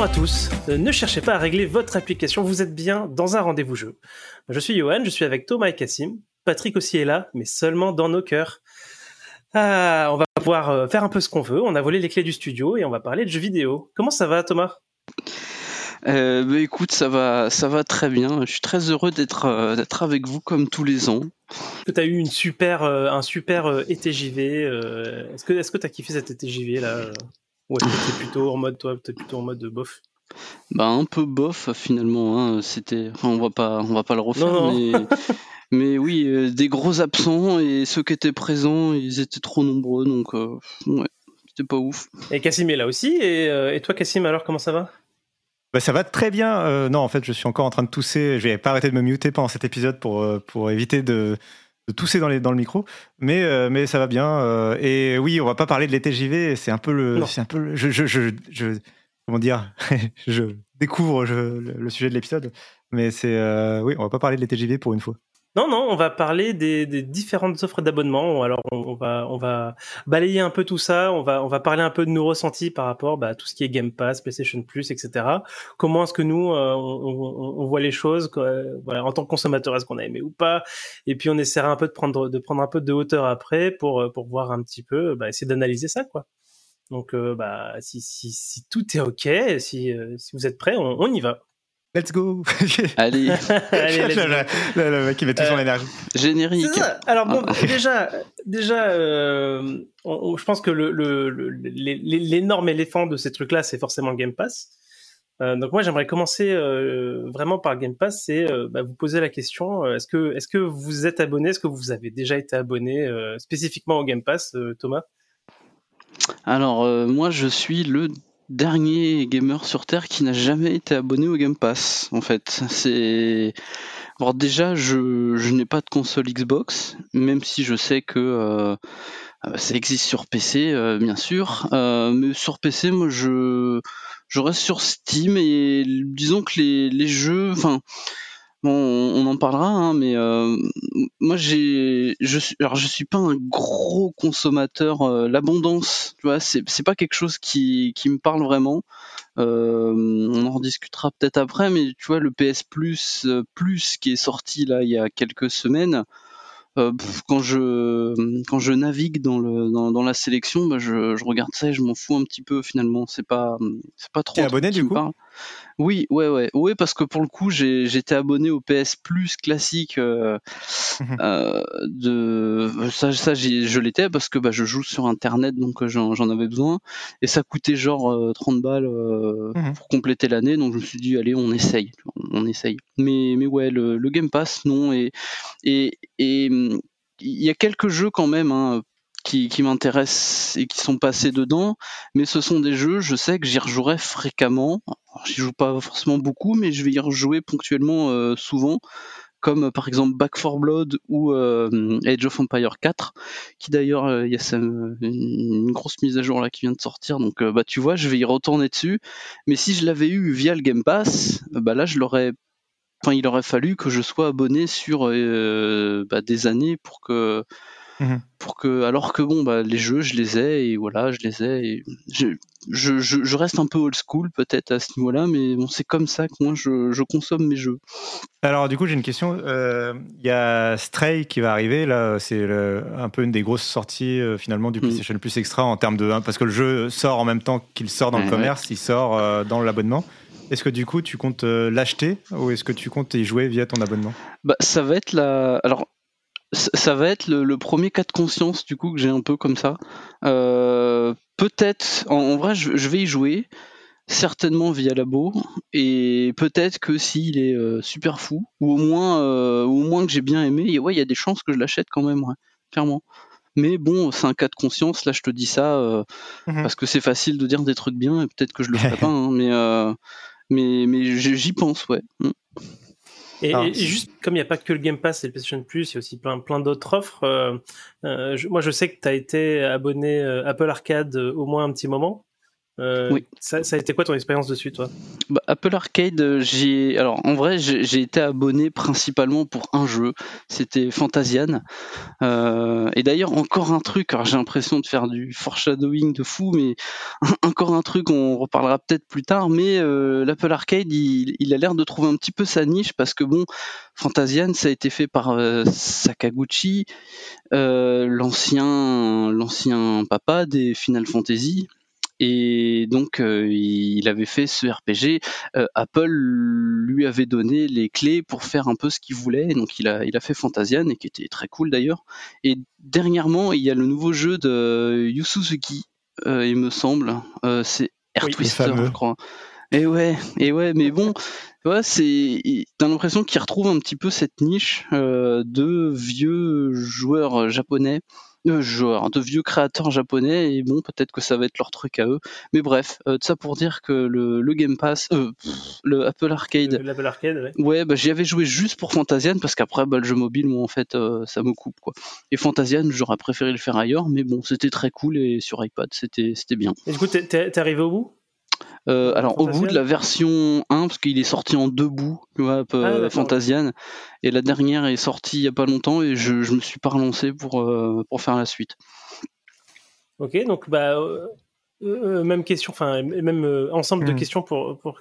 Bonjour à tous, Euh, ne cherchez pas à régler votre application, vous êtes bien dans un rendez-vous jeu. Je suis Johan, je suis avec Thomas et Cassim. Patrick aussi est là, mais seulement dans nos cœurs. Ah, on va pouvoir euh, faire un peu ce qu'on veut, on a volé les clés du studio et on va parler de jeux vidéo. Comment ça va Thomas? Euh, bah, écoute, ça va, ça va très bien. Je suis très heureux d'être euh, d'être avec vous comme tous les ans. Tu as eu une super, euh, un super été JV euh, Est-ce que est-ce que tu as kiffé cet été JV là? Ou est-ce que tu es plutôt en mode, toi, t'es plutôt en mode de bof? Bah un peu bof finalement. Hein. C'était, enfin, on va pas, on va pas le refaire, Non, non. mais mais oui, euh, des gros absents et ceux qui étaient présents, ils étaient trop nombreux, donc euh, ouais, c'était pas ouf. Et Cassim est là aussi. Et, euh, et toi Cassim, alors comment ça va? Bah, ça va très bien. Euh, non, en fait, je suis encore en train de tousser. Je vais pas arrêter de me muter pendant cet épisode pour, pour éviter de, de tousser dans, les, dans le micro. Mais, euh, mais ça va bien. euh, et oui, on va pas parler de l'été JV. C'est un peu le. C'est un peu le- je, je, je, je- comment dire Je découvre le sujet de l'épisode. Mais c'est. euh, oui, on va pas parler de l'été JV pour une fois. Non, non, on va parler des, des différentes offres d'abonnement. Alors, on, va, on va balayer un peu tout ça. On va, on va parler un peu de nos ressentis par rapport bah, à tout ce qui est Game Pass, PlayStation Plus, etc. Comment est-ce que nous, euh, on, on- on voit les choses quoi, euh, voilà, en tant que consommateur, est-ce qu'on a aimé ou pas? Et puis, on essaiera un peu de prendre, de prendre un peu de hauteur après pour, euh, pour voir un petit peu, bah, essayer d'analyser ça, quoi. Donc, euh, bah, si, si, si tout est OK, si, euh, si vous êtes prêts, on, on y va. Let's go Allez, Allez, let's go. le, le- le mec qui met tout son Euh, énergie. générique. C'est ça. Alors bon, Ah. déjà, déjà, euh, on- on- je pense que le- le- le- l'é- l'énorme éléphant de ces trucs-là, c'est forcément le Game Pass. Euh, donc moi, j'aimerais commencer euh, vraiment par Game Pass, c'est euh, bah, vous poser la question est-ce que est-ce que vous êtes abonné? Est-ce que vous avez déjà été abonné euh, spécifiquement au Game Pass, euh, Thomas? Alors euh, moi, je suis le dernier gamer sur Terre qui n'a jamais été abonné au Game Pass. En fait, c'est alors déjà, je, je n'ai pas de console Xbox, même si je sais que euh, euh, ça existe sur PC, euh, bien sûr. Mais sur PC, moi, je je reste sur Steam et disons que les, les jeux, enfin. Bon, on on en parlera, hein, mais euh, moi j'ai, je suis, alors je suis pas un gros consommateur. euh, L'abondance, tu vois, c'est c'est pas quelque chose qui qui me parle vraiment. Euh, on en rediscutera peut-être après, mais tu vois le PS Plus euh, Plus qui est sorti là il y a quelques semaines. euh, quand je quand je navigue dans le dans, dans la sélection, bah, je, je regarde ça et je m'en fous un petit peu finalement. C'est pas c'est pas trop. T'es abonné, du coup? parle. Oui, ouais, ouais, ouais, parce que pour le coup, j'étais abonné au PS Plus classique euh, Mhm. euh, de ça, je l'étais parce que bah, je joue sur internet donc euh, j'en j'en avais besoin et ça coûtait genre euh, 30 balles Mhm. pour compléter l'année donc je me suis dit allez on essaye, on essaye. Mais mais ouais le, le Game Pass non et et et hum, il y a quelques jeux quand même hein, qui, qui m'intéressent et qui sont passés dedans, mais ce sont des jeux, je sais que j'y rejouerai fréquemment. Alors, J'y joue pas forcément beaucoup, mais je vais y rejouer ponctuellement euh, souvent, comme par exemple Back 4 Blood ou euh, Age of Empire 4, qui d'ailleurs euh, il y a une, grosse mise à jour là qui vient de sortir, donc bah tu vois, je vais y retourner dessus. Mais si je l'avais eu via le Game Pass, bah là je l'aurais Enfin, il aurait fallu que je sois abonné sur bah, des années pour que Mhm. pour que alors que bon bah les jeux je les ai et voilà je les ai et je, je, je, je reste un peu old school peut-être à ce niveau-là mais bon c'est comme ça que moi je, je consomme mes jeux Alors du coup j'ai une question. Euh, Il y a Stray qui va arriver là. C'est un peu une des grosses sorties euh, finalement du Mm. PlayStation Plus Extra en termes de hein, parce que le jeu sort en même temps qu'il sort dans le Ouais, commerce, il sort euh, dans l'abonnement. Est-ce que du coup tu comptes l'acheter ou est-ce que tu comptes y jouer via ton abonnement? Bah ça va être la alors ça va être le, le premier cas de conscience du coup que j'ai un peu comme ça. Euh, peut-être en, en vrai je, je vais y jouer certainement via labo et peut-être que s'il est super fou ou au moins au moins que j'ai bien aimé ouais il y a des chances que je l'achète quand même clairement. Mais bon c'est un cas de conscience là je te dis ça mmh parce que c'est facile de dire des trucs bien et peut-être que je le ferai pas hein, mais mais mais j'y pense ouais. Mmh. Et, juste comme il n'y a pas que le Game Pass et le PlayStation Plus, il y a aussi plein, plein d'autres offres. Euh, euh, moi, je sais que tu as été abonné euh, Apple Arcade au moins un petit moment. Euh, oui. Ça, a été quoi ton expérience dessus, toi bah, Apple Arcade, j'ai alors en vrai j'ai été abonné principalement pour un jeu, c'était Fantasian. Euh, et d'ailleurs encore un truc, alors j'ai l'impression de faire du foreshadowing de fou, mais encore un truc, on reparlera peut-être plus tard. Mais euh, l'Apple Arcade, il, a l'air de trouver un petit peu sa niche parce que bon, Fantasian, ça a été fait par Sakaguchi, l'ancien l'ancien papa des Final Fantasy. Et donc, euh, il avait fait ce RPG. Euh, Apple lui avait donné les clés pour faire un peu ce qu'il voulait. Donc, il a, il a fait Fantasian, et qui était très cool d'ailleurs. Et dernièrement, il y a le nouveau jeu de Yu Suzuki, euh, il me semble. c'est Air Twister, je crois. Et ouais, et ouais, mais bon, ouais, c'est, t'as l'impression qu'il retrouve un petit peu cette niche de vieux joueurs japonais de joueurs, de vieux créateurs japonais, et bon, peut-être que ça va être leur truc à eux. Mais bref, euh, ça pour dire que le, le Game Pass, euh, le Apple Arcade, l'Apple Arcade, ouais, ouais bah, j'y avais joué juste pour Fantasian, parce qu'après, bah, le jeu mobile, moi, en fait, euh, ça me coupe, quoi. Et Fantasian, j'aurais préféré le faire ailleurs, mais bon, c'était très cool, et sur iPad, c'était bien. Et du coup, t'es arrivé au bout? Euh, alors au bout de la version 1, parce qu'il est sorti en deux bouts, tu vois, ah, Fantasian, et la dernière est sortie il y a pas longtemps et je, je me suis pas relancé pour, euh, pour faire la suite. Ok, donc bah euh, même question, enfin même ensemble de hmm. questions pour, pour.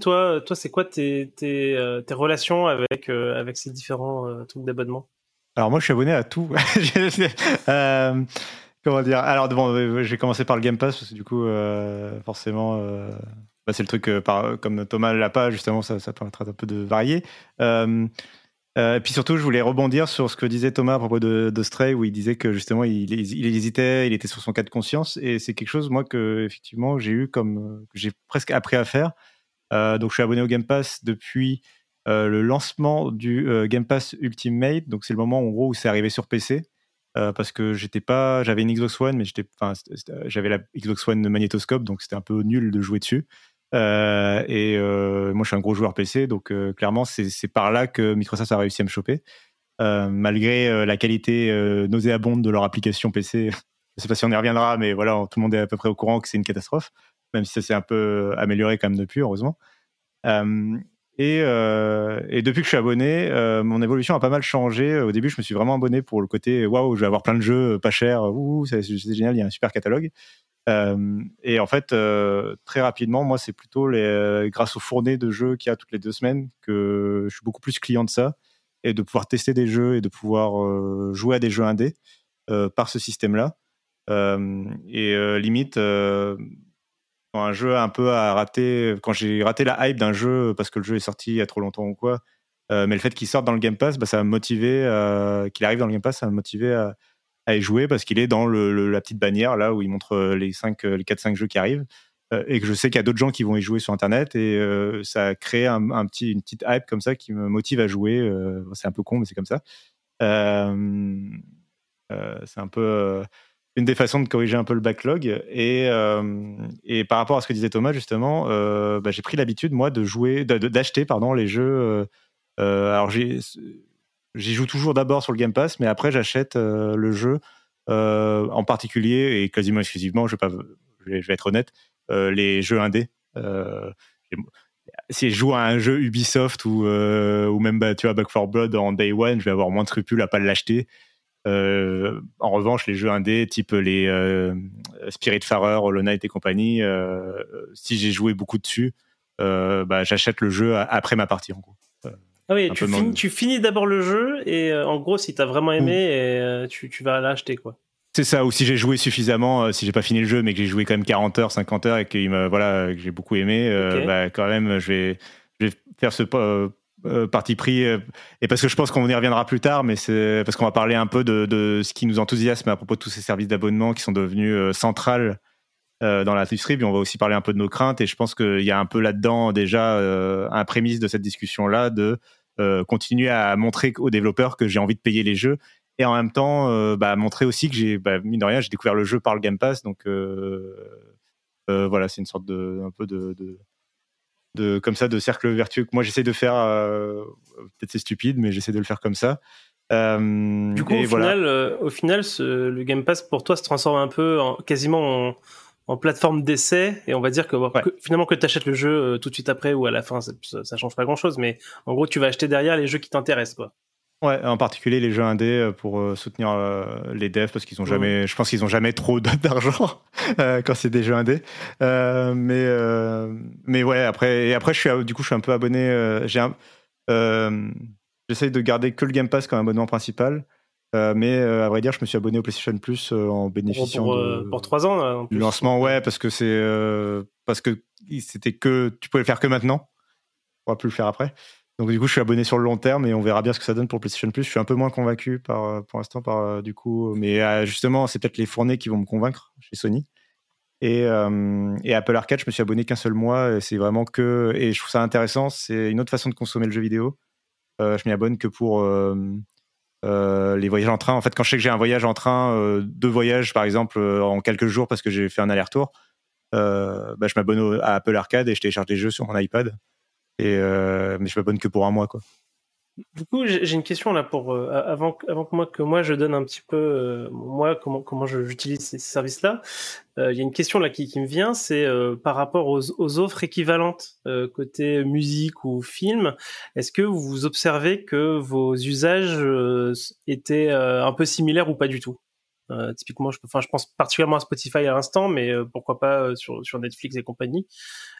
Toi, toi c'est quoi tes, tes, tes, relations avec, avec ces différents trucs d'abonnement? Alors moi je suis abonné à tout. Comment dire? Alors, bon, euh, j'ai commencé par le Game Pass parce que du coup, euh, forcément, euh, bah, c'est le truc, par, comme Thomas l'a pas, justement, ça, permettra un peu de varier. et puis surtout, je voulais rebondir sur ce que disait Thomas à propos de, Stray, où il disait que justement, il, il, hésitait, il était sur son cas de conscience. Et c'est quelque chose, moi, que effectivement, j'ai eu comme. j'ai presque appris à faire. donc, je suis abonné au Game Pass depuis. le lancement du Game Pass Ultimate, donc c'est le moment en gros où c'est arrivé sur PC. Euh, parce que j'étais pas, j'avais une Xbox One, mais j'étais, enfin, j'avais la Xbox One magnétoscope, donc c'était un peu nul de jouer dessus. Euh, et euh, moi, je suis un gros joueur PC, donc clairement, c'est par là que Microsoft a réussi à me choper, malgré la qualité nauséabonde de leur application PC. je sais pas si on y reviendra, mais voilà, tout le monde est à peu près au courant que c'est une catastrophe, même si ça s'est un peu amélioré quand même depuis, heureusement. Et, euh, et, depuis que je suis abonné, euh, mon évolution a pas mal changé. Au début, je me suis vraiment abonné pour le côté waouh, je vais avoir plein de jeux pas chers, c'est génial, il y a un super catalogue. Euh, et en fait, euh, très rapidement, moi, c'est plutôt grâce aux fournées de jeux qu'il y a toutes les deux semaines que je suis beaucoup plus client de ça et de pouvoir tester des jeux et de pouvoir euh, jouer à des jeux indés par ce système-là. et limite, un jeu un peu à rater, quand j'ai raté la hype d'un jeu parce que le jeu est sorti il y a trop longtemps ou quoi, euh, mais le fait qu'il sorte dans le Game Pass, bah, ça m'a motivé, euh, qu'il arrive dans le Game Pass, ça m'a motivé à, y jouer parce qu'il est dans le, la petite bannière là où il montre euh, les, 5, les 4-5 jeux qui arrivent et que je sais qu'il y a d'autres gens qui vont y jouer sur Internet et ça a créé un, petit, une petite hype comme ça qui me motive à jouer. c'est un peu con, mais c'est comme ça. c'est un peu une des façons de corriger un peu le backlog. Et, euh, et par rapport à ce que disait Thomas, justement, euh, bah, j'ai pris l'habitude, moi, de jouer, d'acheter pardon, les jeux. Euh, alors, j'y joue toujours d'abord sur le Game Pass, mais après, j'achète le jeu en particulier et quasiment exclusivement, je vais, pas, je vais, être honnête, les jeux indés. si je joue à un jeu Ubisoft ou, ou même bah, tu vois, Back 4 Blood en Day One, je vais avoir moins de scrupules à pas l'acheter. Euh, en revanche, les jeux indés, type les euh, Spiritfarer, Hollow Knight et compagnie, euh, si j'ai joué beaucoup dessus, bah, j'achète le jeu après ma partie en gros. Ah oui, tu, finis, tu finis d'abord le jeu et en gros, si tu as vraiment aimé, tu, tu, vas l'acheter quoi. C'est ça, ou si j'ai joué suffisamment, si j'ai pas fini le jeu, mais que j'ai joué quand même 40 heures, 50 heures et que, voilà, que j'ai beaucoup aimé, bah, quand même, je vais, je vais faire ce euh, parti pris, euh, et parce que je pense qu'on y reviendra plus tard, mais c'est parce qu'on va parler un peu de, ce qui nous enthousiasme à propos de tous ces services d'abonnement qui sont devenus euh, centrales dans la stream, on va aussi parler un peu de nos craintes. Et je pense qu'il y a un peu là-dedans déjà un prémisse de cette discussion-là de continuer à montrer aux développeurs que j'ai envie de payer les jeux et en même temps bah, montrer aussi que j'ai, bah, mine de rien, j'ai découvert le jeu par le Game Pass. Donc voilà, c'est une sorte de, un peu de de comme ça de cercle vertueux que moi j'essaie de faire euh, peut-être c'est stupide mais j'essaie de le faire comme ça. Euh, du coup au, final, euh, au final le Game Pass pour toi se transforme un peu en, quasiment en, plateforme d'essai et on va dire que, finalement que tu achètes le jeu tout de suite après ou à la fin ça, ça, change pas grand chose mais en gros tu vas acheter derrière les jeux qui t'intéressent quoi Ouais, en particulier les jeux indés euh, pour euh, soutenir euh, les devs parce qu'ils ont jamais, je pense qu'ils ont jamais trop d'argent quand c'est des jeux indés. mais mais ouais, après et après je suis du coup je suis un peu abonné. j'ai j'essaye de garder que le Game Pass comme abonnement principal. mais à vrai dire, je me suis abonné au PlayStation Plus en bénéficiant pour, pour trois ans du lancement. Ouais, parce que c'est parce que c'était que tu pouvais le faire que maintenant. On va plus le faire après. Donc du coup, je suis abonné sur le long terme et on verra bien ce que ça donne pour PlayStation Plus. Je suis un peu moins convaincu par, euh, pour l'instant par euh, du coup, mais euh, justement, c'est peut-être les fournées qui vont me convaincre chez Sony. Et, Apple Arcade, je me suis abonné qu'un seul mois. C'est vraiment que et je trouve ça intéressant. C'est une autre façon de consommer le jeu vidéo. je m'y abonne que pour les voyages en train. En fait, quand je sais que j'ai un voyage en train, deux voyages par exemple en quelques jours parce que j'ai fait un aller-retour, bah, je m'abonne à Apple Arcade et je télécharge des jeux sur mon iPad. Et euh, mais je m'abonne que pour un mois, quoi. Du coup, j'ai une question là pour euh, avant que moi je donne un petit peu euh, moi comment j'utilise ces, services-là. Il y a une question là qui, me vient, c'est par rapport aux, offres équivalentes côté musique ou film. Est-ce que vous observez que vos usages étaient un peu similaires ou pas du tout? euh, typiquement, je, enfin, je pense particulièrement à Spotify à l'instant, mais euh, pourquoi pas euh, sur, sur Netflix et compagnie.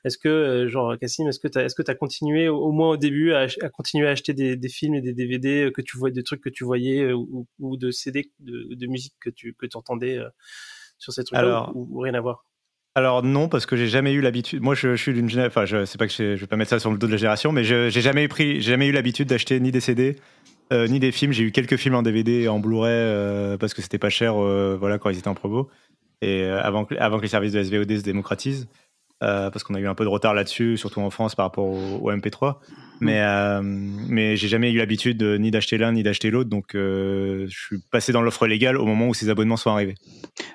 Est-ce que, genre, Cassim, est-ce que tu as, est-ce que as continué, au, moins au début, à, à continuer à acheter des, des, films et des DVD que tu vois, des trucs que tu voyais ou, ou de CD de, de, musique que tu que entendais sur ces trucs-là ou, rien à voir? Alors non, parce que j'ai jamais eu l'habitude. Moi, je, je suis d'une génération. Enfin, je sais pas que je, je vais pas mettre ça sur le dos de la génération, mais j'ai jamais pris, jamais eu l'habitude d'acheter ni des CD euh, ni des films. J'ai eu quelques films en DVD et en Blu-ray euh, parce que c'était pas cher euh, voilà, quand ils étaient en promo. Et avant, que, avant que les services de SVOD se démocratisent. parce qu'on a eu un peu de retard là-dessus, surtout en France par rapport au, MP3. Mais, mais j'ai jamais eu l'habitude ni d'acheter l'un ni d'acheter l'autre, donc je suis passé dans l'offre légale au moment où ces abonnements sont arrivés.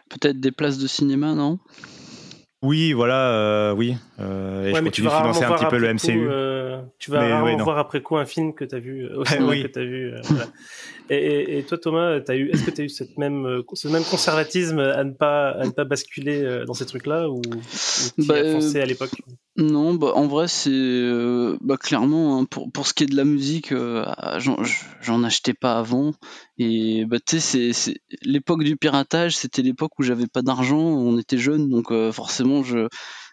Peut-être des places de cinéma, non? Oui, voilà, euh, oui. Euh, et je continue de financer un petit peu le MCU. Euh, tu vas rarement voir après coup un film que tu as vu au cinéma que tu as vu. et, toi, Thomas, est-ce que tu as eu cette même, ce même conservatisme à ne pas, à ne pas basculer dans ces trucs-là ou, ou tu as pensé à l'époque? non, bah, en vrai, c'est euh, bah, clairement hein, pour, pour ce qui est de la musique, euh, j'en achetais pas avant. Et bah, tu sais, c'est l'époque du piratage, c'était l'époque où j'avais pas d'argent, on était jeunes, donc euh, forcément, je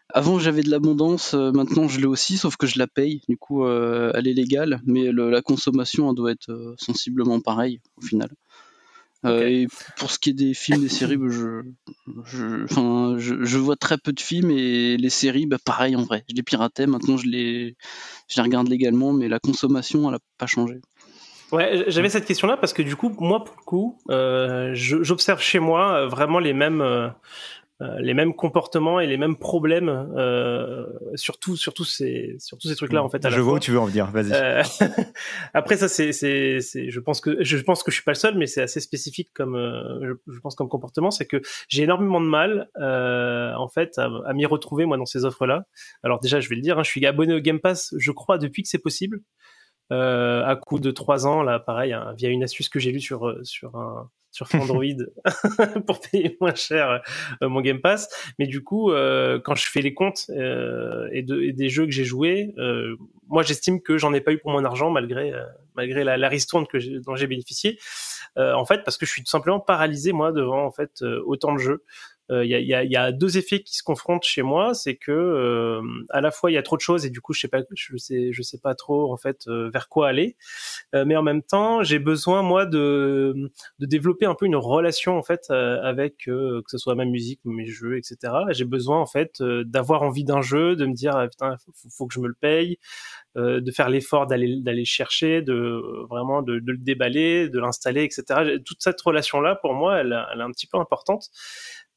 avant j'avais de l'abondance, maintenant je l'ai aussi, sauf que je la paye. Du coup, elle est légale, mais la consommation elle doit être sensiblement pareille au final. Euh, et pour ce qui est des films, des séries, bah, je, je, je, vois très peu de films et les séries, bah, pareil en vrai. Je les piratais, maintenant je les, je les regarde légalement, mais la consommation, elle n'a pas changé. Ouais, j'avais cette question-là parce que du coup, moi, pour le coup, euh, j'observe chez moi euh, vraiment les mêmes, euh, les mêmes comportements et les mêmes problèmes euh, sur, tout, sur, tous ces, sur tous ces trucs-là en fait. À je vois où tu veux en venir. Vas-y. Euh, après ça, c'est, c'est, je pense que je pense que je suis pas le seul, mais c'est assez spécifique comme euh, je, je, pense comme comportement, c'est que j'ai énormément de mal euh, en fait à, à m'y retrouver moi dans ces offres-là. Alors déjà, je vais le dire, hein, je suis abonné au Game Pass, je crois depuis que c'est possible. Euh, à coup de trois ans, là, pareil, hein, via une astuce que j'ai lue sur sur un sur Android pour payer moins cher euh, mon Game Pass. Mais du coup, euh, quand je fais les comptes euh, et, de, et, des jeux que j'ai joués, moi j'estime que j'en ai pas eu pour mon argent malgré malgré la, la ristourne que dont j'ai bénéficié. en fait, parce que je suis tout simplement paralysé moi devant en fait autant de jeux. Il euh, y, a, y, a, y, a, deux effets qui se confrontent chez moi, c'est que euh, à la fois il y a trop de choses et du coup je sais pas, je sais, je sais pas trop en fait euh, vers quoi aller, mais en même temps j'ai besoin moi de, de développer un peu une relation en fait avec que ce soit ma musique, mes jeux, etc. J'ai besoin en fait d'avoir envie d'un jeu, de me dire ah, putain faut, que je me le paye, de faire l'effort d'aller d'aller chercher, de vraiment de, de le déballer, de l'installer, etc. Toute cette relation là pour moi elle, elle est un petit peu importante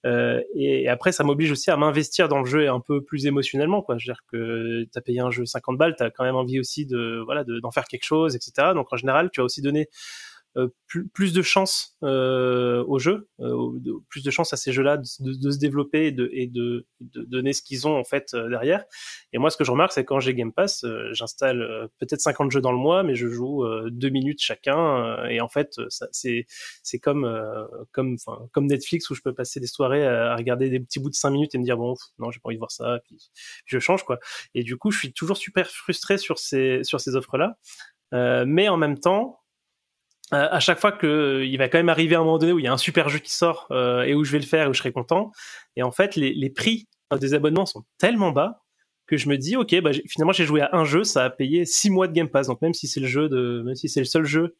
Euh, et, après, ça m'oblige aussi à m'investir dans le jeu un peu plus émotionnellement, quoi. Je veux dire que t'as payé un jeu 50 balles, t'as quand même envie aussi de, voilà, d'en faire quelque chose, etc. Donc en général, tu as aussi donné plus, plus, de chance euh, au jeu, euh, plus de chance à ces jeux-là de, de, se développer et de, et de, de donner ce qu'ils ont en fait derrière. Et moi, ce que je remarque, c'est quand j'ai Game Pass, j'installe peut-être 50 jeux dans le mois, mais je joue deux minutes chacun. et en fait, c'est c'est comme comme comme Netflix où je peux passer des soirées à, regarder des petits bouts de 5 minutes et me dire bon non j'ai pas envie de voir ça, puis, je change quoi. Et du coup, je suis toujours super frustré sur ces sur ces offres là. Euh, mais en même temps, euh, à chaque fois que euh, il va quand même arriver un moment donné où il y a un super jeu qui sort euh, et où je vais le faire où je serai content. Et en fait, les, les prix des abonnements sont tellement bas que je me dis ok bah finalement j'ai joué à un jeu ça a payé six mois de Game Pass donc même si c'est le jeu de même si c'est le seul jeu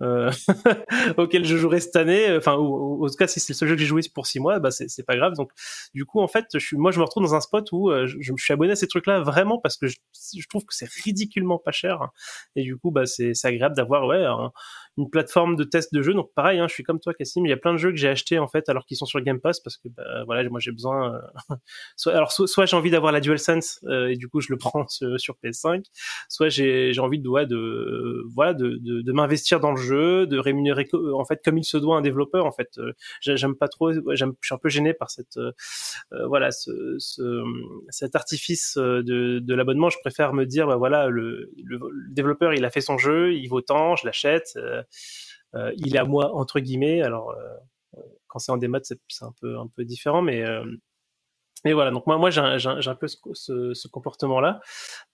euh, auquel je jouerai cette année. Enfin, ou, en tout cas, si c'est le seul jeu que j'ai joué pour six mois, bah c'est pas grave. Donc, du coup, en fait, je suis, moi, je me retrouve dans un spot où euh, je, me suis abonné à ces trucs-là vraiment parce que je, je trouve que c'est ridiculement pas cher. Et du coup, bah, c'est agréable d'avoir ouais une plateforme de test de jeux. Donc, pareil, hein, je suis comme toi, Cassim. Il y a plein de jeux que j'ai achetés en fait alors qu'ils sont sur Game Pass parce que bah, voilà, moi j'ai besoin. Euh, soit, alors, soit, j'ai envie d'avoir la DualSense et du coup, je le prends sur, PS5. Soit j'ai envie de ouais, de voilà de, de, de m'investir dans le jeu de rémunérer en fait comme il se doit un développeur. En fait, euh, j'aime pas trop, j'aime, je suis un peu gêné par cette euh, euh, voilà ce, ce, cet artifice de, de l'abonnement. Je préfère me dire bah voilà le, le, développeur il a fait son jeu, il vaut tant, je l'achète, il est à moi entre guillemets. Alors quand c'est en démat c'est, un peu un peu différent, mais mais voilà, donc moi, moi j'ai un, peu ce, ce, comportement-là.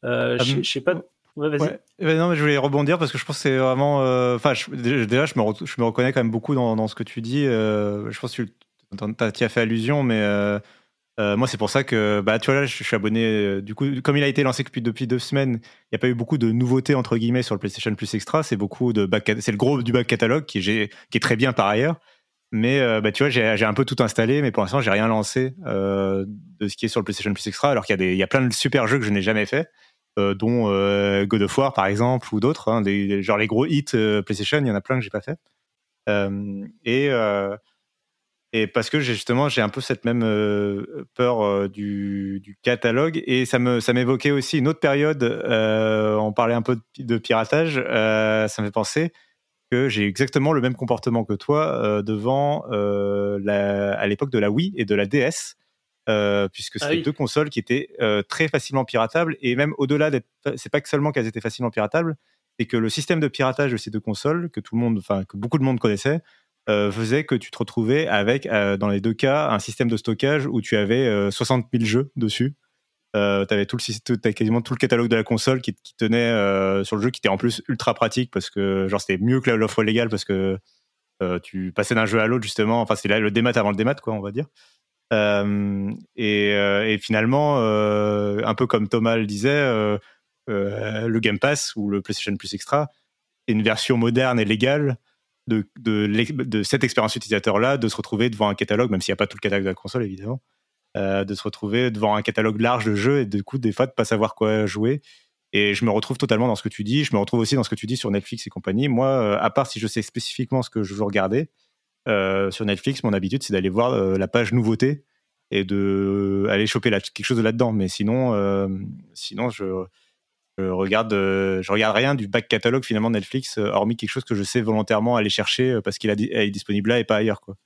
Euh, je sais pas. Ouais, vas-y. Eh ben non, mais je voulais rebondir parce que je pense que c'est vraiment. Euh, enfin, déjà, je me, je me reconnais quand même beaucoup dans, dans ce que tu dis. Euh, je pense que tu as fait allusion, mais euh, moi, c'est pour ça que, bah, tu vois, là, je suis abonné. du coup, comme il a été lancé depuis, depuis deux semaines, il n'y a pas eu beaucoup de nouveautés, entre guillemets, sur le PlayStation Plus Extra. C'est beaucoup de c'est le gros du back catalogue qui, qui est très bien par ailleurs. Mais bah, tu vois, j'ai un peu tout installé, mais pour l'instant, j'ai rien lancé de ce qui est sur le PlayStation Plus Extra, alors qu'il y, a y a plein de super jeux que je n'ai jamais fait. Euh, dont euh, God of War par exemple ou d'autres, hein, genre les gros hits euh, PlayStation, il y en a plein que j'ai pas fait. et et parce que justement j'ai un peu cette même peur du, du, catalogue et ça me ça m'évoquait aussi une autre période. on parlait un peu de, piratage, ça me fait penser que j'ai exactement le même comportement que toi devant la, à l'époque de la Wii et de la DS. Euh, puisque ah c'était deux consoles qui étaient euh, très facilement piratables et même au-delà d'être, c'est pas que seulement qu'elles étaient facilement piratables, c'est que le système de piratage de ces deux consoles que tout le monde, enfin que beaucoup de monde connaissait, euh, faisait que tu te retrouvais avec, dans les deux cas, un système de stockage où tu avais 60 000 jeux dessus. tu avais tout le quasiment tout le catalogue de la console qui, qui tenait sur le jeu, qui était en plus ultra pratique parce que c'était mieux que l'offre légale parce que tu passais d'un jeu à l'autre justement. Enfin, c'est le démat avant le démat, quoi, on va dire. Euh, euh, et, finalement, euh, un peu comme Thomas le disait, le Game Pass ou le PlayStation Plus Extra est une version moderne et légale de, cette expérience utilisateur-là, de se retrouver devant un catalogue, même s'il n'y a pas tout le catalogue de la console, évidemment, de se retrouver devant un catalogue large de jeux et du coup, des fois, de pas savoir quoi jouer. Et je me retrouve totalement dans ce que tu dis. Je me retrouve aussi dans ce que tu dis sur Netflix et compagnie. Moi, à part si je sais spécifiquement ce que je veux regarder, euh, sur Netflix, mon habitude, c'est d'aller voir euh, la page nouveauté et de aller choper quelque chose de là-dedans. Mais sinon, euh, sinon je, je regarde, je regarde rien du back catalogue finalement Netflix, hormis quelque chose que je sais volontairement aller chercher parce qu'il est disponible là et pas ailleurs, quoi.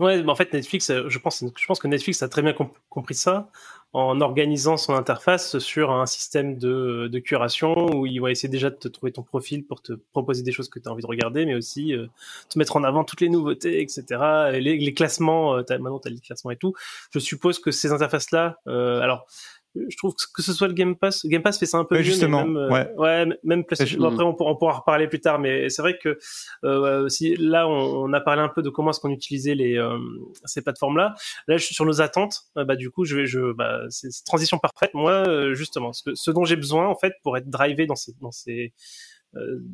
Ouais, mais en fait, Netflix, je pense, je pense que Netflix a très bien compris ça en organisant son interface sur un système de, curation où il va essayer déjà de te trouver ton profil pour te proposer des choses que tu as envie de regarder, mais aussi euh, te mettre en avant toutes les nouveautés, etc. les, classements, euh, maintenant tu as les classements et tout. Je suppose que ces interfaces-là, euh, alors je trouve que ce soit le Game Pass, Game Pass fait ça un peu mieux, justement, même, ouais. ouais, même PlayStation. Après, on, pourra, en reparler plus tard, mais c'est vrai que euh, si là, on, a parlé un peu de comment est-ce qu'on utilisait les euh, ces plateformes-là. Là, je suis sur nos attentes. Euh, bah, du coup, je vais, je, bah, c'est transition parfaite. Moi, euh, justement, ce, ce, dont j'ai besoin, en fait, pour être drivé dans ces, dans ces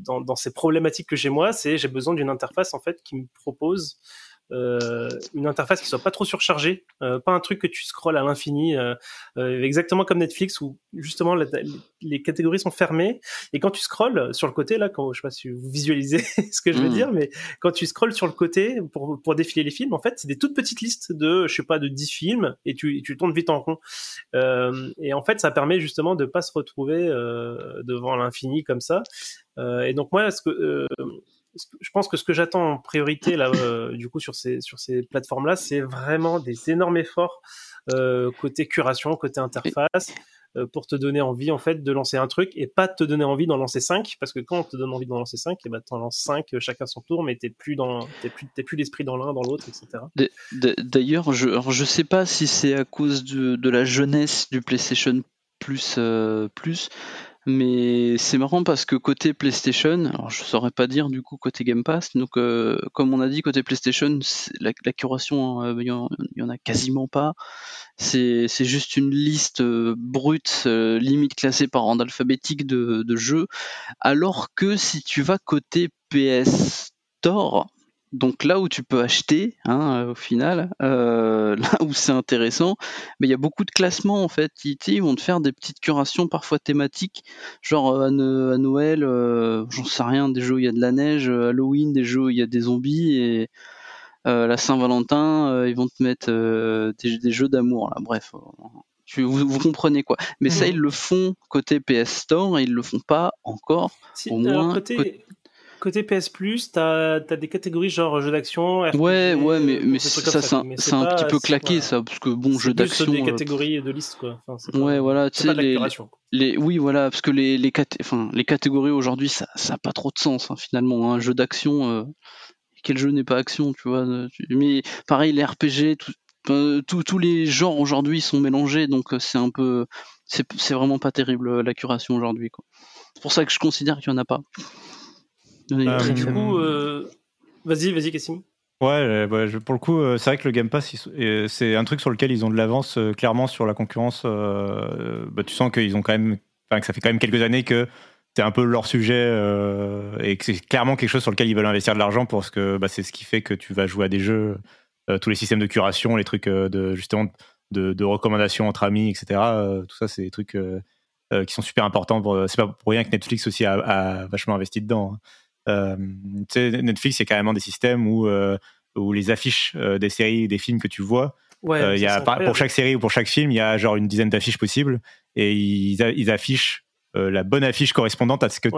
dans, dans ces problématiques que j'ai moi, c'est j'ai besoin d'une interface en fait qui me propose euh, une interface qui soit pas trop surchargée, euh, pas un truc que tu scrolles à l'infini, euh, exactement comme Netflix où justement les catégories sont fermées et quand tu scrolles sur le côté là, quand je sais pas si vous visualisez ce que je veux mmh. dire, mais quand tu scrolles sur le côté pour, pour défiler les films, en fait c'est des toutes petites listes de je sais pas de 10 films et tu, tu tournes vite en rond et en fait ça permet justement de pas se retrouver devant l'infini comme ça. et donc moi ce que je pense que ce que j'attends en priorité là, euh, du coup sur ces sur ces plateformes là, c'est vraiment des énormes efforts euh, côté curation, côté interface, euh, pour te donner envie en fait de lancer un truc et pas te donner envie d'en lancer 5 parce que quand on te donne envie d'en lancer 5 et ben t'en lances 5 chacun son tour mais t'es plus dans t'es plus t'es plus l'esprit dans l'un dans l'autre etc. D'ailleurs je je sais pas si c'est à cause de, de la jeunesse du PlayStation Plus plus mais c'est marrant parce que côté PlayStation, alors je saurais pas dire du coup côté Game Pass, donc euh, comme on a dit côté PlayStation, la, curation, euh, il y, en a quasiment pas. C'est juste une liste euh, brute, limite classée par ordre alphabétique de, de jeux, alors que si tu vas côté PS Store, donc là où tu peux acheter, hein, au final, euh, là où c'est intéressant, mais il y a beaucoup de classements en fait. Ils, vont te faire des petites curations parfois thématiques, genre euh, à, Noël, euh, j'en sais rien, des jeux où il y a de la neige, Halloween, des jeux où il y a des zombies et la Saint-Valentin, ils vont te mettre des, jeux d'amour là. Bref, vous, comprenez quoi. Mais ça, mmh. ils le font côté PS Store et ils le font pas encore. au moins, côté, Côté PS Plus, t'as as des catégories genre jeux d'action. Ouais, ouais, mais, mais ça, c'est un, petit peu claqué, ça, parce que bon, jeux d'action. des euh, catégories de liste, quoi. ouais, voilà, tu sais, les, les, oui, voilà, parce que les, les, enfin, les catégories aujourd'hui, ça n'a pas trop de sens, hein, finalement. Un jeu d'action, euh, quel jeu n'est pas action, tu vois. Euh, mais pareil, les RPG, tous les genres aujourd'hui sont mélangés, donc c'est un peu. C'est vraiment pas terrible la curation aujourd'hui, quoi. C'est pour ça que je considère qu'il n'y en a pas. Euh, du coup, euh, vas-y, vas-y, Cassim. Ouais, pour le coup, euh, c'est vrai que le Game Pass, c'est un truc sur lequel ils ont de l'avance clairement sur la concurrence. Bah, tu sens qu'ils ont quand même, que ça fait quand même quelques années que c'est un peu leur sujet et que c'est clairement quelque chose sur lequel ils veulent investir de l'argent parce que bah, c'est ce qui fait que tu vas jouer à des jeux, tous les systèmes de curation, les trucs de justement de, recommandations entre amis, etc. tout ça, c'est des trucs qui sont super importants. C'est pas pour rien que Netflix aussi a, vachement investi dedans. Hein. Euh, Netflix, a carrément des systèmes où, euh, où les affiches des séries, des films que tu vois, y a, pour chaque série ou pour chaque film, il y a genre une dizaine d'affiches possibles et ils, ils affichent la bonne affiche correspondante à ce que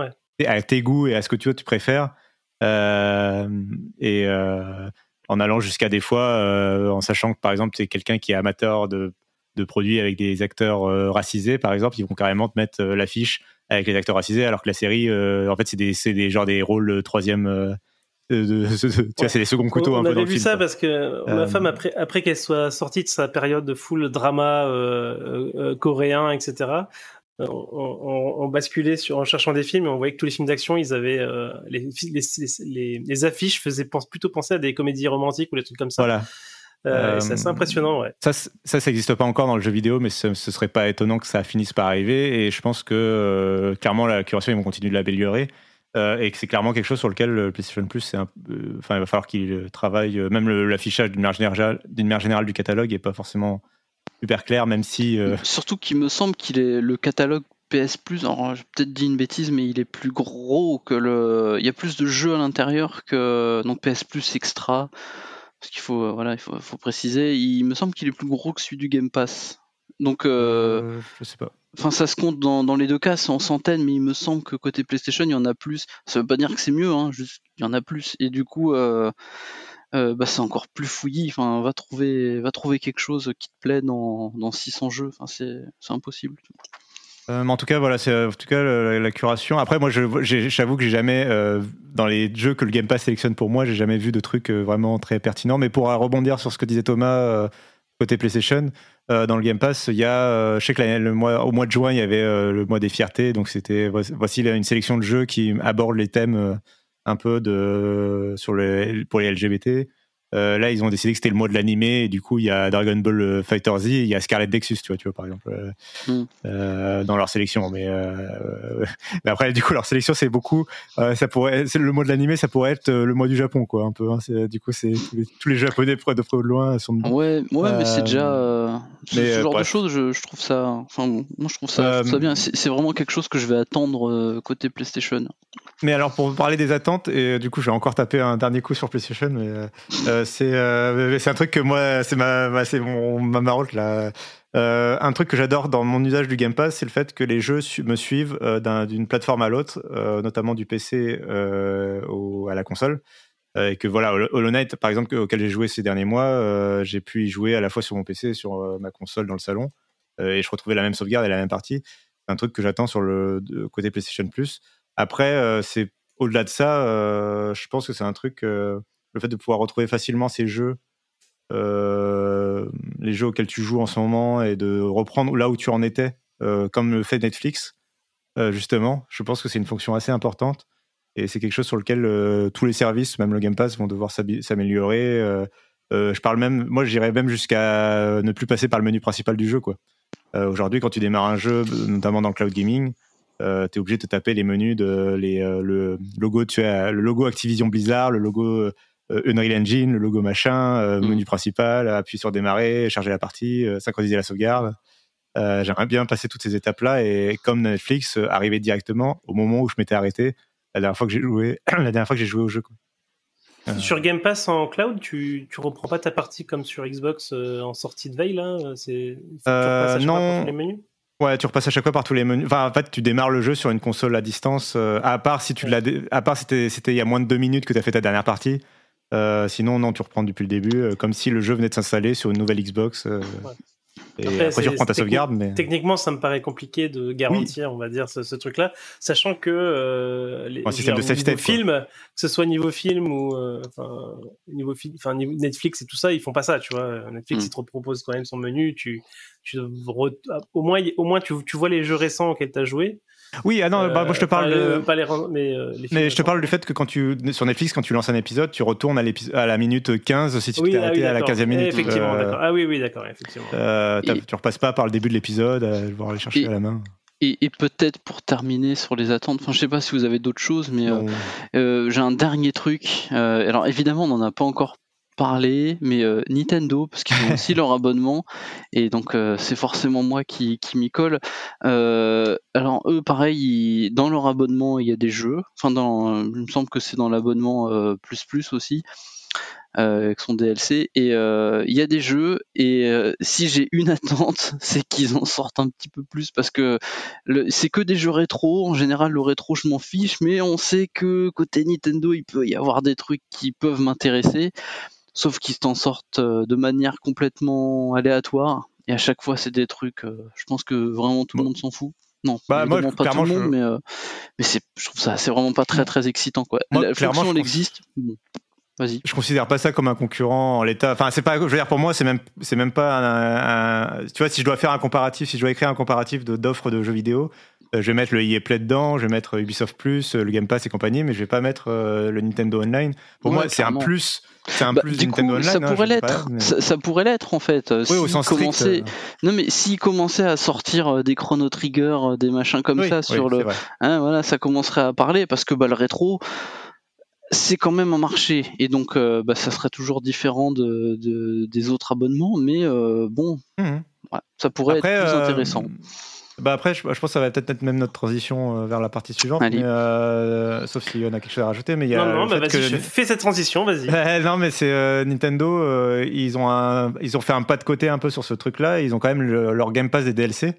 à tes goûts et à ce que tu, tu préfères. et en allant jusqu'à des fois, en sachant que par exemple, tu es quelqu'un qui est amateur de, de produits avec des acteurs racisés, par exemple, ils vont carrément te mettre l'affiche avec les acteurs racisés, alors que la série, euh, en fait, c'est des, des, genre des rôles euh, troisième. Euh, de, tu vois, c'est des seconds couteaux on, un peu dans le film. On avait vu ça parce que ma femme, après, après qu'elle soit sortie de sa période de full drama coréen, etc., on, basculait sur, en cherchant des films et on voyait que tous les films d'action, ils avaient les, les, les, affiches faisaient plutôt penser à des comédies romantiques ou des trucs comme ça. Voilà. Euh, c'est assez impressionnant, ouais. Ça, ça, n'existe pas encore dans le jeu vidéo, mais ce, ce serait pas étonnant que ça finisse par arriver. Et je pense que euh, clairement, la curation, ils vont continuer de l'améliorer. Euh, et que c'est clairement quelque chose sur lequel le PlayStation Plus, enfin, il va falloir qu'il travaille. Même l'affichage d'une manière, générale, manière générale du catalogue est pas forcément super clair, même si. Surtout qu'il me semble qu'il est le catalogue PS Plus, alors j'ai peut-être dit une bêtise, mais il est plus gros que le. Il y a plus de jeux à l'intérieur que donc PS Plus Extra parce qu'il faut, euh, voilà, il faut, préciser. Il me semble qu'il est plus gros que celui du Game Pass. Donc, euh, euh, je sais pas. Enfin, ça se compte dans, les deux cas, c'est en centaines, mais il me semble que côté PlayStation, il y en a plus. Ça veut pas dire que c'est mieux, hein, juste il y en a plus. Et du coup, bah, c'est encore plus fouillis. Enfin, va trouver, va trouver quelque chose qui te plaît dans, dans 600 jeux. Enfin, c'est impossible. Euh, en tout cas, voilà, c'est euh, en tout cas la, curation. Après, moi, j'avoue que j'ai jamais, euh, dans les jeux que le Game Pass sélectionne pour moi, j'ai jamais vu de trucs vraiment très pertinents. Mais pour rebondir sur ce que disait Thomas côté PlayStation, dans le Game Pass, il y a, je sais que le mois, au mois de juin, il y avait le mois des fiertés, donc c'était voici une sélection de jeux qui abordent les thèmes un peu de pour les LGBT. Euh, là, ils ont décidé que c'était le mois de l'animé, et du coup, il y a Dragon Ball euh, Fighter Z, il y a Scarlet Nexus, tu vois, tu vois, par exemple, euh, Mm. euh, dans leur sélection. Mais, euh, mais après, du coup, leur sélection, c'est beaucoup. ça pourrait, c'est le mois de l'animé, ça pourrait être le mois du Japon, quoi, un peu. hein. Du coup, c'est tous les, tous les Japonais de près ou de loin sont. Ouais, ouais, mais c'est déjà ce, mais, ce genre de choses. Je, je trouve ça. Enfin, bon, moi, je trouve ça, je trouve ça bien. C'est vraiment quelque chose que je vais attendre côté PlayStation. Mais alors pour parler des attentes, et euh, du coup je vais encore taper un dernier coup sur PlayStation, mais euh, euh, c'est un truc que moi c'est ma, ma- ma marotte là. Un truc que j'adore dans mon usage du Game Pass, c'est le fait que les jeux me suivent d'un- d'une plateforme à l'autre, notamment du PC à la console. Et que voilà, Hollow Knight, par exemple, auquel j'ai joué ces derniers mois, j'ai pu y jouer à la fois sur mon PC sur ma console dans le salon, et je retrouvais la même sauvegarde et la même partie. C'est un truc que j'attends sur le côté PlayStation Plus. Après, euh, c'est au-delà de ça, euh, je pense que c'est un truc, euh, le fait de pouvoir retrouver facilement ces jeux, les jeux auxquels tu joues en ce moment, et de reprendre là où tu en étais, comme le fait Netflix, justement. Je pense que c'est une fonction assez importante. Et c'est quelque chose sur lequel tous les services, même le Game Pass, vont devoir s'améliorer. Je parle même, moi, j'irais même jusqu'à ne plus passer par le menu principal du jeu, Aujourd'hui, quand tu démarres un jeu, notamment dans le cloud gaming, euh, tu es obligé de te taper les menus de les, euh, le logo, tu as le logo Activision Blizzard, le logo euh, Unreal Engine, le logo machin, euh, Mm. menu principal, appuyer sur démarrer, charger la partie, synchroniser la sauvegarde. J'aimerais bien passer toutes ces étapes-là et comme Netflix, arriver directement au moment où je m'étais arrêté la dernière fois que j'ai joué, la dernière fois que j'ai joué au jeu. quoi. Euh, Sur Game Pass en cloud, tu, tu reprends pas ta partie comme sur Xbox euh, en sortie de veille là euh, C'est Euh, non. les menus? Ouais, tu repasses à chaque fois par tous les menus. Enfin, en fait, tu démarres le jeu sur une console à distance. euh, à part si c'était il y a moins de deux minutes que tu as fait ta dernière partie. Euh, sinon, non, tu reprends depuis le début, euh, comme si le jeu venait de s'installer sur une nouvelle Xbox. Et Après, après, c'est- tu reprends ta sauvegarde, mais Techniquement, ça me paraît compliqué de garantir, on va dire, ce, ce truc-là, sachant que euh, les, Un système de state, niveau film, que ce soit niveau film ou euh, enfin niveau film, enfin niveau Netflix et tout ça, ils font pas ça, tu vois. Netflix, Mm. il te propose quand même son menu, tu, tu re- au moins, au moins, tu, tu vois les jeux récents auxquels tu as joué. Oui, ah non, bah, moi je te parle. pas, de- les- pas les, ren- mais, euh, les films Mais je te parle du fait que quand tu sur Netflix, quand tu lances un épisode, tu retournes à, à la minute 15 si tu Oui, t'es ah oui, arrêté à la d'accord. 15e minute. Effectivement, Euh. Ah oui, oui, d'accord, effectivement. euh, Et- Tu repasses pas par le début de l'épisode, à devoir aller chercher Et- à la main. Et, et peut-être pour terminer sur les attentes, enfin je sais pas si vous avez d'autres choses, mais euh, euh, j'ai un dernier truc. Euh, alors évidemment, on n'en a pas encore parlé, mais euh, Nintendo, parce qu'ils ont aussi leur abonnement, et donc euh, c'est forcément moi qui, qui m'y colle. Euh, alors eux, pareil, ils- dans leur abonnement, il y a des jeux. Enfin, dans, il me semble que c'est dans l'abonnement plus plus aussi. Avec son DLC et il y a des jeux et si j'ai une attente c'est qu'ils en sortent un petit peu plus parce que c'est que des jeux rétro en général le rétro je m'en fiche mais on sait que côté Nintendo il peut y avoir des trucs qui peuvent m'intéresser sauf qu'ils t'en sortent euh, de manière complètement aléatoire et à chaque fois c'est des trucs euh, je pense que vraiment tout le Bon. monde s'en fout non Bah, moi, pas tout le monde je- mais euh, mais c'est je trouve ça c'est vraiment pas très très excitant quoi Moi, la clairement, fonction je elle pense- existe bon. vas-y je considère pas ça comme un concurrent en l'état. Enfin, c'est pas. Je veux dire, pour moi, c'est même, c'est même pas un, un- Tu vois, si je dois faire un comparatif, si je dois écrire un comparatif de d'offres de jeux vidéo, je vais mettre le EA Play dedans, je vais mettre Ubisoft Plus, euh, le Game Pass et compagnie, mais je vais pas mettre euh, le Nintendo Online. Pour Ouais, moi, c'est un plus. C'est un Bah, plus du Nintendo coup, Online. ça hein, pourrait sais pas, l'être. mais- Ça, ça pourrait l'être en fait. Euh, Oui, au sens strict. commençaient- euh, Non mais s'ils commençaient à sortir euh, des Chrono Trigger, euh, des machins comme oui, ça sur le, hein, voilà, ça commencerait à parler parce que bah, le rétro, c'est quand même un marché et donc euh, bah, ça serait toujours différent de, de- des autres abonnements, mais euh, bon, ouais, ça pourrait Après, être plus euh, intéressant. Bah après, je, je pense que ça va peut-être être même notre transition euh, vers la partie suivante, mais, euh, sauf si on a quelque chose à rajouter. Mais il y a non, non, bah vas-y, que- je fais cette transition, vas-y. Euh, non, mais c'est euh, Nintendo. euh, ils ont un, ils ont fait un pas de côté un peu sur ce truc-là. Ils ont quand même le- leur Game Pass des DLC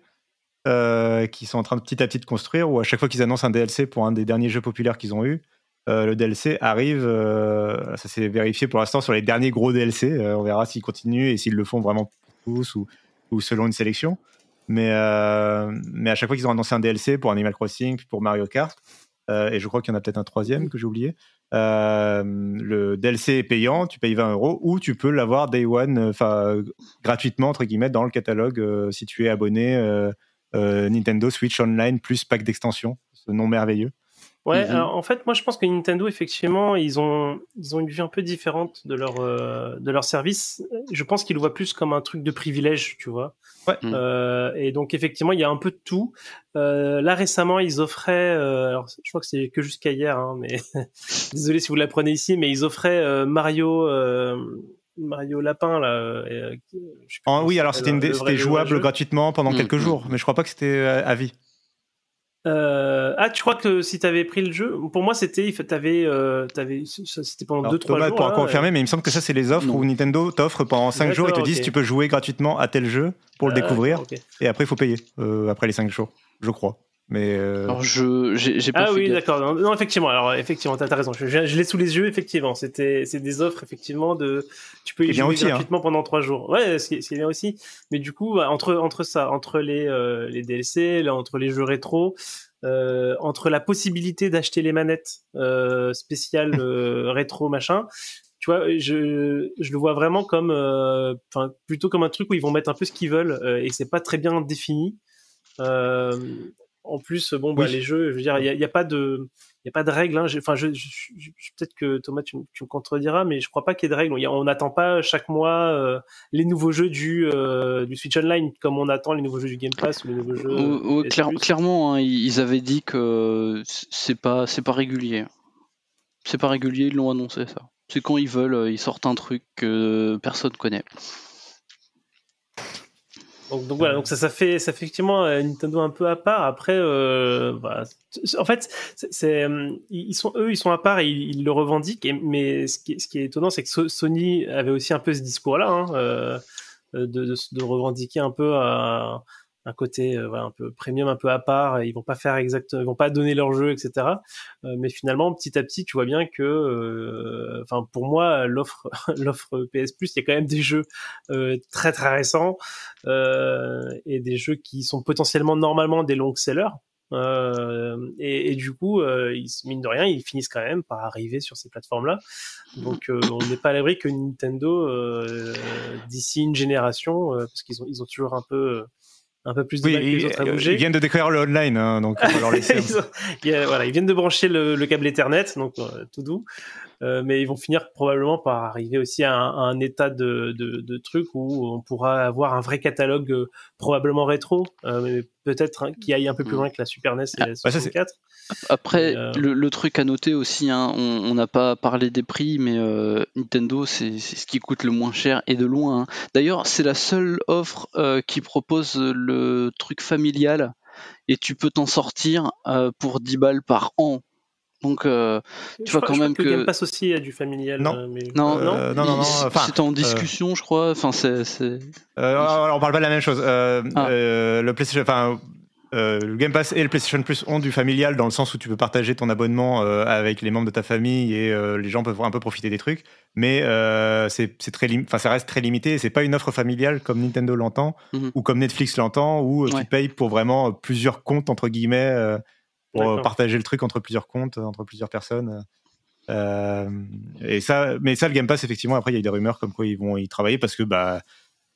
euh, qui sont en train de petit à petit de construire. Où à chaque fois qu'ils annoncent un DLC pour un des derniers jeux populaires qu'ils ont eu, euh, le DLC arrive. euh, ça s'est vérifié pour l'instant sur les derniers gros DLC. Euh, on verra s'ils continuent et s'ils le font vraiment pour tous ou, ou selon une sélection. Mais, euh, mais à chaque fois qu'ils ont annoncé un DLC pour Animal Crossing, puis pour Mario Kart, euh, et je crois qu'il y en a peut-être un troisième que j'ai oublié. Euh, le DLC est payant, tu payes 20 euros, ou tu peux l'avoir day one, enfin gratuitement entre guillemets dans le catalogue si tu es abonné Nintendo Switch Online plus pack d'extension, ce nom merveilleux. Ouais, mhm. en fait, moi je pense que Nintendo, effectivement, ils ont, ils ont une vue un peu différente de leur, euh, de leur service. Je pense qu'ils le voient plus comme un truc de privilège, tu vois. Ouais. Mhm. Euh, et donc, effectivement, il y a un peu de tout. Euh, là, récemment, ils offraient, alors je crois que c'est que jusqu'à hier, hein, mais désolé si vous l'apprenez ici, mais ils offraient Mario. Mario Lapin là. oui, alors c'était jouable gratuitement pendant mm. quelques jours, mais je crois pas que c'était à vie. Euh, ah, tu crois que si tu avais pris le jeu, pour moi c'était, t'avais, euh, c'était pendant 2-3 jours. pour confirmer, mais il me semble que ça c'est les offres où Nintendo t'offre pendant 5 jours et te disent tu peux jouer gratuitement à tel jeu pour le découvrir, et après il faut payer euh, après les 5 jours, je crois. Mais euh, Alors je j'ai pas ah oui d'accord. Non, effectivement. Alors effectivement t'as as raison. Je, je, l'ai sous les yeux effectivement. C'était c'est des offres effectivement de tu peux y jouer hein. gratuitement pendant trois jours. Ouais c'est bien aussi. Mais du coup bah, entre entre ça entre les euh, les DLC là, entre les jeux rétro euh, entre la possibilité d'acheter les manettes euh, spéciales euh, rétro machin tu vois, je, je le vois vraiment comme, enfin, plutôt comme un truc où ils vont mettre un peu ce qu'ils veulent et c'est pas très bien défini. Euh, en plus, bon, bah, les jeux, je veux dire, il n'y a, pas de, il y a pas de règles. Hein. Enfin, je, peut-être que Thomas, tu, me contrediras, mais je crois pas qu'il y ait de règles. on n'attend pas chaque mois euh, les nouveaux jeux du, euh, du Switch Online comme on attend les nouveaux jeux du Game Pass ou les nouveaux jeux. clairement, hein, ils avaient dit que c'est pas, c'est pas régulier. C'est pas régulier, ils l'ont annoncé ça. C'est quand ils veulent, euh, ils sortent un truc que personne connaît. Donc, voilà, donc ça, fait, ça effectivement euh, Nintendo un peu à part. Après, euh, voilà. en fait, euh, ils sont eux, ils sont à part et ils, le revendiquent. mais ce qui, est étonnant, c'est que Sony avait aussi un peu ce discours-là, hein, de, de, revendiquer un peu à, un côté euh, voilà, un peu premium, un peu à part. Ils vont pas faire exactement, ils vont pas donner leur jeu, etc. Euh, mais finalement, petit à petit, tu vois bien que, euh, enfin, pour moi, l'offre, l'offre PS Plus, il y a quand même des jeux très très récents et des jeux qui sont potentiellement normalement des long sellers. Euh, et, et, du coup, euh, ils, mine de rien, ils finissent quand même par arriver sur ces plateformes-là. Donc, on n'est pas à l'abri que Nintendo, d'ici une génération, parce qu'ils ont, ils ont toujours un peu un peu plus de oui, à bouger. Ils viennent de découvrir le online, hein, donc on va leur laisser. ils, voilà, ils viennent de brancher le, le câble Ethernet, donc euh, tout doux. Euh, mais ils vont finir probablement par arriver aussi à un, état de, de, de, truc où on pourra avoir un vrai catalogue euh, probablement rétro, euh, mais peut-être hein, qui aille un peu plus mm. loin que la Super NES et ah, la 64. Bah, Après, le, le, truc à noter aussi, hein, on n'a pas parlé des prix, mais Nintendo, c'est ce qui coûte le moins cher et de loin. Hein. D'ailleurs, c'est la seule offre qui propose le truc familial et tu peux t'en sortir pour 10 balles par an. Donc, euh, tu vois quand même que, que Game Pass aussi a du familial. Non, euh, mais... non, non, non, non, c'est en discussion, je crois. Enfin, c'est. alors, on parle pas de la même chose. Ah. le PlayStation, enfin, le Game Pass et le PlayStation Plus ont du familial dans le sens où tu peux partager ton abonnement avec les membres de ta famille et les gens peuvent un peu profiter des trucs. Mais c'est très, enfin, ça reste très limité. C'est pas une offre familiale comme Nintendo l'entend mhm. ou comme Netflix l'entend où tu payes pour vraiment plusieurs comptes entre guillemets pour euh, partager le truc entre plusieurs comptes, entre plusieurs personnes. Euh, et ça, mais ça, le Game Pass, effectivement, après, il y a eu des rumeurs comme quoi ils vont y travailler parce que bah,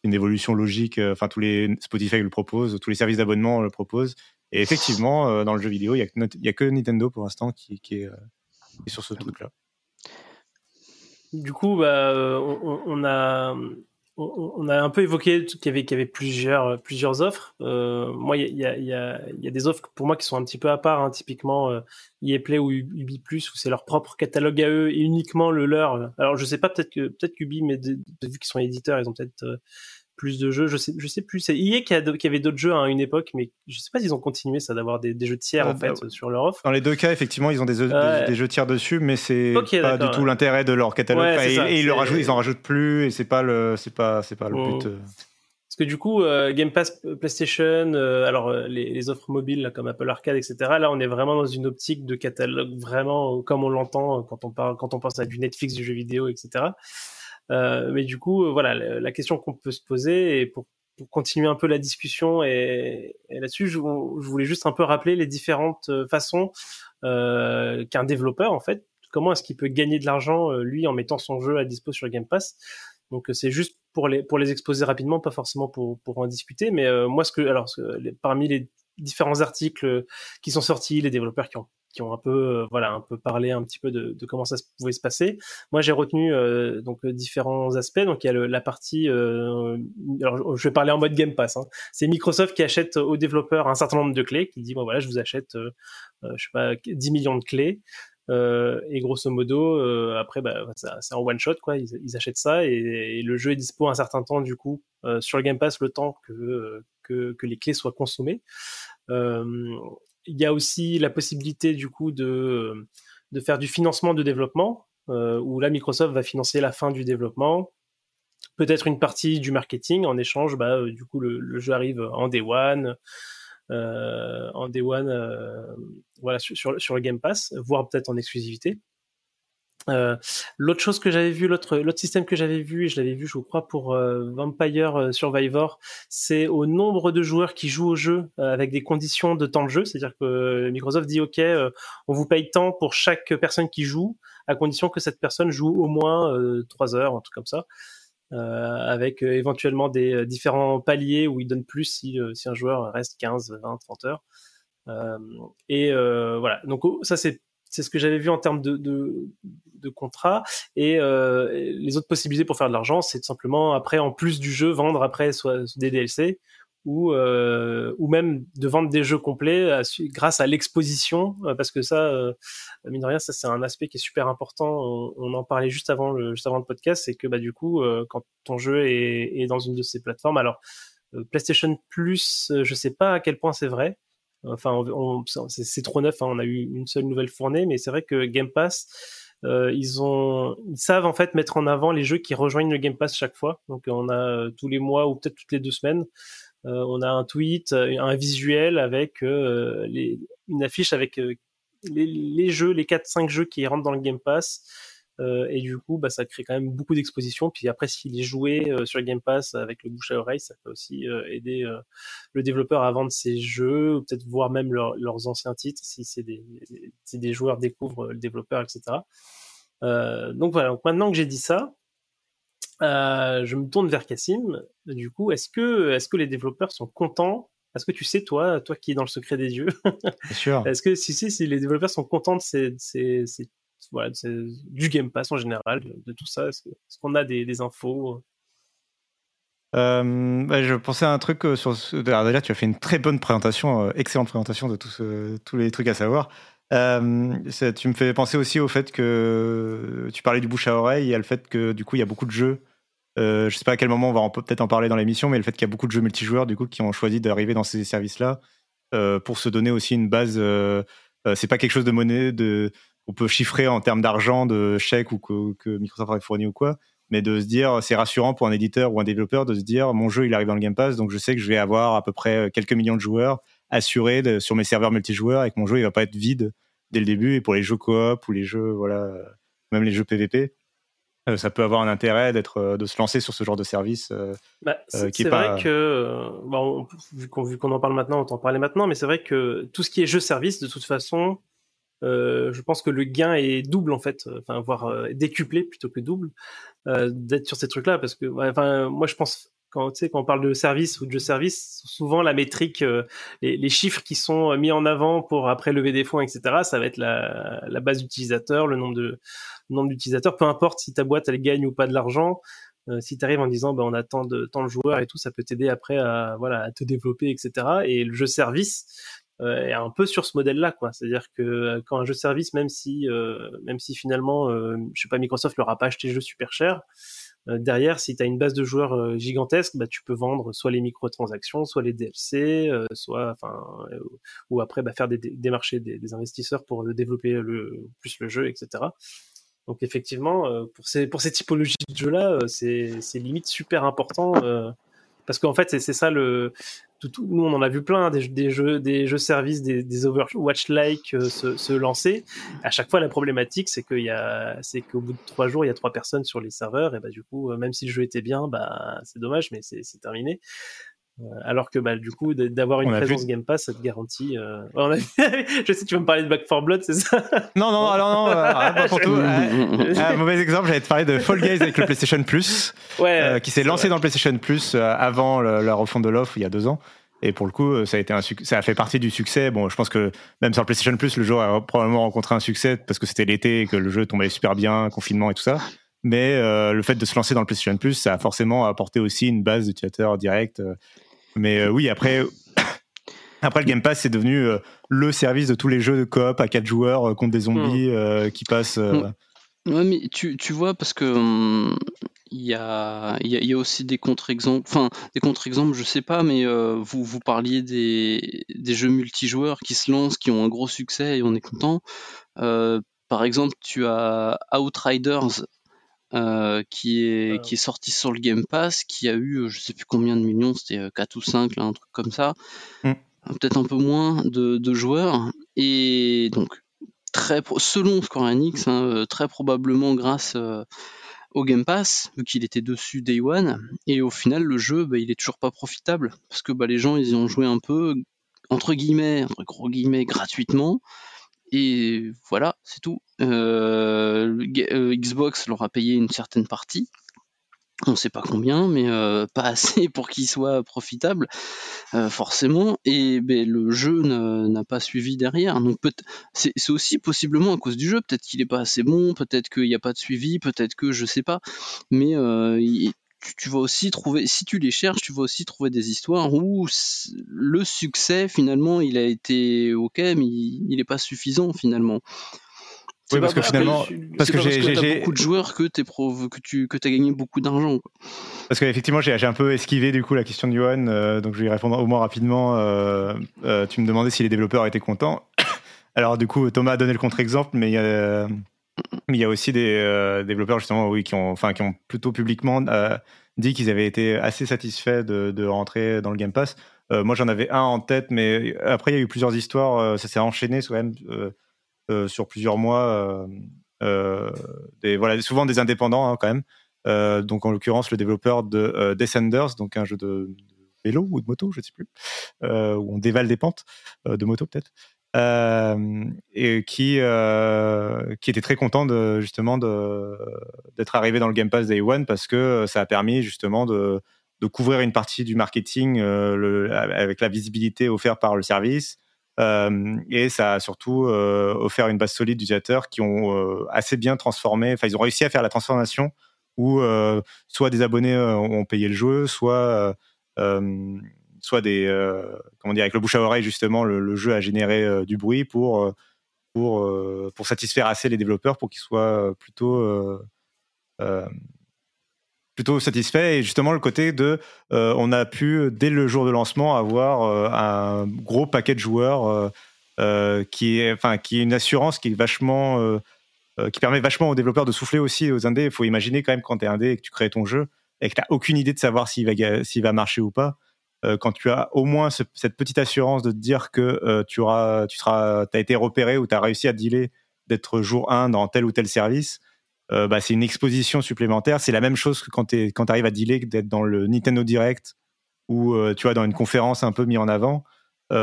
une évolution logique. Euh, enfin, tous les Spotify le proposent, tous les services d'abonnement le proposent. Et effectivement, dans le jeu vidéo, il n'y a, a, que Nintendo pour l'instant qui, qui, est, sur ce truc-là. Du coup, bah, on, on, a, on a un peu évoqué qu'il y avait, qu'il y avait plusieurs, plusieurs offres. Euh, moi, il y a, y, a, y a, des offres pour moi qui sont un petit peu à part, hein, typiquement euh, EA Play ou Ubi Plus, où c'est leur propre catalogue à eux et uniquement le leur. Alors, je sais pas, peut-être que peut-être qu'Ubi, mais vu qu'ils sont éditeurs, ils ont peut-être euh, plus de jeux. Je sais, je sais plus. C'est EA qui, qui, avait d'autres jeux à une époque, mais je sais pas s'ils ont continué ça d'avoir des, jeux tiers en fait sur leur offre. Dans les deux cas, effectivement, ils ont des, des, jeux tiers dessus, mais c'est pas du tout l'intérêt de leur catalogue. et, ils, rajoutent, ils en rajoutent plus, et c'est pas le, c'est pas, c'est pas le mm. but. Euh. Parce que du coup, euh, Game Pass, PlayStation, euh, alors les, offres mobiles comme Apple Arcade, etc. Là, on est vraiment dans une optique de catalogue vraiment comme on l'entend quand on parle, quand on pense à du Netflix du jeu vidéo, etc. Euh, mais du coup, euh, voilà, la, question qu'on peut se poser et pour, continuer un peu la discussion et, là-dessus, je, voulais juste un peu rappeler les différentes euh, façons qu'un développeur, en fait, comment est-ce qu'il peut gagner de l'argent lui en mettant son jeu à dispo sur Game Pass. Donc c'est juste pour les pour les exposer rapidement, pas forcément pour pour en discuter. Mais moi, ce que alors parmi les différents articles qui sont sortis, les développeurs qui ont qui ont un peu, voilà, un peu parlé un petit peu de, comment ça pouvait se passer. Moi, j'ai retenu donc différents aspects. Donc, il y a la partie, alors je vais parler en mode Game Pass. Hein. C'est Microsoft qui achète aux développeurs un certain nombre de clés, qui dit bon voilà, je vous achète, je sais pas, 10 millions de clés. Euh, et grosso modo, euh, après, bah, c'est un one shot, quoi. Ils, achètent ça et, le jeu est dispo un certain temps, du coup, euh, sur le Game Pass, le temps que, que, que les clés soient consommées. Il y a aussi la possibilité, du coup, de, de faire du financement de développement, où là, Microsoft va financer la fin du développement, peut-être une partie du marketing. En échange, bah, du coup, le, jeu arrive en day one. Euh, en Day One euh, voilà, sur, sur, le Game Pass, voire peut-être en exclusivité. Euh, l'autre chose que j'avais vu, l'autre l'autre système que j'avais vu, et je l'avais vu, je crois, pour Vampire Survivor, c'est au nombre de joueurs qui jouent au jeu avec des conditions de temps de jeu. C'est-à-dire que Microsoft dit OK, on vous paye tant pour chaque personne qui joue, à condition que cette personne joue au moins trois heures, un truc comme ça. Euh, avec euh, éventuellement des euh, différents paliers où il donne plus si, si un joueur reste 15, 20, 30 heures. et voilà, donc oh, ça c'est c'est ce que j'avais vu en termes de, de, contrat. Et les autres possibilités pour faire de l'argent, c'est tout simplement après, en plus du jeu, vendre après soit des DLC ou, euh, ou même de vendre des jeux complets grâce à l'exposition, euh, parce que ça, euh, mine de rien, ça c'est un aspect qui est super important. On, en parlait juste avant le, juste avant le podcast, c'est que bah, du coup, quand ton jeu est, est, dans une de ces plateformes, alors PlayStation Plus, je sais pas à quel point c'est vrai. Enfin, c'est trop neuf, hein, on a eu une seule nouvelle fournée, mais c'est vrai que Game Pass, euh, ils ont, ils savent en fait mettre en avant les jeux qui rejoignent le Game Pass chaque fois. Donc on a tous les mois ou peut-être toutes les deux semaines euh, on a un tweet, euh, un visuel avec euh, une affiche avec les, jeux, les 4-5 jeux qui rentrent dans le Game Pass. Et du coup, bah, ça crée quand même beaucoup d'exposition. Puis après, s'il est joué sur le Game Pass avec le bouche à oreille, ça peut aussi aider le développeur à vendre ses jeux, ou peut-être voir même leurs anciens titres si c'est des, des, joueurs découvrent le développeur, etc. donc voilà. Donc maintenant que j'ai dit ça, euh, je me tourne vers Cassim. Du coup, est-ce que, est-ce que les développeurs sont contents? Est-ce que tu sais, toi, toi qui es dans le secret des dieux, sûr. est-ce que si, si, si les développeurs sont contents de ces, ces, voilà, du Game Pass en général, de, tout ça Est-ce, qu'on a des, infos euh, bah, je pensais à un truc euh, sur. déjà, tu as fait une très bonne présentation, excellente présentation de tous tous les trucs à savoir. Euh, tu me fais penser aussi au fait que tu parlais du bouche à oreille et le fait que du coup il y a beaucoup de jeux. Euh, je sais pas à quel moment on va peut-être en parler dans l'émission, mais le fait qu'il y a beaucoup de jeux multijoueurs du coup qui ont choisi d'arriver dans ces services-là euh, pour se donner aussi une base. Euh, euh, c'est pas quelque chose de monnaie de on peut chiffrer en termes d'argent, de chèques ou que, que Microsoft aurait fourni ou quoi, mais de se dire c'est rassurant pour un éditeur ou un développeur de se dire mon jeu il arrive dans le Game Pass donc je sais que je vais avoir à peu près quelques millions de joueurs assuré sur mes serveurs multijoueurs et que mon jeu il va pas être vide dès le début. Et pour les jeux coop ou les jeux, voilà, même les jeux PVP, euh, ça peut avoir un intérêt d'être, euh, de se lancer sur ce genre de service. Euh, bah, c'est vrai que, bon, vu qu'on en parle maintenant, on t'en parler maintenant, mais c'est vrai que tout ce qui est jeu-service, de toute façon, je pense que le gain est double en fait, enfin voire décuplé plutôt que double d'être sur ces trucs-là, parce que, enfin, moi je pense quand, tu sais, quand on parle de service ou de jeu service, souvent la métrique, euh, les, chiffres qui sont mis en avant pour après lever des fonds, etc., ça va être la, la base d'utilisateurs, le nombre de nombre d'utilisateurs, peu importe si ta boîte elle gagne ou pas de l'argent. Euh, si tu arrives en disant bah, on a tant de, tant de joueurs et tout, ça peut t'aider après à, voilà, à te développer, etc. Et le jeu service euh, est un peu sur ce modèle-là, quoi. C'est-à-dire que quand un jeu service, même si, même si finalement, je sais pas, Microsoft leur a pas acheté le jeu super cher, euh, derrière, si tu as une base de joueurs euh, gigantesque, bah, tu peux vendre soit les microtransactions, soit les DLC, euh, soit, enfin, ou après bah, faire des, des marchés des, investisseurs pour développer le, plus le jeu, etc. Donc effectivement, pour ces, pour ces typologies de jeux-là, c'est limite super important parce qu'en fait, c'est ça le, nous on en a vu plein des, jeux des jeux services des, des Overwatch like euh, se, lancer. À chaque fois la problématique c'est qu'il y a c'est qu'au bout de trois jours il y a trois personnes sur les serveurs. Et bah du coup euh, même si le jeu était bien bah c'est dommage mais c'est terminé alors que bah, du coup, d'avoir une présence Game Pass, ça te garantit. Euh... je sais, tu vas me parler de Back 4 Blood, c'est ça? Non, non, alors non, euh, pour tout. un mauvais exemple, j'allais te parler de Fall Guys avec le PlayStation Plus, ouais, qui s'est lancé dans le PlayStation Plus avant la refonte de l'offre il y a deux ans. Et pour le coup, ça a été un ça a fait partie du succès. Bon, je pense que même sur le PlayStation Plus, le jeu a probablement rencontré un succès parce que c'était l'été et que le jeu tombait super bien, confinement et tout ça. Mais euh, le fait de se lancer dans le PlayStation Plus, ça a forcément apporté aussi une base d'utilisateurs direct. Euh. Mais euh, oui, après, après le Game Pass, c'est devenu le service de tous les jeux de coop à 4 joueurs contre des zombies hmm. qui passent. Ouais, mais tu, tu vois, parce que hum, il y a, y, a, y a aussi des contre-exemples, enfin des contre-exemples, je sais pas, mais vous, vous parliez des, des jeux multijoueurs qui se lancent, qui ont un gros succès et on est content. par exemple, tu as Outriders euh, qui, est, qui est sorti sur le Game Pass, qui a eu euh, je sais plus combien de millions, c'était 4 euh, ou 5, là, un truc comme ça, mm. peut-être un peu moins de, de, joueurs, et donc très selon Square Enix, hein, très probablement grâce au Game Pass, vu qu'il était dessus Day One, et au final le jeu bah, il est toujours pas profitable, parce que bah, les gens ils y ont joué un peu, entre guillemets, entre gros guillemets, gratuitement, et voilà, c'est tout. Euh, euh, Xbox leur a payé une certaine partie. On ne sait pas combien, mais euh, pas assez pour qu'il soit profitable, forcément. Et ben, le jeu n'a pas suivi derrière. Donc c'est aussi possiblement à cause du jeu. Peut-être qu'il n'est pas assez bon, peut-être qu'il n'y a pas de suivi, peut-être que je sais pas. Mais tu, vas aussi trouver, si tu les cherches, tu vas aussi trouver des histoires où le succès, finalement, il a été ok, mais il n'est pas suffisant, finalement. Oui, parce que finalement, parce que j'ai beaucoup de joueurs que, es que tu que as gagné beaucoup d'argent. Parce qu'effectivement, j'ai un peu esquivé du coup la question de Johan, euh, donc je vais y répondre au moins rapidement. Euh, euh, tu me demandais si les développeurs étaient contents. Alors du coup, Thomas a donné le contre-exemple, mais il y a mais il y a aussi des euh, développeurs justement oui, qui, ont, qui ont plutôt publiquement euh, dit qu'ils avaient été assez satisfaits de, de, rentrer dans le Game Pass. Euh, moi j'en avais un en tête, mais après il y a eu plusieurs histoires, ça s'est enchaîné quand même sur plusieurs mois. des, voilà, souvent des indépendants hein, quand même. donc en l'occurrence le développeur de Descenders, donc un jeu de, vélo ou de moto, je ne sais plus, où on dévale des pentes de moto peut-être. Euh, et qui euh, qui était très content de justement d'être arrivé dans le Game Pass Day One parce que ça a permis justement de couvrir une partie du marketing euh, avec la visibilité offerte par le service. Euh, et ça a surtout euh, offert une base solide d'utilisateurs qui ont assez bien transformé, enfin ils ont réussi à faire la transformation où soit des abonnés ont payé le jeu, soit soit des euh, comment dire avec le bouche à oreille justement le, jeu a généré euh, du bruit pour euh, pour pour satisfaire assez les développeurs pour qu'ils soient plutôt plutôt satisfaits et justement le côté de on a pu dès le jour de lancement avoir un gros paquet de joueurs qui est enfin qui est une assurance qui est vachement qui permet vachement aux développeurs de souffler aussi aux indés. Il faut imaginer quand même quand tu es indé et que tu crées ton jeu et que tu aucune idée de savoir s'il va, s'il va marcher ou pas. Euh, quand tu as au moins cette petite assurance de te dire que euh, tu auras, tu seras, as été repéré ou tu as réussi à dealer d'être jour 1 dans tel ou tel service, euh, bah, c'est une exposition supplémentaire. C'est la même chose que quand tu arrives à dealer d'être dans le Nintendo Direct ou tu vois dans une conférence un peu mis en avant.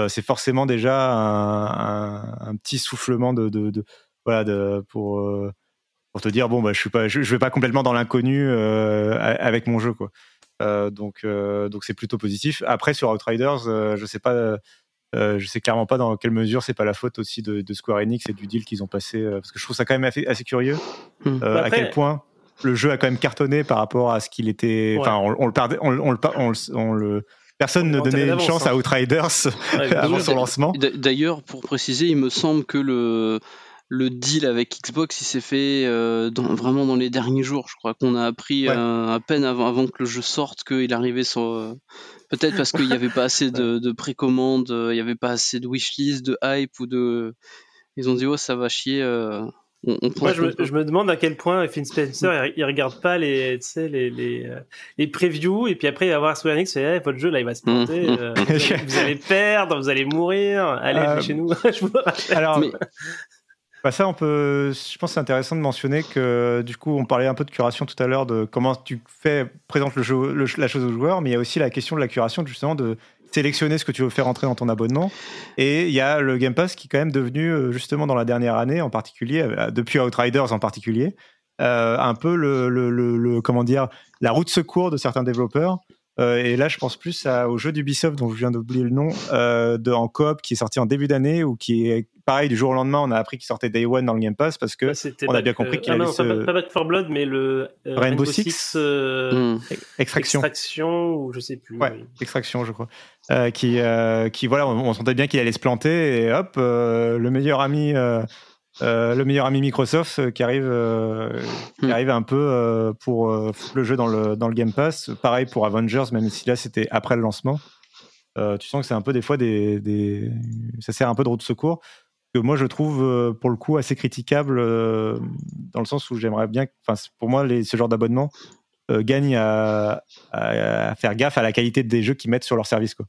c'est forcément déjà un, petit soufflement de, voilà pour te dire bon bah je pas je, je vais pas complètement dans l'inconnu avec mon jeu quoi. Euh, donc, euh, donc c'est plutôt positif. Après, sur Outriders, euh, je sais pas. je sais clairement pas dans quelle mesure c'est pas la faute aussi de, Square Enix et du deal qu'ils ont passé parce que je trouve ça quand même assez, curieux hmm. à quel point le jeu a quand même cartonné par rapport à ce qu'il était enfin on, le perdait on, le, on, le personne ne donnait une chance à hein. Outriders avant son lancement d'ailleurs pour préciser il me semble que le le deal avec Xbox, il s'est fait euh, vraiment dans les derniers jours. Je crois qu'on a appris euh, à peine avant, avant, que le jeu sorte qu'il arrivait sur. Euh, peut-être parce qu'il n'y avait pas assez de, de précommandes, il n'y avait pas assez de wishlist, de hype ou de. Ils ont dit oh ça va chier. Moi, je me, demande à quel point Finn Spencer, il, regarde pas les, les, les, les, previews et puis après il va voir Square Enix et votre jeu là il va se planter, mmh. vous allez perdre, vous allez mourir, allez chez nous. je vous Alors, bah ça, on peut. Je pense c'est intéressant de mentionner que du coup, on parlait un peu de curation tout à l'heure, de comment tu fais jeu, la chose aux joueurs, mais il y a aussi la question de la curation, justement, de sélectionner ce que tu veux faire entrer dans ton abonnement. Et il y a le Game Pass qui est quand même devenu, euh, justement, dans la dernière année, en particulier, euh, depuis Outriders en particulier, euh, un peu le, le, le, comment dire, la route secours de certains développeurs. Euh, et là, je pense plus à, au jeu d'Ubisoft dont je viens d'oublier le nom, euh, de en coop qui est sorti en début d'année ou qui est pareil du jour au lendemain. On a appris qu'il sortait Day One dans le Game Pass parce que Bah, on a bien compris qu'il ah allait non, se- pas, pas Back 4 Blood, mais le euh, Rainbow Six euh, Hmm. extraction. Extraction ou je sais plus. Ouais, oui. extraction, je crois. Euh, qui, euh, qui, voilà, on, on sentait bien qu'il allait se planter et hop, euh, le meilleur ami, euh, euh, le meilleur ami Microsoft euh, qui arrive, euh, qui Hmm. arrive un peu euh, pour euh, foutre le jeu dans le dans le Game Pass. Pareil pour Avengers, même si là c'était après le lancement. Euh, tu sens que c'est un peu des fois des, des, ça sert un peu de roue de secours que moi je trouve euh, pour le coup assez critiquable euh, dans le sens où j'aimerais bien, que- enfin pour moi les, ce genre d'abonnement euh, gagne à, à- à faire gaffe à la qualité des jeux qu'ils mettent sur leur service quoi.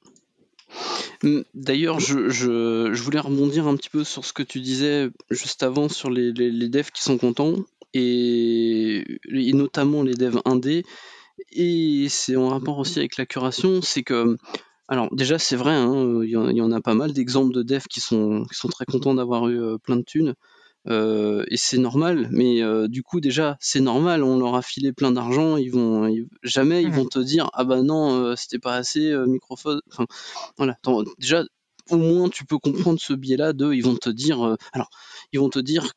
Mm, D'ailleurs, je, voulais rebondir un petit peu sur ce que tu disais juste avant sur les, devs qui sont contents et, notamment les devs indés. Et c'est en rapport aussi avec la curation, c'est que, alors déjà c'est vrai, hein, il y, en- a pas mal d'exemples de devs qui sont, qui sont très contents d'avoir eu euh, plein de thunes. Euh, et c'est normal, mais euh, du coup déjà c'est normal, on leur a filé plein d'argent, ils vont ils- jamais ils Mhm. vont te dire ah bah non euh, c'était pas assez microphone, enfin voilà, déjà au moins tu peux comprendre ce biais-là de ils vont te dire alors ils vont te dire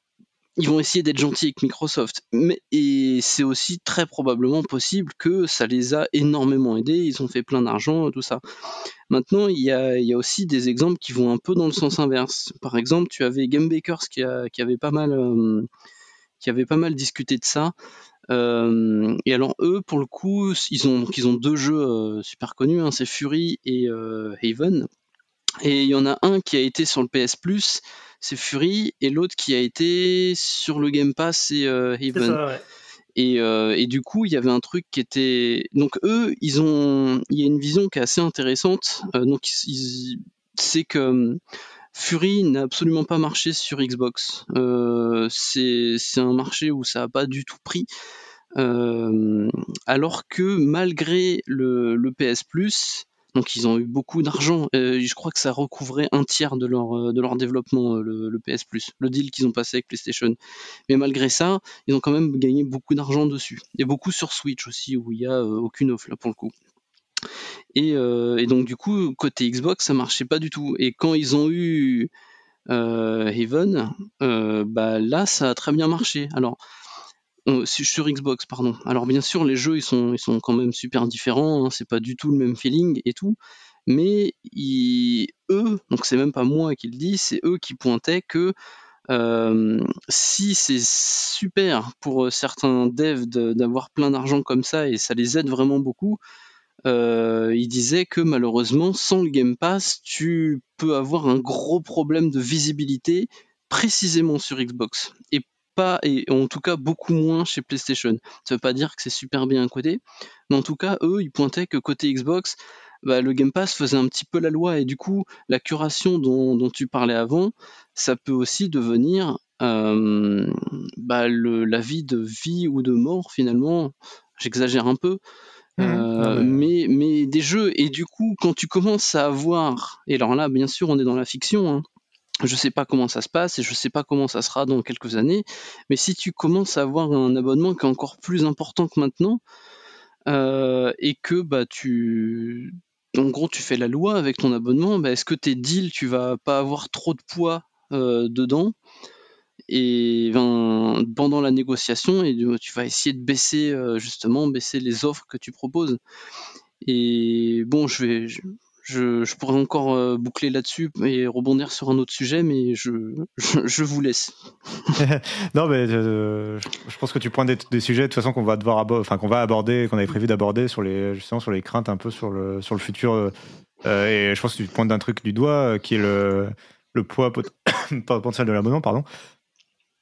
ils vont essayer d'être gentils avec Microsoft, mais et c'est aussi très probablement possible que ça les a énormément aidés, ils ont fait plein d'argent, tout ça. Maintenant, il y a, aussi des exemples qui vont un peu dans le sens inverse. Par exemple, tu avais Game Bakers qui, avait pas mal, euh, qui avait pas mal discuté de ça. Euh, et alors eux, pour le coup, ils ont, ils ont deux jeux euh, super connus, hein, c'est Fury et euh, Haven. Et il y en a un qui a été sur le PS Plus, c'est Fury, et l'autre qui a été sur le Game Pass, c'est euh, Haven. ça, ouais. Et, euh, et du coup, il y avait un truc qui était. Donc eux, ils ont. Il y a une vision qui est assez intéressante. Euh, donc ils- c'est que Fury n'a absolument pas marché sur Xbox. Euh, c'est c'est un marché où ça n'a pas du tout pris. Alors que malgré le, le PS Plus, donc ils ont eu beaucoup d'argent. Je crois que ça recouvrait un tiers de leur euh, de leur développement euh, le, PS Plus, le deal qu'ils ont passé avec PlayStation. Mais malgré ça, ils ont quand même gagné beaucoup d'argent dessus. Et beaucoup sur Switch aussi, où il y a euh, aucune offre là pour le coup. Et, donc du coup, côté Xbox, ça marchait pas du tout. Et quand ils ont eu Haven, bah là, ça a très bien marché. Alors euh, sur Xbox, pardon. Alors bien sûr, les jeux, ils sont, ils sont quand même super différents. Hein, c'est pas du tout le même feeling et tout. Mais ils- eux, donc c'est même pas moi qui le dis, c'est eux qui pointaient que euh, si c'est super pour euh, certains devs de- d'avoir plein d'argent comme ça et ça les aide vraiment beaucoup, ils disaient que malheureusement, sans le Game Pass, tu peux avoir un gros problème de visibilité précisément sur Xbox et pas et en tout cas beaucoup moins chez PlayStation. Ça veut pas dire que c'est super bien à côté, mais en tout cas eux ils pointaient que côté Xbox, bah, le Game Pass faisait un petit peu la loi et du coup la curation dont, dont tu parlais avant, ça peut aussi devenir euh, bah, le, la vie de vie ou de mort finalement. J'exagère un peu, Mhm. euh, mais- mais, mais des jeux, et du coup, quand tu commences à avoir, et alors là, bien sûr, on est dans la fiction, hein, je sais pas comment ça se passe et je sais pas comment ça sera dans quelques années, mais si tu commences à avoir un abonnement qui est encore plus important que maintenant, euh, et que bah tu, en gros, tu fais la loi avec ton abonnement, bah, est-ce que tes deals, tu vas pas avoir trop de poids euh, dedans? Et ben, pendant la négociation et tu vas essayer de baisser euh, justement baisser les offres que tu proposes. Et bon je vais je, pourrais encore euh, boucler là-dessus et rebondir sur un autre sujet mais je, je, vous laisse Non, mais euh, je pense que tu pointes des, sujets de toute façon qu'on va devoir enfin qu'on va aborder, qu'on avait prévu d'aborder sur les justement sur les craintes un peu sur le sur le futur. euh, et je pense que tu pointes d'un truc du doigt qui est le le poids pot- potentiel de l'abonnement, pardon.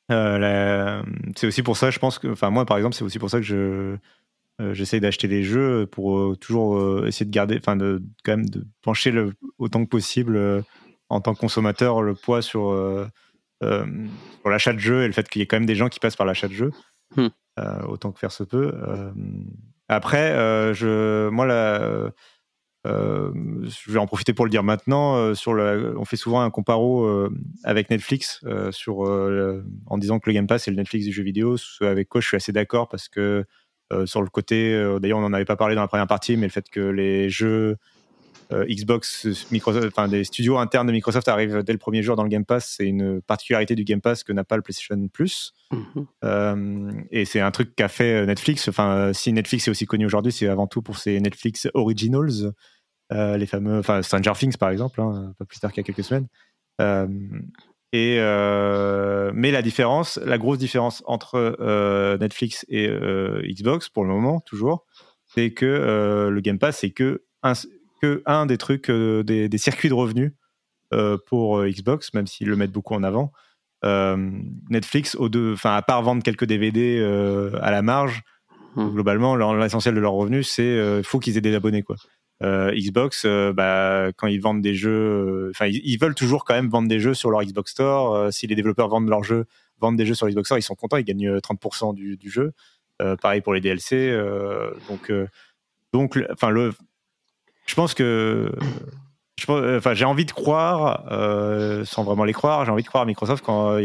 C'est aussi pour ça, je pense que, enfin moi par exemple, c'est aussi pour ça que je j'essaye d'acheter des jeux pour euh, toujours euh, essayer de garder, enfin de quand même de pencher le, autant que possible euh, en tant que consommateur le poids sur euh, euh, sur l'achat de jeux et le fait qu'il y ait quand même des gens qui passent par l'achat de jeux, Hmm. euh, autant que faire se peut. Euh, après, euh, je, moi, euh, je vais en profiter pour le dire maintenant. euh, sur le, on fait souvent un comparo euh, avec Netflix euh, sur, euh, le- en disant que le Game Pass est le Netflix du jeu vidéo, ce avec quoi je suis assez d'accord parce que sur le côté, d'ailleurs on n'en avait pas parlé dans la première partie, mais le fait que les jeux Xbox, Microsoft, enfin des studios internes de Microsoft arrivent dès le premier jour dans le Game Pass, c'est une particularité du Game Pass que n'a pas le PlayStation Plus. Mhm. et c'est un truc qu'a fait Netflix. Enfin, si Netflix est aussi connu aujourd'hui, c'est avant tout pour ses Netflix Originals, les fameux, enfin Stranger Things par exemple, hein, pas plus tard qu'il y a quelques semaines. Et euh, mais la différence, la grosse différence entre euh, Netflix et euh, Xbox pour le moment toujours, c'est que le Game Pass c'est que un, que un des trucs des, des, circuits de revenus pour Xbox, même s'ils le mettent beaucoup en avant. Netflix, au deux, enfin à part vendre quelques DVD à la marge, mmh. globalement l'essentiel de leurs revenus c'est faut qu'ils aient des abonnés quoi. Euh, Xbox, euh, bah, quand ils vendent des jeux, euh, enfin, ils, veulent toujours quand même vendre des jeux sur leur Xbox Store. si les développeurs vendent leurs jeux, vendent des jeux sur Xbox Store, ils sont contents, ils gagnent 30% du, du, jeu. pareil pour les DLC. donc, donc, enfin, le, je pense que enfin, j'ai envie de croire, sans vraiment les croire, j'ai envie de croire à Microsoft quand,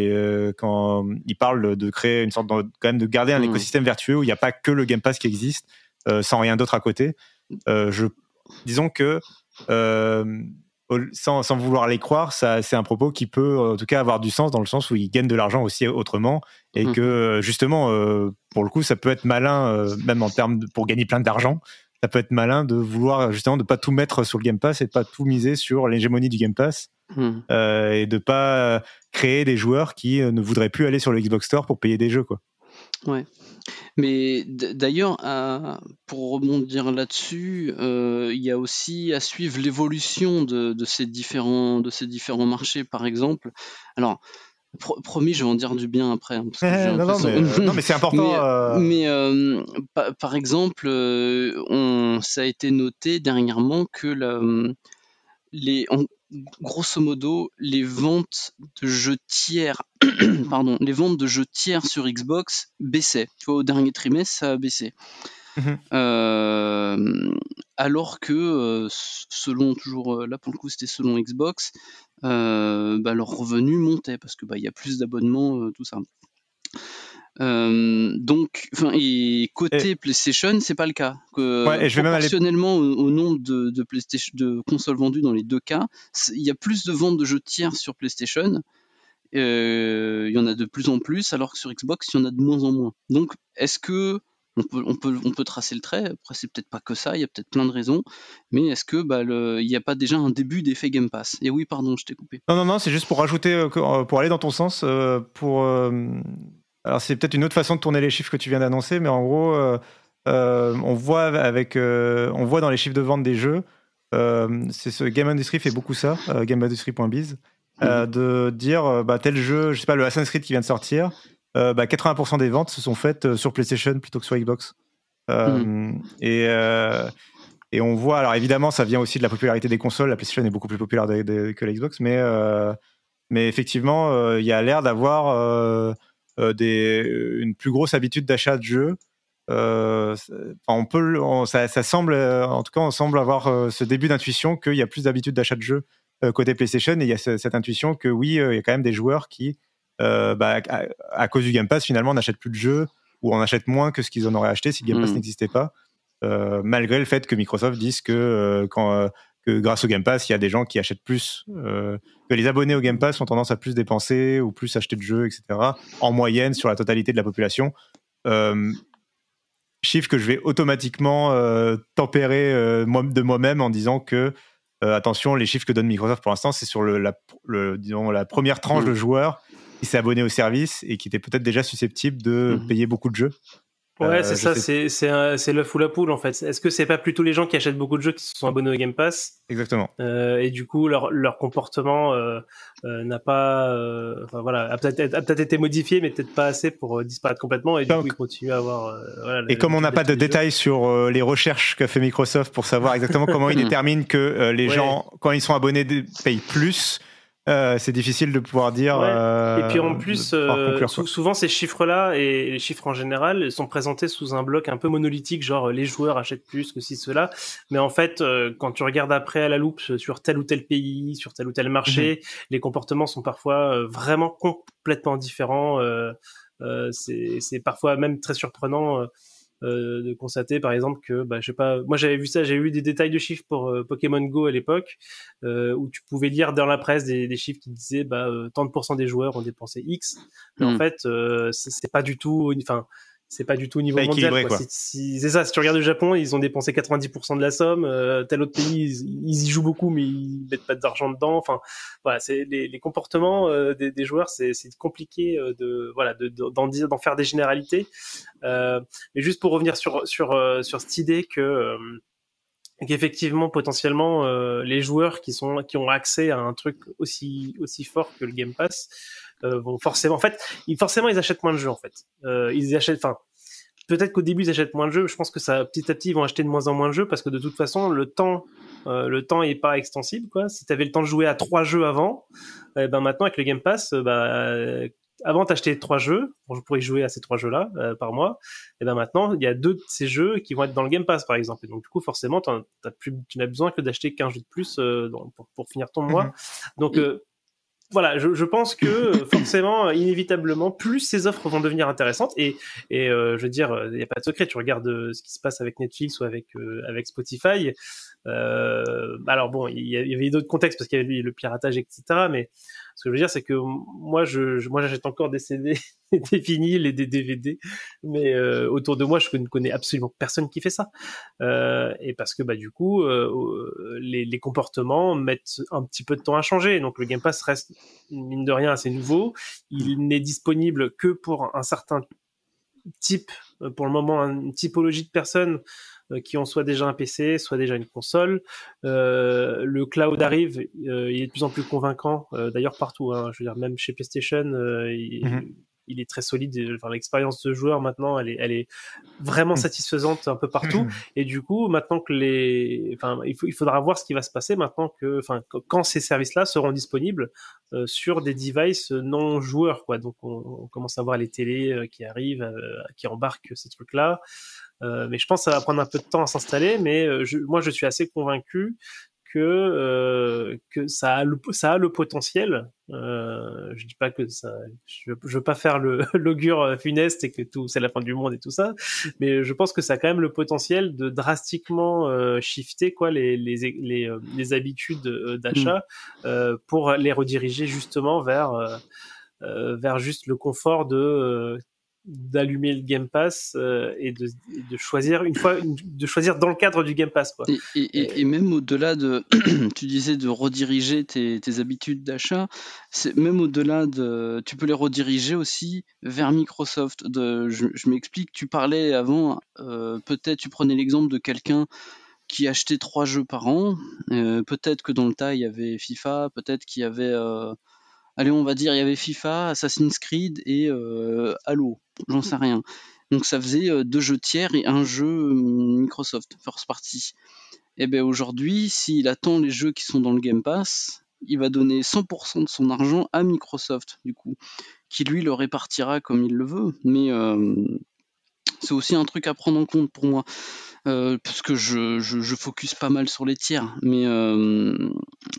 quand ils parlent de créer une sorte de, quand même de garder un mmh. écosystème vertueux où il n'y a pas que le Game Pass qui existe, sans rien d'autre à côté. je disons que euh, sans, sans, vouloir les croire, ça, c'est un propos qui peut en tout cas avoir du sens dans le sens où ils gagnent de l'argent aussi autrement et mmh. que justement, euh, pour le coup, ça peut être malin, euh, même en termes de, pour gagner plein d'argent, ça peut être malin de vouloir justement de pas tout mettre sur le Game Pass et de pas tout miser sur l'hégémonie du Game Pass mmh. et de pas créer des joueurs qui ne voudraient plus aller sur le Xbox Store pour payer des jeux quoi. Ouais. Mais d'ailleurs, pour rebondir là-dessus, euh, il y a aussi à suivre l'évolution de, ces différents, de ces différents marchés, par exemple. Alors, promis, je vais en dire du bien après. Hein, non, mais, c'est important. Mais, euh, euh, par exemple, on, ça a été noté dernièrement que les, grosso modo, les ventes de jeux tiers, pardon, les ventes de jeux tiers sur Xbox baissaient. Au dernier trimestre, ça a baissé. Mhm. Euh, alors que, euh, selon toujours, euh, là pour le coup c'était selon Xbox, bah, leurs revenus montaient parce que bah, il y a plus d'abonnements, tout ça. Euh, donc, enfin, et côté PlayStation, c'est pas le cas. Que, ouais, et je vais proportionnellement au, nombre de, de, PlayStation, de consoles vendues dans les deux cas, il y a plus de ventes de jeux tiers sur PlayStation. Euh, il y en a de plus en plus, alors que sur Xbox, il y en a de moins en moins. Donc, est-ce que on peut, on peut, on peut tracer le trait? Après, c'est peut-être pas que ça, il y a peut-être plein de raisons. Mais est-ce que bah, il n'y a pas déjà un début d'effet Game Pass? Et oui, pardon, je t'ai coupé. Non, non, non, c'est juste pour rajouter, euh, pour aller dans ton sens, pour alors c'est peut-être une autre façon de tourner les chiffres que tu viens d'annoncer, mais en gros, euh, euh, on voit avec, euh, on voit dans les chiffres de vente des jeux, c'est ce Game Industry fait beaucoup ça, GameIndustry.biz, mhm. de dire bah, tel jeu, je sais pas le Assassin's Creed qui vient de sortir, bah, 80% des ventes se sont faites sur PlayStation plutôt que sur Xbox. Mhm. Et et on voit, alors évidemment, ça vient aussi de la popularité des consoles. La PlayStation est beaucoup plus populaire que la Xbox, mais, mais effectivement, il y a l'air d'avoir des, une plus grosse habitude d'achat de jeux. Euh, on peut, ça, semble, en tout cas, on semble avoir euh, ce début d'intuition qu'il y a plus d'habitude d'achat de jeux côté PlayStation et il y a cette intuition que oui, il y a quand même des joueurs qui, bah, à, cause du Game Pass, finalement, n'achètent plus de jeux ou en achètent moins que ce qu'ils en auraient acheté si le Game Pass hmm. n'existait pas. malgré le fait que Microsoft dise que quand que grâce au Game Pass, il y a des gens qui achètent plus, euh, que les abonnés au Game Pass ont tendance à plus dépenser ou plus acheter de jeux, etc. En moyenne sur la totalité de la population. Euh, chiffre que je vais automatiquement euh, tempérer de moi-même en disant que attention, les chiffres que donne Microsoft pour l'instant, c'est sur le, la, disons, la première tranche de joueurs qui s'est abonné au service et qui était peut-être déjà susceptible de mmh payer beaucoup de jeux. Ouais, euh, c'est ça, c'est l'œuf ou la poule en fait. Est-ce que c'est pas plutôt les gens qui achètent beaucoup de jeux qui se sont abonnés au Game Pass? Exactement. Euh, et du coup, leur, leur comportement euh, n'a pas. Enfin voilà, a peut-être peut été modifié, mais peut-être pas assez pour disparaître complètement. Et du coup, ils continuent à avoir. Voilà, et comme on n'a pas de détails sur les recherches qu'a fait Microsoft pour savoir exactement comment ils déterminent que les gens, quand ils sont abonnés, payent plus. Euh, c'est difficile de pouvoir dire. et puis en euh, plus, euh, souvent ces chiffres-là et les chiffres en général sont présentés sous un bloc un peu monolithique, genre les joueurs achètent plus que si cela. Mais en fait, quand tu regardes après à la loupe sur tel ou tel pays, sur tel ou tel marché, mhm. les comportements sont parfois vraiment complètement différents. c'est parfois même très surprenant de constater par exemple que, bah, je sais pas, moi j'avais vu ça, j'ai eu des détails de chiffres pour Pokémon Go à l'époque, où tu pouvais lire dans la presse des, chiffres qui disaient, bah, tant de pourcents des joueurs ont dépensé X, mais en hmm. fait, c'est pas du tout, enfin c'est pas du tout au niveau mondial. Quoi. c'est ça. Si tu regardes le Japon, ils ont dépensé 90% de la somme. Euh, tel autre pays, ils, y jouent beaucoup, mais ils mettent pas d'argent dedans. Enfin, voilà, c'est les, les, comportements euh, des, des, joueurs, c'est compliqué euh, de voilà d'en de, d'en faire des généralités. Euh, mais juste pour revenir sur sur sur cette idée que qu'effectivement potentiellement les joueurs qui sont qui ont accès à un truc aussi aussi fort que le Game Pass euh, vont forcément, en fait, ils, forcément, ils achètent moins de jeux, en fait. Euh, ils achètent, enfin, peut-être qu'au début, ils achètent moins de jeux. Je pense que ça, petit à petit, ils vont acheter de moins en moins de jeux parce que de toute façon, le temps, euh, le temps est pas extensible, quoi. Si tu avais le temps de jouer à trois jeux avant, eh ben maintenant, avec le Game Pass, bah, avant t'achetais trois jeux, bon, je pourrais jouer à ces trois jeux-là par mois, et ben maintenant il y a deux de ces jeux qui vont être dans le Game Pass par exemple. Et donc du coup forcément as plus, tu n'as besoin que d'acheter qu'un jeu de plus pour, pour, finir ton mois. Mhm. Donc voilà, je, je, pense que euh, forcément, inévitablement, plus ces offres vont devenir intéressantes. Et, et euh, je veux dire, il n'y a pas de secret. Tu regardes euh, ce qui se passe avec Netflix ou avec avec Spotify. Euh, alors bon, il y, avait d'autres contextes parce qu'il y avait le piratage, etc. Mais ce que je veux dire, c'est que moi, je, moi, j'achète encore des CD, des vinyles et des DVD, mais euh, autour de moi, je ne connais absolument personne qui fait ça. Euh, et parce que bah du coup, euh, les, les, comportements mettent un petit peu de temps à changer. Donc le Game Pass reste mine de rien assez nouveau. Il n'est disponible que pour un certain type, pour le moment, une typologie de personnes qui ont soit déjà un PC, soit déjà une console. Euh, le cloud arrive, euh, il est de plus en plus convaincant, d'ailleurs partout. Hein, même chez PlayStation, mhm. Est très solide. Enfin, l'expérience de joueur maintenant, elle est, elle est vraiment mhm. satisfaisante un peu partout. Mhm. Et du coup, maintenant que les, enfin, il, faut, il faudra voir ce qui va se passer maintenant que, enfin, quand ces services-là seront disponibles sur des devices non joueurs, quoi. Donc, on, on, commence à voir les télés qui arrivent, qui embarquent ces trucs-là. Euh, mais je pense que ça va prendre un peu de temps à s'installer. Mais euh, je, moi, je suis assez convaincu que, euh, que ça, a le, ça a le potentiel. Euh, je dis pas que ça, je, je veux pas faire le l'augure funeste et que tout c'est la fin du monde et tout ça, mais je pense que ça a quand même le potentiel de drastiquement euh, shifter quoi les les les, les habitudes d'achat mmh. pour les rediriger justement vers vers juste le confort de d'allumer le Game Pass euh, et de, de, choisir une fois de choisir dans le cadre du Game Pass quoi. Et, et, même au-delà de tu disais de rediriger tes, tes habitudes d'achat c'est même au-delà de tu peux les rediriger aussi vers Microsoft. De, je, je m'explique tu parlais avant euh, peut-être tu prenais l'exemple de quelqu'un qui achetait trois jeux par an. Euh, peut-être que dans le tas il y avait FIFA peut-être qu'il y avait allez, on va dire, il y avait FIFA, Assassin's Creed et Halo, j'en sais rien. Donc ça faisait euh, deux jeux tiers et un jeu euh, Microsoft First Party. Et eh bien aujourd'hui, s'il attend les jeux qui sont dans le Game Pass, il va donner 100% de son argent à Microsoft, du coup, qui lui le répartira comme il le veut. Mais c'est aussi un truc à prendre en compte pour moi. Euh, parce que je, je, focus pas mal sur les tiers, mais euh,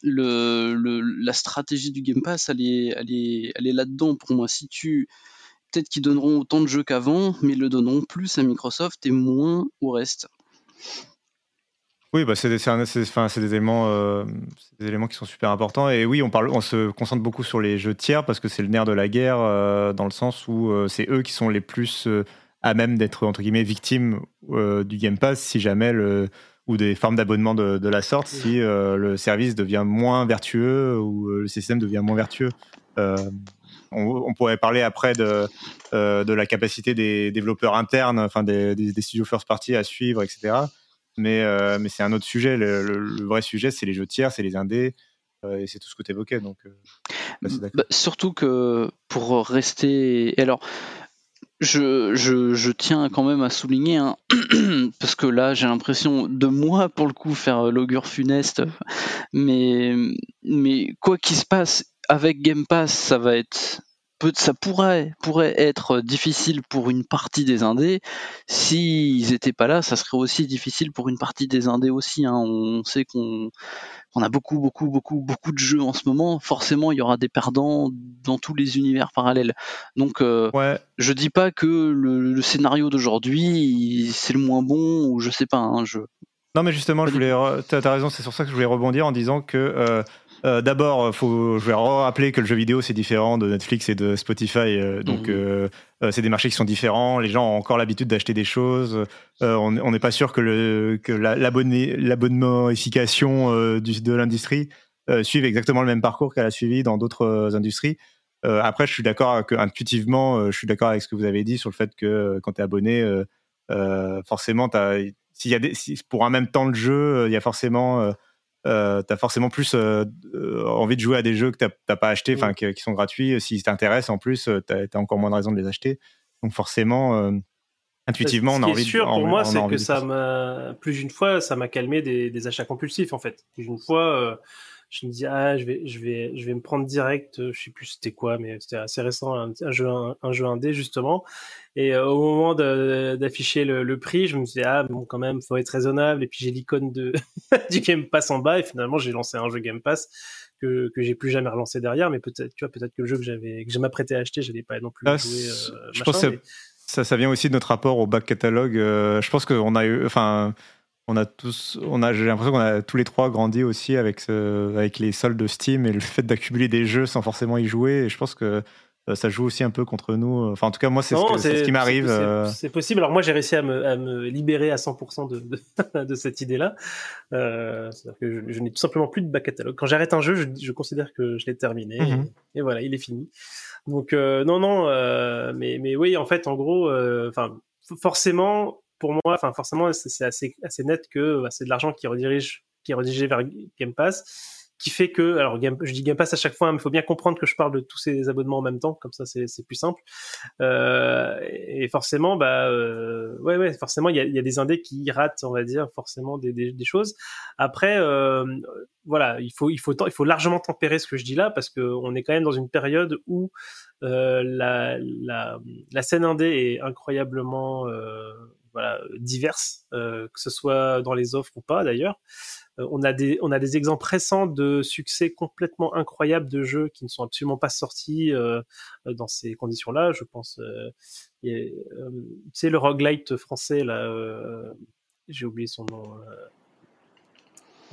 le, le, la stratégie du Game Pass, elle est, elle est, elle est là-dedans pour moi. Si tu, peut-être qu'ils donneront autant de jeux qu'avant, mais le donneront plus à Microsoft et moins au reste. Oui, bah c'est des, éléments, euh, des éléments qui sont super importants. Et oui, on, parle, on se concentre beaucoup sur les jeux tiers parce que c'est le nerf de la guerre, dans le sens où c'est eux qui sont les plus à même d'être entre guillemets victime euh, du Game Pass si jamais le ou des formes d'abonnement de, la sorte si euh, le service devient moins vertueux ou euh, le système devient moins vertueux. On, pourrait parler après de, de la capacité des développeurs internes, enfin des, des, studios first party à suivre, etc. Mais, mais c'est un autre sujet. Le, vrai sujet, c'est les jeux tiers, c'est les indés, et c'est tout ce que tu évoquais. Donc, bah, surtout que pour rester. alors, je, je, tiens quand même à souligner, hein, parce que là j'ai l'impression de moi pour le coup faire l'augure funeste, mais, mais quoi qu'il se passe avec Game Pass, ça va être ça pourrait, pourrait être difficile pour une partie des indés. S'ils étaient pas là, ça serait aussi difficile pour une partie des indés aussi. Hein. On sait qu'on on a beaucoup, beaucoup, beaucoup, beaucoup de jeux en ce moment. Forcément, il y aura des perdants dans tous les univers parallèles. Donc, euh, Ouais. je dis pas que le, le scénario d'aujourd'hui c'est le moins bon ou je sais pas. Hein, je... Non, mais justement, je voulais. T'as t'as raison, c'est sur ça que je voulais rebondir en disant que. euh, euh, D'abord, faut, je vais rappeler que le jeu vidéo c'est différent de Netflix et de Spotify, euh, donc Mhm. euh, euh, c'est des marchés qui sont différents. Les gens ont encore l'habitude d'acheter des choses. Euh, on n'est pas sûr que l'abonnementification euh, de l'industrie euh, suive exactement le même parcours qu'elle a suivi dans d'autres euh, industries. Euh, après, je suis d'accord que intuitivement, euh, je suis d'accord avec ce que vous avez dit sur le fait que euh, quand tu es abonné, euh, euh, forcément, s'il y a des, si- pour un même temps de jeu, euh, il y a forcément, euh, t'as forcément plus euh, euh, envie de jouer à des jeux que t'as pas acheté, enfin qui, qui sont gratuits. Si t'intéressent, en plus, t'as as encore moins de raisons de les acheter. Donc forcément, euh, intuitivement, Ce on a qui envie. est sûr de, pour moi, c'est que ça m'a plus d'une fois, ça m'a calmé des, des achats compulsifs en fait. Plus d'une fois, je me dis ah, je vais, je vais, je vais me prendre direct. euh, Je sais plus c'était quoi, mais c'était assez récent, un, un jeu, un, un jeu indé justement. Et euh, au moment d'afficher le, le prix, je me dit ah bon quand même, faut être raisonnable. Et puis j'ai l'icône de du Game Pass en bas et finalement j'ai lancé un jeu Game Pass que que j'ai plus jamais relancé derrière. Mais peut-être, tu vois, peut-être que le jeu que j'avais, que je m'apprêtais à acheter, j'allais pas non plus Ah, jouer. euh, je machin, pense que mais- Ça, ça vient aussi de notre rapport au back catalogue. Euh, je pense qu'on a eu, enfin, on a tous, on a, j'ai l'impression qu'on a tous les trois grandi aussi avec ce, avec les soldes de Steam et le fait d'accumuler des jeux sans forcément y jouer. Et je pense que euh, ça joue aussi un peu contre nous. Enfin, en tout cas, moi, c'est ce, qui m'arrive. c'est- euh, C'est possible. Alors moi, j'ai réussi à me, à me libérer à 100% de, de, de cette idée-là. Euh, C'est-à-dire que je, je n'ai tout simplement plus de back catalogue. Quand j'arrête un jeu, je, je considère que je l'ai terminé. Mhm. et, et voilà, il est fini. Donc euh, non, non, euh, mais, mais oui, en fait, en gros, enfin, forcément, pour moi, enfin, forcément, c'est assez, assez net que bah, c'est de l'argent qui redirige, qui est redirigé vers Game Pass qui fait que, alors je dis Game Pass à chaque fois, hein, mais il faut bien comprendre que je parle de tous ces abonnements en même temps, comme ça c'est plus simple. Euh, et forcément, bah, euh, ouais, ouais, forcément, il y a, y a des indés qui ratent, on va dire, forcément des, des, choses. Après, euh, voilà, il faut, il faut, il faut largement tempérer ce que je dis là, parce que on est quand même dans une période où la, la, la scène indé est incroyablement, voilà, diverse, euh, que ce soit dans les offres ou pas d'ailleurs. Euh, on a des on a des exemples récents de succès complètement incroyables de jeux qui ne sont absolument pas sortis euh, dans ces conditions-là. Je pense, euh, euh, tu sais, le roguelite français là, euh, j'ai oublié son nom.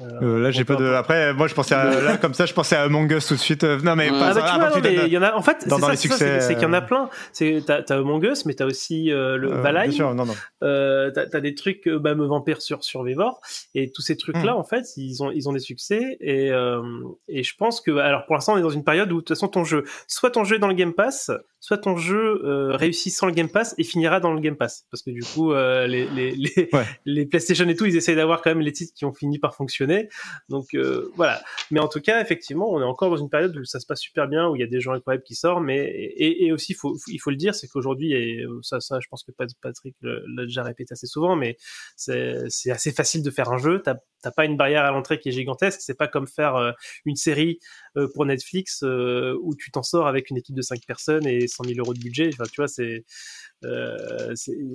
Euh, euh, là, j'ai pas de. Après, moi, je pensais à, là, comme ça, je pensais à Among Us tout de suite. Euh, non, mais pas Ah bah vois, non, mais de- il y en a. En fait, c'est ça, succès, qu'il y en a euh, plein. C'est t'as t'as Among Us, mais t'as aussi euh, le euh, Valheim. Bien sûr, non, non. Euh, t'as as des trucs bah, me Vampire sur Survivor et tous ces trucs là Mhm. en fait ils ont ils ont des succès et euh, et je pense que alors pour l'instant on est dans une période où de toute façon ton jeu soit ton jeu est dans le Game Pass soit ton jeu euh, réussit sans le Game Pass et finira dans le Game Pass. Parce que du coup euh, les les les, Ouais. les PlayStation et tout ils essayent d'avoir quand même les titres qui ont fini par fonctionner. Donc euh, voilà. Mais en tout cas effectivement on est encore dans une période où ça se passe super bien où il y a des gens incroyables qui sortent. Mais et, et aussi faut il faut le dire c'est qu'aujourd'hui et ça ça je pense que Pat- Patrick l'a déjà répété assez souvent mais c'est c'est assez facile de faire un jeu. T'as t'as pas une barrière à l'entrée qui est gigantesque c'est pas comme faire euh, une série euh, pour Netflix euh, où tu t'en sors avec une équipe de 5 personnes et 100 000 euros de budget enfin tu vois c'est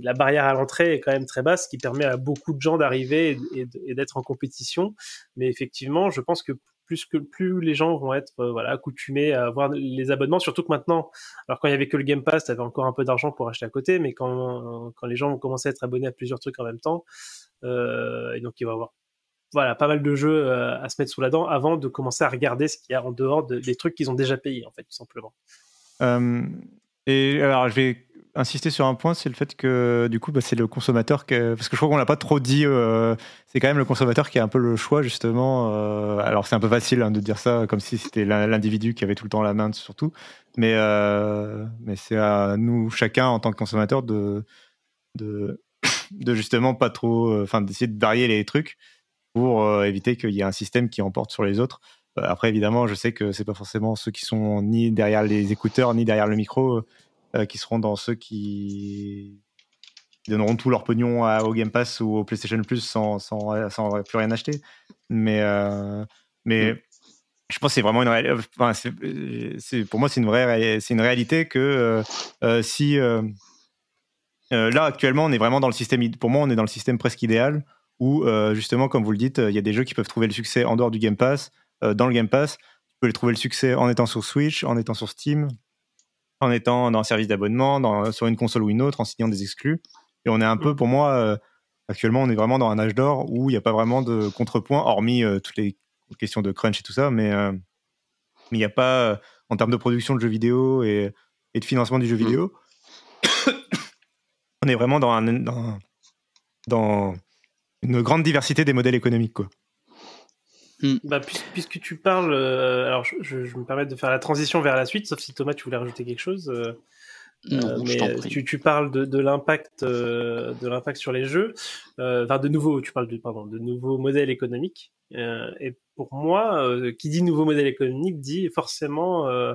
la barrière à l'entrée est quand même très basse, ce qui permet à beaucoup de gens d'arriver et, d'être en compétition. Mais effectivement, je pense que plus que plus les gens vont être voilà accoutumés à avoir les abonnements, surtout que maintenant, alors quand il y avait que le Game Pass, t'avais encore un peu d'argent pour acheter à côté, mais quand quand les gens vont commencer à être abonnés à plusieurs trucs en même temps, et donc il va y avoir voilà pas mal de jeux euh, à se mettre sous la dent avant de commencer à regarder ce qu'il y a en dehors de- des trucs qu'ils ont déjà payés en fait tout simplement. Et alors, je vais insister sur un point, c'est le fait que du coup, bah, c'est le consommateur que, parce que je crois qu'on l'a pas trop dit. euh, c'est quand même le consommateur qui a un peu le choix justement. euh, alors, c'est un peu facile hein, de dire ça comme si c'était l'in- l'individu qui avait tout le temps la main sur tout, mais mais c'est à nous chacun en tant que consommateur de de de justement pas trop, enfin d'essayer de varier les trucs pour euh, éviter qu'il y ait un système qui emporte sur les autres. Euh, Après, évidemment, je sais que c'est pas forcément ceux qui sont ni derrière les écouteurs ni derrière le micro euh, qui seront dans ceux qui donneront tout leur pognon à- au Game Pass ou au PlayStation Plus sans, sans, sans plus rien acheter. Mais, euh, mais je pense que c'est vraiment une enfin, c'est, pour moi c'est une vraie c'est une réalité que si là actuellement on est vraiment dans le système pour moi on est dans le système presque idéal où justement comme vous le dites il y a des jeux qui peuvent trouver le succès en dehors du Game Pass dans le Game Pass tu peux trouver le succès en étant sur Switch en étant sur Steam en étant dans un service d'abonnement sur une console ou une autre en signant des exclus et on est un peu mmh. pour moi actuellement on est vraiment dans un âge d'or où il n'y a pas vraiment de contrepoint hormis toutes les question de crunch et tout ça, mais euh, il n'y a pas, euh, en termes de production de jeux vidéo et, de financement du jeu mm. vidéo, on est vraiment dans, un, dans, dans, une grande diversité des modèles économiques. Quoi. Mm. Bah, puisque, tu parles, euh, alors je, me permets de faire la transition vers la suite, sauf si Thomas, tu voulais rajouter quelque chose. mais tu, tu, parles de, de l'impact de l'impact sur les jeux, enfin de nouveaux, tu parles de pardon, de nouveaux modèles économiques. et pour moi, euh, qui dit nouveau modèle économique dit forcément euh, euh,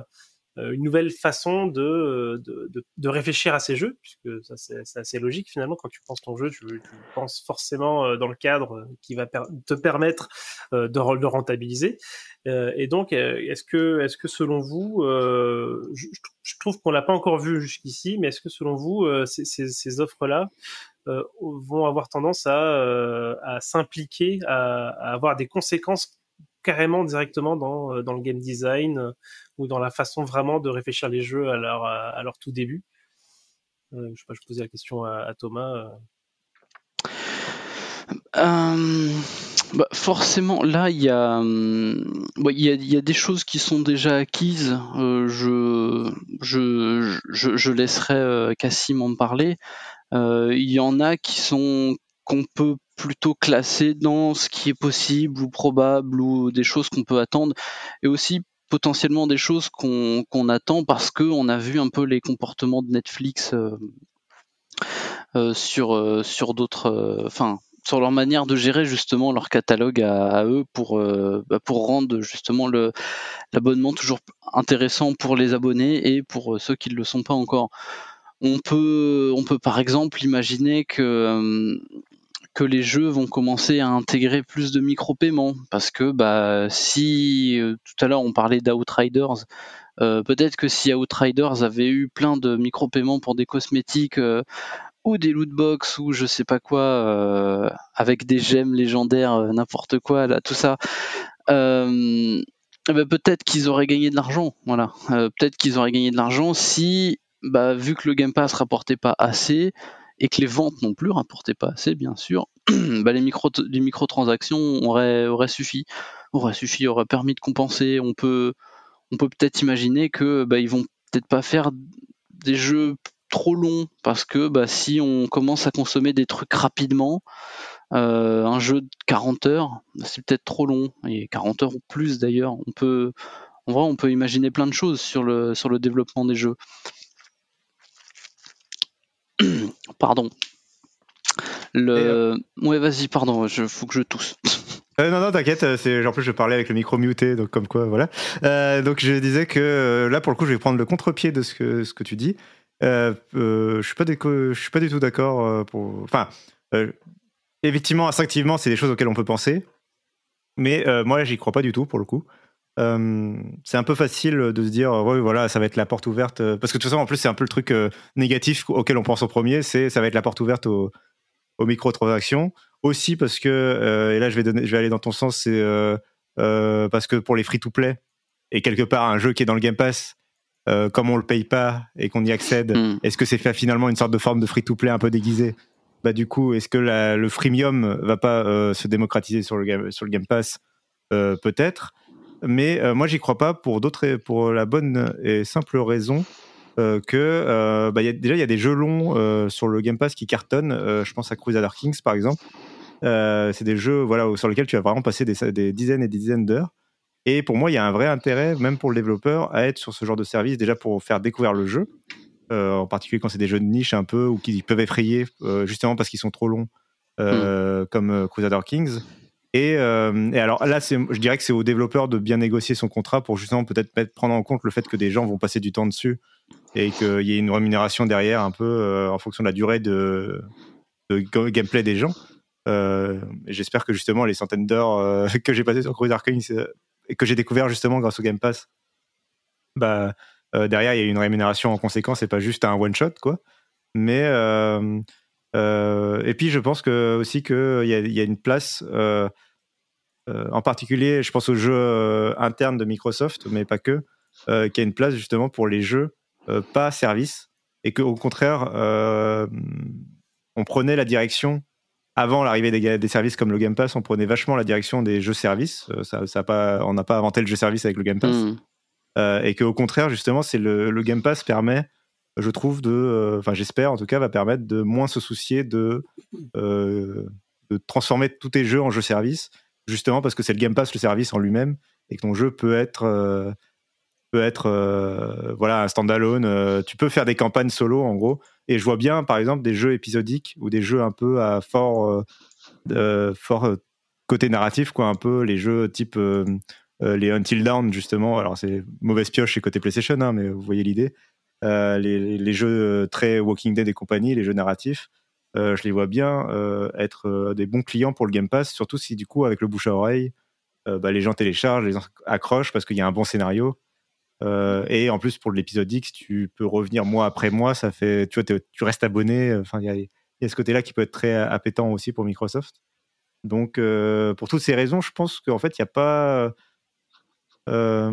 une nouvelle façon de, de, de, réfléchir à ces jeux, puisque ça c'est assez logique finalement. Quand tu penses ton jeu, tu, tu penses forcément dans le cadre qui va te permettre de, de rentabiliser. et donc, est-ce que, est-ce que selon vous, je, je, trouve qu'on l'a pas encore vu jusqu'ici, mais est-ce que selon vous, ces, ces, ces offres-là vont avoir tendance à, à s'impliquer, à, à, avoir des conséquences carrément directement dans, euh, dans le game design euh, ou dans la façon vraiment de réfléchir les jeux à leur, leur tout début. Euh, je sais pas, je posais la question à, Thomas. Bah, forcément, là, il y, a, des choses qui sont déjà acquises. je, je, laisserai Cassim en parler. Il y en a qui sont qu'on peut plutôt classer dans ce qui est possible ou probable ou des choses qu'on peut attendre et aussi potentiellement des choses qu'on attend parce qu'on a vu un peu les comportements de Netflix euh, euh, sur, euh, sur d'autres sur leur manière de gérer justement leur catalogue à, eux pour, bah, pour rendre justement l'abonnement toujours intéressant pour les abonnés et pour ceux qui ne le sont pas encore. On peut par exemple imaginer que les jeux vont commencer à intégrer plus de micro-paiements. Parce que bah si euh, tout à l'heure on parlait d'Outriders, euh, peut-être que si Outriders avait eu plein de micro-paiements pour des cosmétiques euh, ou des loot box ou je sais pas quoi avec des gemmes légendaires n'importe quoi là tout ça bah, peut-être qu'ils auraient gagné de l'argent voilà. Peut-être qu'ils auraient gagné de l'argent si bah, vu que le Game Pass rapportait pas assez et que les ventes non plus rapportaient pas assez, bien sûr, bah les, micro, les microtransactions auraient, suffi, auraient suffi, auraient permis de compenser. On peut, on peut peut-être imaginer que bah, ils vont peut-être pas faire des jeux trop longs parce que bah, si on commence à consommer des trucs rapidement, euh, un jeu de 40 heures, c'est peut-être trop long et 40 heures ou plus d'ailleurs. On peut, en vrai, on peut imaginer plein de choses sur le sur le développement des jeux. Pardon. Le... Euh, ouais, vas-y, pardon, il faut que je tousse. Euh, non, non, t'inquiète. C'est en plus je parlais avec le micro muté, donc comme quoi, voilà. Euh, donc je disais que là, pour le coup, je vais prendre le contre-pied de ce que ce que tu dis. je suis pas je suis pas du tout d'accord pour. Enfin, effectivement, instinctivement, c'est des choses auxquelles on peut penser, mais moi, là, j'y crois pas du tout pour le coup. Euh, c'est un peu facile de se dire, ouais, voilà, ça va être la porte ouverte. Euh, parce que de toute façon, en plus, c'est un peu le truc euh, négatif auquel on pense au premier, c'est ça va être la porte ouverte aux, aux microtransactions. Aussi parce que, et là, je vais, donner, je vais aller dans ton sens, c'est parce que pour les free-to-play, et quelque part, un jeu qui est dans le Game Pass, comme on le paye pas et qu'on y accède, hmm. est-ce que c'est finalement une sorte de forme de free-to-play un peu déguisée? Bah, du coup, est-ce que le freemium va pas se démocratiser sur le, sur le Game Pass? Peut-être mais euh, moi j'y crois pas pour d'autres pour la bonne et simple raison euh, que euh, bah, y a, déjà il y a des jeux longs sur le Game Pass qui cartonnent. je pense à Crusader Kings par exemple. c'est des jeux voilà sur lesquels tu vas vraiment passer des, des dizaines et des dizaines d'heures. Et pour moi, il y a un vrai intérêt, même pour le développeur, à être sur ce genre de service déjà pour faire découvrir le jeu, en particulier quand c'est des jeux de niche un peu ou qui peuvent effrayer justement parce qu'ils sont trop longs, hmm. comme Crusader Kings. Euh, et, alors là, je dirais que c'est aux développeurs de bien négocier son contrat pour justement peut-être prendre en compte le fait que des gens vont passer du temps dessus et qu'il y ait une rémunération derrière un peu euh, en fonction de la durée de, gameplay des gens. Euh, J'espère que justement les centaines d'heures que j'ai passées sur Crusader Kings et que j'ai découvert justement grâce au Game Pass, bah, derrière, il y a une rémunération en conséquence et pas juste un one-shot, quoi. Mais. Et puis, je pense que, aussi qu'il y, y, a une place. en particulier, je pense aux jeux internes de Microsoft, mais pas que, qui a une place justement pour les jeux pas service et qu'au contraire, on prenait la direction avant l'arrivée des, services comme le Game Pass, on prenait vachement la direction des jeux services. Euh, ça, pas, on n'a pas inventé le jeu service avec le Game Pass. Mm. Euh, et qu'au contraire, justement, c'est le, Game Pass permet, je trouve, de, euh, enfin, j'espère en tout cas, va permettre de moins se soucier de, de transformer tous tes jeux en jeux service, justement parce que c'est le Game Pass le service en lui-même et que ton jeu peut être peut être voilà un standalone. tu peux faire des campagnes solo en gros et je vois bien, par exemple, des jeux épisodiques ou des jeux un peu à fort, euh, fort euh, côté narratif, quoi, un peu les jeux type euh, les Until Dawn, justement. Alors, c'est mauvaise pioche chez côté PlayStation, hein, mais vous voyez l'idée. Les, les, jeux très Walking Dead et compagnie, les jeux narratifs, je les vois bien être des bons clients pour le Game Pass, surtout si, du coup, avec le bouche à oreille, bah, les gens téléchargent, les gens accrochent parce qu'il y a un bon scénario. Euh, et en plus, pour l'épisode X, tu peux revenir mois après mois. Ça fait, tu vois, tu restes abonné. Il y a, ce côté-là qui peut être très appétant aussi pour Microsoft. Donc, euh, pour toutes ces raisons, je pense qu'en fait, il n'y a pas il euh,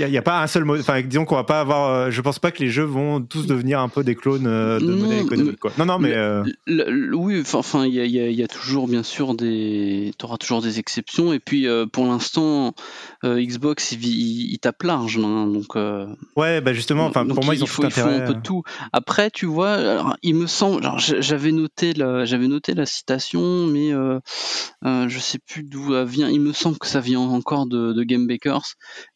n'y a, pas un seul mode. Enfin, disons qu'on va pas avoir. Euh, je pense pas que les jeux vont tous devenir un peu des clones euh, de monnaie économique. Quoi. Non, non, mais. oui, enfin, il y, a, toujours, bien sûr, des. Tu auras toujours des exceptions. Et puis, pour l'instant, Xbox, il, il, tape large. Hein, donc. ouais, bah justement, enfin, pour moi, ils ont faut, tout un peu de tout. Après, tu vois, il me semble. J'avais noté, la, j'avais noté la citation, mais je sais plus d'où elle vient. Il me semble que ça vient encore de, de Game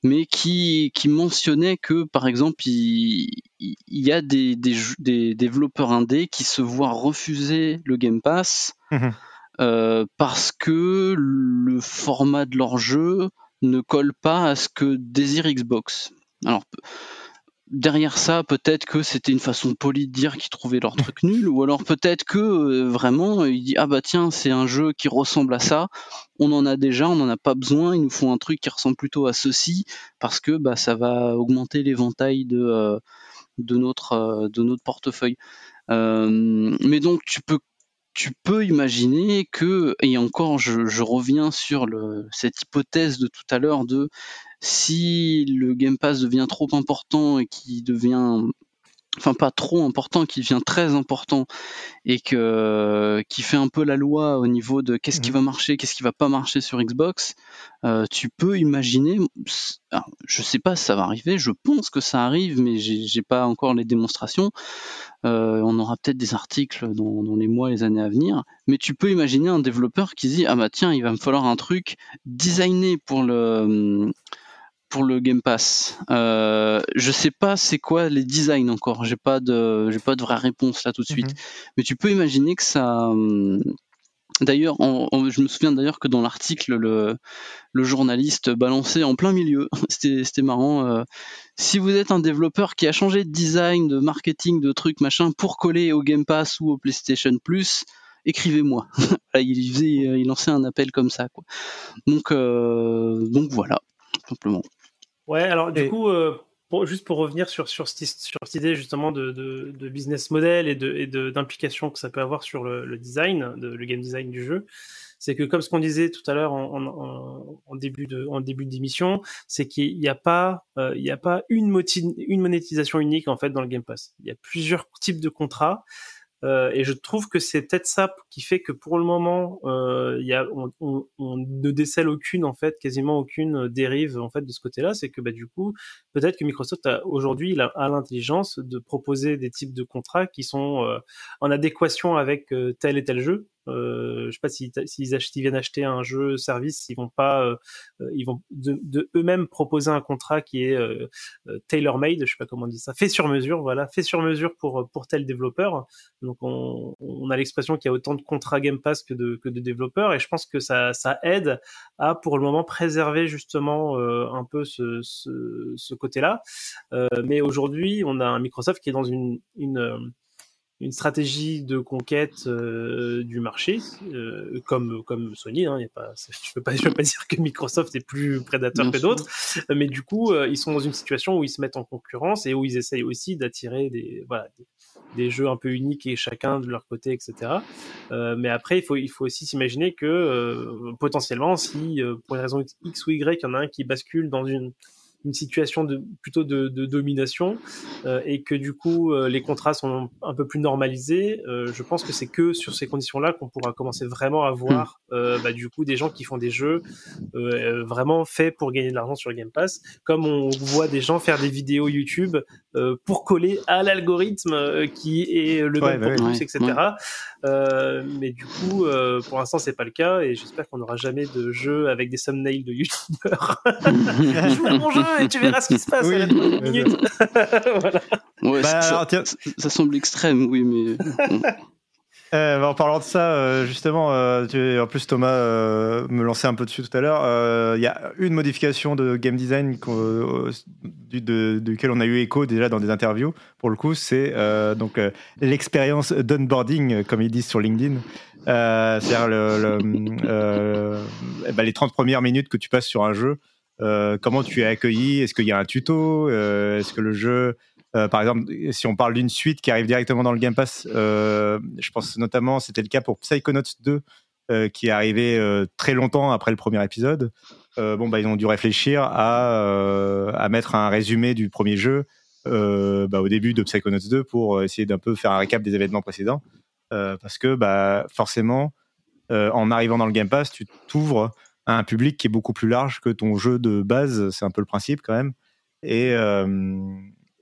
Mais qui, qui mentionnait que, par exemple, il, y a des, des, développeurs indés qui se voient refuser le Game Pass mhm. euh, parce que le format de leur jeu ne colle pas à ce que désire Xbox. Alors, derrière ça, peut-être que c'était une façon polie de dire qu'ils trouvaient leur truc nul, ou alors peut-être que euh, vraiment il dit ah bah tiens c'est un jeu qui ressemble à ça, on en a déjà, on n'en a pas besoin, il nous faut un truc qui ressemble plutôt à ceci parce que bah ça va augmenter l'éventail de euh, notre euh, portefeuille. mais donc tu peux tu peux imaginer que, et encore je, reviens sur cette hypothèse de tout à l'heure de si le Game Pass devient trop important et qui devient enfin pas trop important, qui devient très important et que qui fait un peu la loi au niveau de qu'est-ce qui mmh. va marcher, qu'est-ce qui va pas marcher sur Xbox, euh, tu peux imaginer, je sais pas si ça va arriver, je pense que ça arrive, mais j'ai pas encore les démonstrations. Euh, on aura peut-être des articles dans, dans, les mois, les années à venir, mais tu peux imaginer un développeur qui dit ah bah tiens, il va me falloir un truc designé pour le pour le Game Pass. Euh, je sais pas c'est quoi les designs encore. J'ai pas de j'ai pas de vraie réponse là tout de suite. Mhm. Mais tu peux imaginer que ça. Hum, d'ailleurs, je me souviens d'ailleurs que dans l'article, le, le, journaliste balançait en plein milieu. C'était marrant. Euh, si vous êtes un développeur qui a changé de design, de marketing, de trucs machin pour coller au Game Pass ou au PlayStation Plus, écrivez-moi. il faisait, il lançait un appel comme ça. Quoi. Donc, euh, donc voilà, simplement. Ouais, alors du coup, euh, juste pour revenir sur, sur, cette, sur cette idée justement de, de, business model et d'implication que ça peut avoir sur le, design, le game design du jeu, c'est que comme ce qu'on disait tout à l'heure en, en, début de en début d'émission, c'est qu'il n'y a pas euh, il y a pas une, une monétisation unique en fait dans le Game Pass. Il y a plusieurs types de contrats. Euh, et je trouve que c'est peut-être ça qui fait que pour le moment, euh, y a, on, on, on, ne décèle aucune en fait, quasiment aucune dérive en fait de ce côté-là. C'est que bah, du coup, peut-être que Microsoft a aujourd'hui a, l'intelligence de proposer des types de contrats qui sont euh, en adéquation avec euh, tel et tel jeu. Euh, je sais pas s'ils si, viennent acheter un jeu service, ils vont pas, euh, euh, ils vont de, eux-mêmes proposer un contrat qui est tailor made, je sais pas comment on dit ça, fait sur mesure, voilà, fait sur mesure pour pour tel développeur. Donc on, a l'expression qu'il y a autant de contrats Game Pass que de développeurs, et je pense que ça aide à pour le moment préserver justement un peu ce côté-là. mais aujourd'hui, on a un Microsoft qui est dans une une stratégie de conquête euh, du marché, euh, comme, comme Sony. Hein, y a pas, je ne veux, pas, veux pas dire que Microsoft est plus prédateur que d'autres, mais du coup, euh, ils sont dans une situation où ils se mettent en concurrence et où ils essayent aussi d'attirer des, voilà, des, jeux un peu uniques et chacun de leur côté, etc. mais après, il faut, il faut aussi s'imaginer que potentiellement, si pour une raison X ou Y, il y en a un qui bascule dans une une situation de, plutôt de, de domination euh, et que du coup euh, les contrats sont un peu plus normalisés, euh, je pense que c'est que sur ces conditions-là qu'on pourra commencer vraiment à voir hmm. bah, du coup des gens qui font des jeux vraiment faits pour gagner de l'argent sur Game Pass, comme on voit des gens faire des vidéos YouTube pour coller à l'algorithme qui est le même pour tous, etc. mais du coup, pour l'instant, c'est pas le cas et j'espère qu'on n'aura jamais de jeu avec des thumbnails de YouTubeurs. Joue à mon jeu et tu verras ce qui se passe à la minute. voilà. ouais, bah, ça, ça, semble extrême, oui, mais. Euh, en parlant de ça, euh, justement, euh, tu, en plus Thomas euh, me lançait un peu dessus tout à l'heure. Il y a une modification de game design du, de, duquel on a eu écho déjà dans des interviews. Pour le coup, c'est donc l'expérience d'onboarding, comme ils disent sur LinkedIn. C'est-à-dire le, le bah, les 30 premières minutes que tu passes sur un jeu. Euh, comment tu es accueilli? Est-ce qu'il y a un tuto? Euh, Est-ce que le jeu, euh, par exemple, si on parle d'une suite qui arrive directement dans le Game Pass, je pense notamment, c'était le cas pour Psychonauts 2, qui est arrivé très longtemps après le premier épisode. bon, bah, ils ont dû réfléchir à, à mettre un résumé du premier jeu bah, au début de Psychonauts 2 pour essayer d'un peu faire un récap des événements précédents. parce que bah, forcément, en arrivant dans le Game Pass, tu t'ouvres un public qui est beaucoup plus large que ton jeu de base. C'est un peu le principe quand même. Et, euh,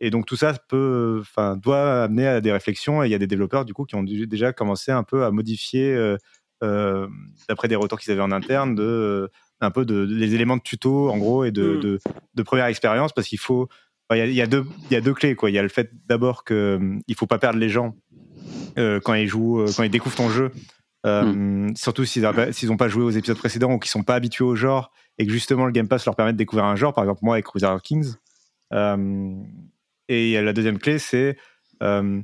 et donc tout ça peut, enfin, doit amener à des réflexions. Et il y a des développeurs du coup qui ont déjà commencé un peu à modifier, euh, euh, d'après des retours qu'ils avaient en interne, de un peu de, les éléments de tuto en gros et de, mm. de, première expérience parce qu'il faut. Il y, a, deux, il y a deux clés quoi. Il y a le fait d'abord que il faut pas perdre les gens quand ils jouent, quand ils découvrent ton jeu. Euh, hmm. Surtout s'ils n'ont pas joué aux épisodes précédents ou qu'ils sont pas habitués au genre et que justement le Game Pass leur permet de découvrir un genre, par exemple moi avec Crusader Kings. Euh, et la deuxième clé, c'est euh,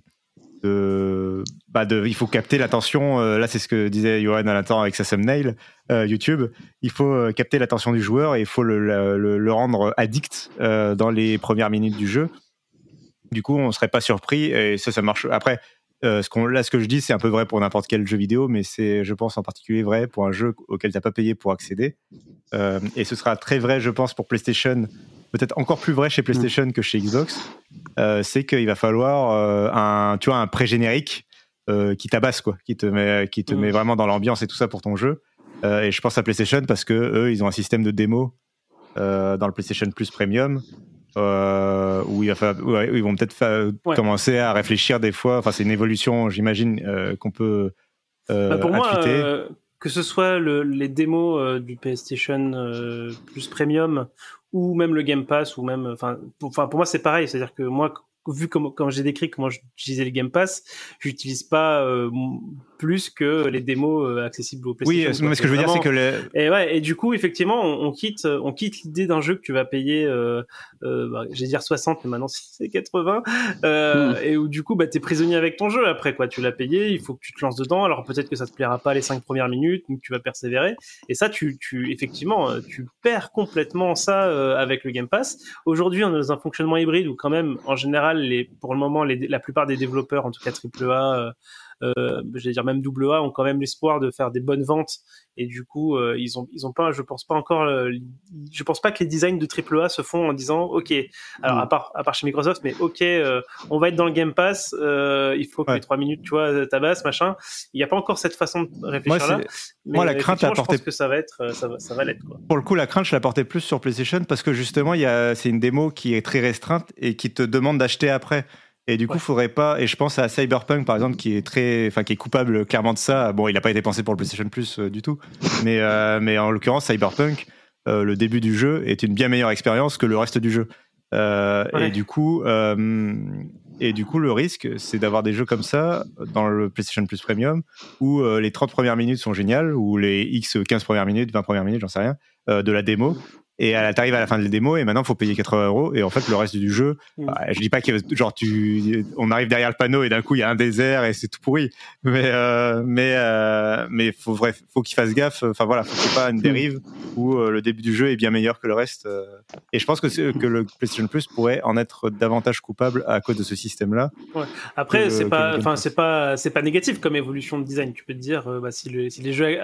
bah de, il faut capter l'attention. là, c'est ce que disait Johan à l'instant avec sa thumbnail YouTube. Il faut capter l'attention du joueur et il faut le, le rendre addict dans les premières minutes du jeu. Du coup, on serait pas surpris et ça, ça marche. Après, euh, ce qu'on, là, ce que je dis, c'est un peu vrai pour n'importe quel jeu vidéo, mais c'est, je pense, en particulier vrai pour un jeu auquel tu n'as pas payé pour accéder. Euh, et ce sera très vrai, je pense, pour PlayStation, peut-être encore plus vrai chez PlayStation que chez Xbox. Euh, c'est qu'il va falloir un, tu vois, un pré-générique qui tabasse, quoi, qui te met, qui te met vraiment dans l'ambiance et tout ça pour ton jeu. et je pense à PlayStation parce que eux, ils ont un système de démo dans le PlayStation Plus Premium euh, où, il va ils vont peut-être commencer à réfléchir des fois. Enfin, c'est une évolution, j'imagine, euh, qu'on peut. Euh, bah, pour moi, euh, que ce soit le, les démos du PlayStation Plus Premium ou même le Game Pass ou même, enfin, pour, pour moi, c'est pareil. C'est-à-dire que moi, vu comme, comme j'ai décrit comment j'utilisais le Game Pass, j'utilise pas plus que les démos euh, accessibles au PlayStation. Oui, mais ce que je veux dire, c'est que les... et ouais, et du coup, effectivement, on, on quitte, on quitte l'idée d'un jeu que tu vas payer, euh, euh bah, j'ai dire 60, mais maintenant c'est 80, euh, hmm. et où du coup, bah, t'es prisonnier avec ton jeu après quoi. Tu l'as payé, il faut que tu te lances dedans. Alors peut-être que ça te plaira pas les cinq premières minutes, mais tu vas persévérer. Et ça, tu, tu effectivement, tu perds complètement ça avec le Game Pass. Aujourd'hui, on est dans un fonctionnement hybride où quand même, en général les, pour le moment, les, la plupart des développeurs, en tout cas AAA, euh, euh, je vais dire même AA, ont quand même l'espoir de faire des bonnes ventes. Et du coup euh, ils ont ils ont pas je pense pas encore euh, je pense pas que les designs de AAA se font en disant ok alors à part à part chez Microsoft mais ok on va être dans le Game Pass il faut que les trois minutes tu vois tabasse machin. Il n'y a pas encore cette façon de réfléchir là moi la crainte je pense que ça va être ça va, ça va l'être quoi. pour le coup la crainte je la portais plus sur PlayStation parce que justement il y a c'est une démo qui est très restreinte et qui te demande d'acheter après et du coup, il faudrait pas. Et je pense à Cyberpunk, par exemple, qui est très, enfin, qui est coupable clairement de ça. Bon, il n'a pas été pensé pour le PlayStation Plus euh, du tout, mais euh, mais en l'occurrence, Cyberpunk, euh, le début du jeu est une bien meilleure expérience que le reste du jeu. Et du coup, et du coup, le risque, c'est d'avoir des jeux comme ça dans le PlayStation Plus Premium, où les 30 premières minutes sont géniales, ou les X 15 premières minutes, 20 premières minutes, j'en sais rien, de la démo, et t'arrives à la fin de la démo et maintenant faut payer 80 euros et en fait le reste du jeu Mm. bah, je dis pas que genre tu on arrive derrière le panneau et d'un coup il y a un désert et c'est tout pourri mais euh, mais euh, mais faut vrai faut qu'il fasse gaffe enfin voilà faut qu'il n'y ait pas une dérive où euh, le début du jeu est bien meilleur que le reste euh. et je pense que que le PlayStation Plus pourrait en être davantage coupable à cause de ce système là Après, c'est pas, enfin, c'est pas, c'est pas négatif comme évolution de design. Tu peux te dire, bah, si, le- si les jeux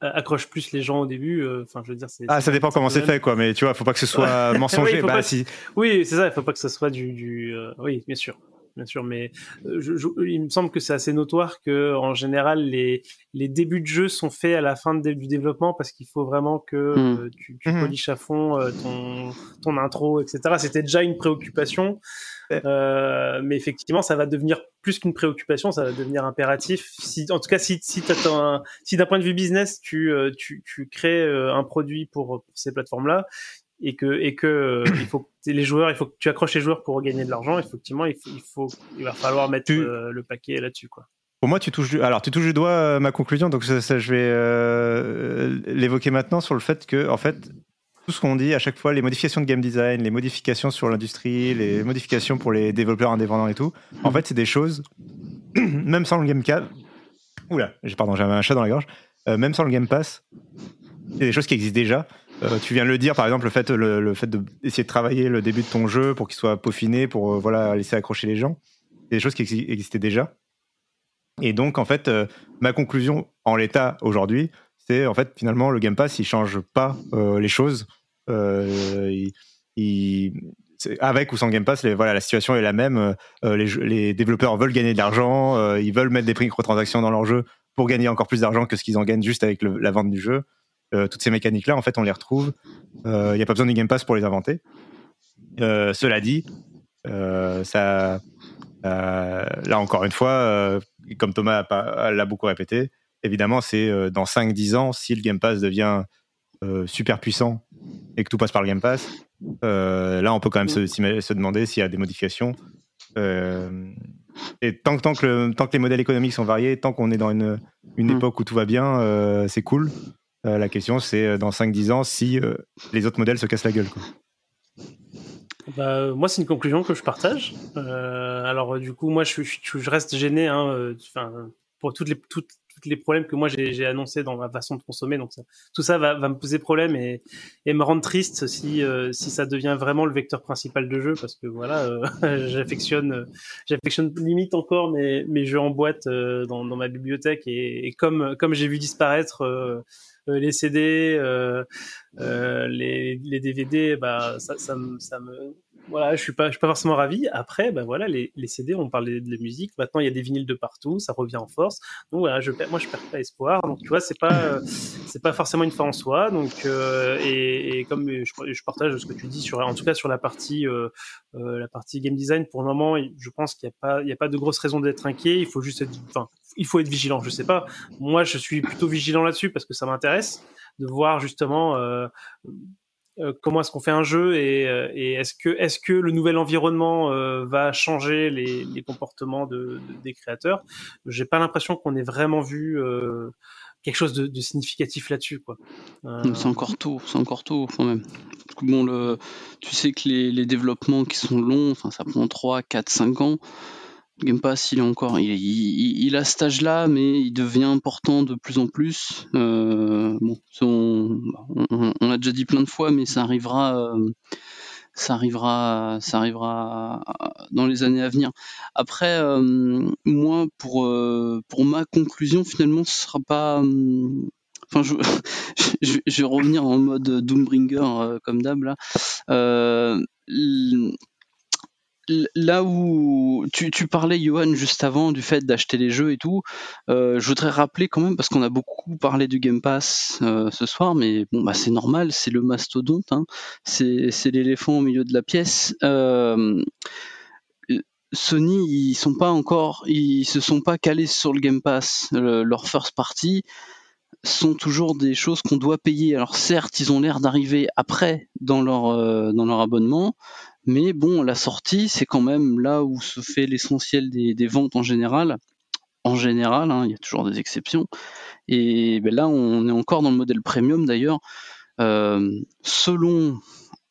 accrochent plus les gens au début, enfin, je veux dire, c'est. ah ça dépend comment c'est fait quoi mais tu vois faut pas que ce soit mensonger Oui, bah pas- si Oui, c'est ça. Il faut pas que ce soit du, du euh, oui, bien sûr, bien sûr. Mais euh, je- je- il me semble que c'est assez notoire que, en général, les les débuts de jeu sont faits à la fin de- du développement parce qu'il faut vraiment que Mm. euh, tu, tu poliches à fond euh, ton ton intro, etc. C'était déjà une préoccupation. Euh, mais effectivement, ça va devenir plus qu'une préoccupation, ça va devenir impératif. Si, en tout cas, si, si, t'attends un- si d'un point de vue business, tu, euh, tu, tu crées euh, un produit pour, pour ces plateformes-là, et que, et que euh, il faut que les joueurs, il faut que tu accroches les joueurs pour gagner de l'argent. Effectivement, il faut, il faut, il va falloir mettre Tu- euh, le paquet là-dessus, quoi. Pour moi, tu touches du... alors tu touches du doigt euh, ma conclusion, donc ça, ça, je vais l'évoquer maintenant sur le fait que en fait tout ce qu'on dit à chaque fois, les modifications de game design, les modifications sur l'industrie, les modifications pour les développeurs indépendants et tout, en fait c'est des choses même sans le game pass. Oula, pardon, j'avais un chat dans la gorge. Euh, même sans le game pass, c'est des choses qui existent déjà. Euh, tu viens de le dire, par exemple, le fait, le, le fait d'essayer de travailler le début de ton jeu pour qu'il soit peaufiné, pour euh, voilà laisser accrocher les gens, c'est des choses qui exi- existaient déjà. Et donc, en fait, ma conclusion en l'état aujourd'hui, c'est en fait finalement le Game Pass, il change pas les choses. Euh, avec ou sans Game Pass, voilà, la situation est la même. Euh, les, les développeurs veulent gagner de l'argent, euh, ils veulent mettre des microtransactions dans leur jeu pour gagner encore plus d'argent que ce qu'ils en gagnent juste avec la vente du jeu. Toutes ces mécaniques-là, en fait, on les retrouve. Il n'y a pas besoin du Game Pass pour les inventer. Cela dit, là encore une fois, comme Thomas l'a beaucoup répété, évidemment, c'est dans 5-10 ans, si le Game Pass devient super puissant et que tout passe par le Game Pass, euh, là, on peut quand même se, s'ima- se demander s'il y a des modifications. Euh, et tant, que- tant, que le- tant que les modèles économiques sont variés, tant qu'on est dans une, une Mm. époque où tout va bien, euh, c'est cool. Euh, la question, c'est euh, dans 5-10 ans, si euh, les autres modèles se cassent la gueule. Quoi. Bah, euh, moi, c'est une conclusion que je partage. Euh, alors, euh, du coup, moi, je, je, je reste gêné hein, euh, enfin, pour toutes les, toutes, toutes les problèmes que moi j'ai annoncés dans ma façon de consommer. Donc, ça, tout ça va, va me poser problème et, et me rendre triste si, euh, si ça devient vraiment le vecteur principal de jeu, parce que voilà, euh, j'affectionne, j'affectionne limite encore mes, mes jeux en boîte euh, dans, dans ma bibliothèque et, et comme, comme j'ai vu disparaître euh, euh, les CD, les, les DVD, bah ça, ça, me, ça me, voilà, je suis pas, je suis pas forcément ravi. Après, bah voilà, les, les CD, on parlait de la musique. Maintenant, il y a des vinyles de partout, ça revient en force. Donc voilà, je, perds- moi, je perds pas espoir. Donc tu vois, c'est pas, euh, c'est pas forcément une fin en soi. Donc euh, et, et comme je, je partage ce que tu dis sur, en tout cas sur la partie, euh, euh, la partie game design, pour le moment, je pense qu'il y a pas, il y a pas de grosse raison d'être inquiet. Il faut juste être, enfin, il faut être vigilant. Je sais pas. Moi, je suis plutôt vigilant là-dessus parce que ça m'intéresse de voir justement euh, comment est-ce qu'on fait un jeu et, euh, est-ce que est-ce que le nouvel environnement euh, va changer les, comportements de, de- des créateurs? J'ai pas l'impression qu'on ait vraiment vu euh, quelque chose de, significatif là-dessus. Euh, C'est encore tôt, c'est encore tôt quand même. Bon, le, tu sais que les, les développements qui sont longs, ça prend 3, 4, 5 ans. Game Pass, il est encore, il, a cet âge-là, mais il devient important de plus en plus. Euh, bon, on, on, l'a déjà dit plein de fois, mais ça arrivera, euh, ça arrivera, ça arrivera dans les années à venir. Après, euh, moi, pour euh, pour ma conclusion, finalement, ce sera pas. euh, Enfin, je, je, je vais revenir en mode Doombringer comme d'hab là. Là où tu, parlais, Johan, juste avant du fait d'acheter les jeux et tout, euh, je voudrais rappeler quand même, parce qu'on a beaucoup parlé du Game Pass euh, ce soir, mais bon, bah, c'est normal, c'est le mastodonte, hein, c'est l'éléphant au milieu de la pièce. Euh, Sony, ils sont pas encore, ils se sont pas calés sur le Game Pass. Le- leur first party sont toujours des choses qu'on doit payer. Alors certes, ils ont l'air d'arriver après dans leur abonnement, mais bon, la sortie, c'est quand même là où se fait l'essentiel des, ventes en général. En général, hein, il y a toujours des exceptions. Et ben là, on est encore dans le modèle premium d'ailleurs. selon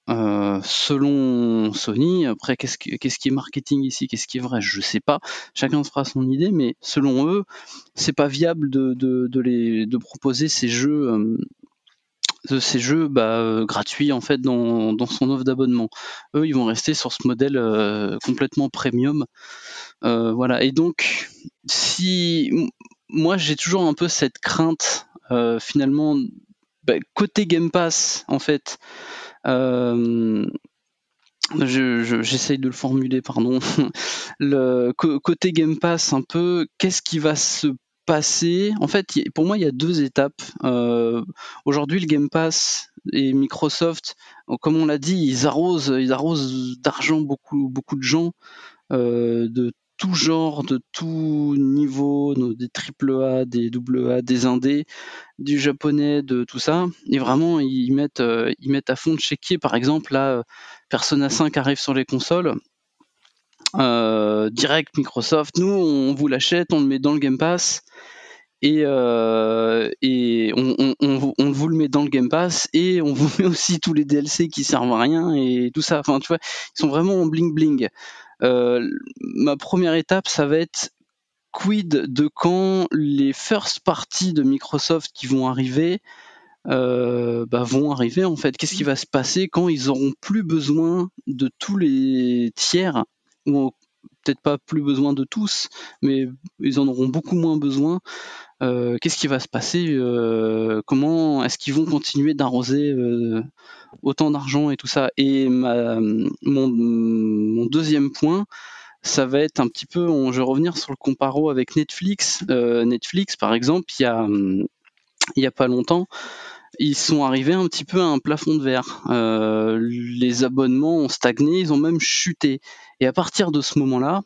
selon Sony, après qu'est-ce qui, est marketing ici, qu'est-ce qui est vrai, je sais pas. Chacun se fera son idée, mais selon eux, c'est pas viable de, proposer ces jeux de ces jeux bah, euh, gratuits en fait dans, son offre d'abonnement. Eux, ils vont rester sur ce modèle euh, complètement premium. Euh, voilà. Et donc, si moi j'ai toujours un peu cette crainte finalement bah, côté Game Pass en fait. J'essaye de le formuler, pardon. Côté Game Pass, un peu, qu'est-ce qui va se En fait, pour moi, il y a deux étapes. Euh, aujourd'hui, le Game Pass et Microsoft, comme on l'a dit, ils arrosent, ils arrosent d'argent beaucoup, beaucoup de gens euh, de tout genre, de tout niveau, des AAA, des AA, des indés, du japonais, de tout ça. Et vraiment, ils mettent, euh, ils mettent à fond de chéquier. Par exemple, là, Persona 5 arrive sur les consoles. Euh, direct Microsoft, nous on vous l'achète, on le met dans le Game Pass et, euh, et on, on, vous le met dans le Game Pass et on vous met aussi tous les DLC qui servent à rien et tout ça. Enfin, tu vois, ils sont vraiment en bling bling. Euh, ma première étape, ça va être quid de quand les first parties de Microsoft qui vont arriver bah, vont arriver en fait? Qu'est-ce qui va se passer quand ils auront plus besoin de tous les tiers ou peut-être pas plus besoin de tous, mais ils en auront beaucoup moins besoin. Euh, qu'est-ce qui va se passer euh, Comment est-ce qu'ils vont continuer d'arroser euh, autant d'argent et tout ça? Et mon, deuxième point, ça va être un petit peu, je vais revenir sur le comparo avec Netflix. Netflix, par exemple, il y a, il y a pas longtemps, ils sont arrivés un petit peu à un plafond de verre. Les abonnements ont stagné, ils ont même chuté. Et à partir de ce moment-là,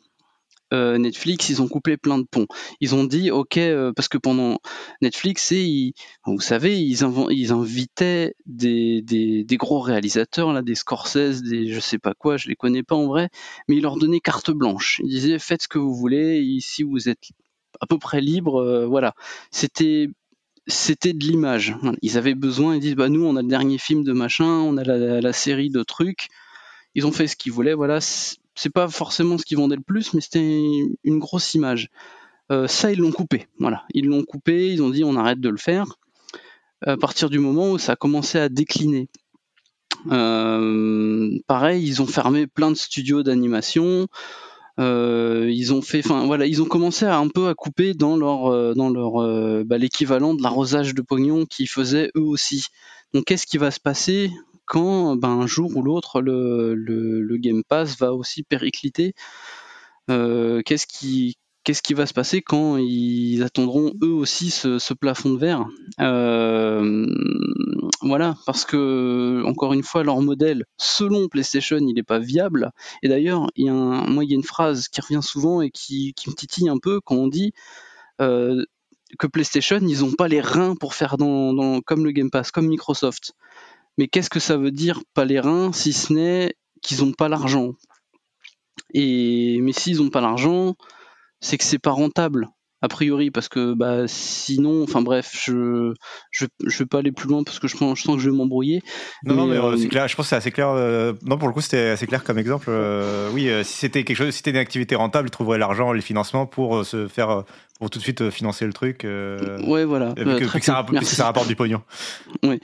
euh, Netflix, ils ont coupé plein de ponts. Ils ont dit, ok, euh, parce que pendant Netflix, et vous savez, ils, invitaient des, gros réalisateurs, là, des Scorsese, des je sais pas quoi, je les connais pas en vrai, mais ils leur donnaient carte blanche. Ils disaient, faites ce que vous voulez, ici vous êtes à peu près libre, voilà. C'était c'était de l'image. Ils avaient besoin, ils disent bah nous on a le dernier film de machin, on a la, série de trucs. Ils ont fait ce qu'ils voulaient, voilà. C'est pas forcément ce qui vendait le plus, mais c'était une grosse image. Euh, ça ils l'ont coupé, voilà. Ils l'ont coupé, ils ont dit on arrête de le faire. À partir du moment où ça a commencé à décliner. Euh, pareil, ils ont fermé plein de studios d'animation. Euh, ils ont fait, enfin voilà, ils ont commencé un peu à couper dans leur dans leur bah, l'équivalent de l'arrosage de pognon qu'ils faisaient eux aussi. Donc qu'est-ce qui va se passer? Quand ben, un jour ou l'autre le, Game Pass va aussi péricliter Qu'est-ce qui qu'est-ce qui va se passer quand ils attendront eux aussi ce, plafond de verre? Euh, Voilà, parce que encore une fois, leur modèle, selon PlayStation, il n'est pas viable. Et d'ailleurs, il y a moi, il y a une phrase qui revient souvent et qui, me titille un peu quand on dit euh, que PlayStation, ils n'ont pas les reins pour faire comme le Game Pass, comme Microsoft. Mais qu'est-ce que ça veut dire pas les reins si ce n'est qu'ils n'ont pas l'argent? Et mais s'ils n'ont pas l'argent, c'est que c'est pas rentable a priori parce que bah sinon enfin bref je je je vais pas aller plus loin parce que je pense je sens que je vais m'embrouiller. Non non mais euh, c'est clair je pense que c'est assez clair euh, non pour le coup c'était assez clair comme exemple euh, oui si c'était quelque chose si c'était une activité rentable ils trouveraient l'argent les financements pour se faire pour tout de suite financer le truc ouais voilà. que, ça, ça, rapporte du pognon. Oui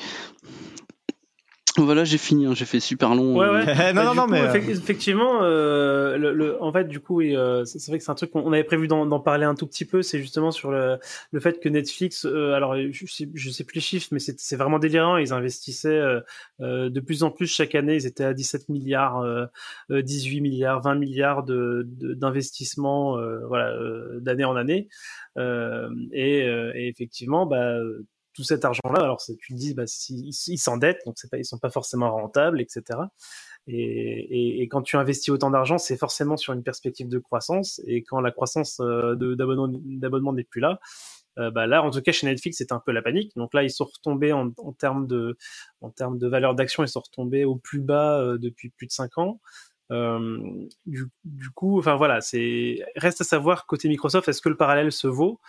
voilà, j'ai fini, hein, j'ai fait super long. Ouais, ouais. Euh. non, non, non, mais. Effectivement, euh, le, en fait, du coup, euh, c'est vrai que c'est un truc qu'on avait prévu d'en parler un tout petit peu. C'est justement sur le, le fait que Netflix, alors je sais, je sais plus les chiffres, mais c'est vraiment délirant. Ils investissaient de plus en plus chaque année. Ils étaient à 17 milliards, 18 milliards, 20 milliards d'investissements, de, voilà, d'année en année. Et, et, effectivement, bah tout cet argent-là, alors tu te dis, bah, ils s'endettent, donc pas, ils sont pas forcément rentables, etc. Et, quand tu investis autant d'argent, c'est forcément sur une perspective de croissance. Et quand la croissance euh, d'abonnement n'est plus là, euh, bah là, en tout cas, chez Netflix, c'est un peu la panique. Donc là, ils sont retombés en, termes de, en termes de valeur d'action, ils sont retombés au plus bas euh, depuis plus de 5 ans. Du, du, coup, enfin voilà, c'est reste à savoir côté Microsoft, est-ce que le parallèle se vaut?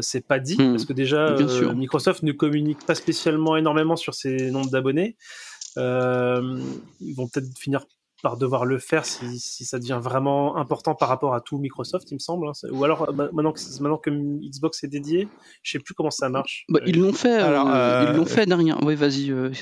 C'est pas dit parce que déjà Microsoft ne communique pas spécialement énormément sur ses nombres d'abonnés. ils vont peut-être finir par devoir le faire si, si, ça devient vraiment important par rapport à tout Microsoft, il me semble. Hein. Ou alors bah, maintenant que, maintenant que Xbox est dédié, je sais plus comment ça marche. Bah, ils l'ont fait. Alors, euh, ils l'ont euh, fait dernièrement. Oui, vas-y, euh,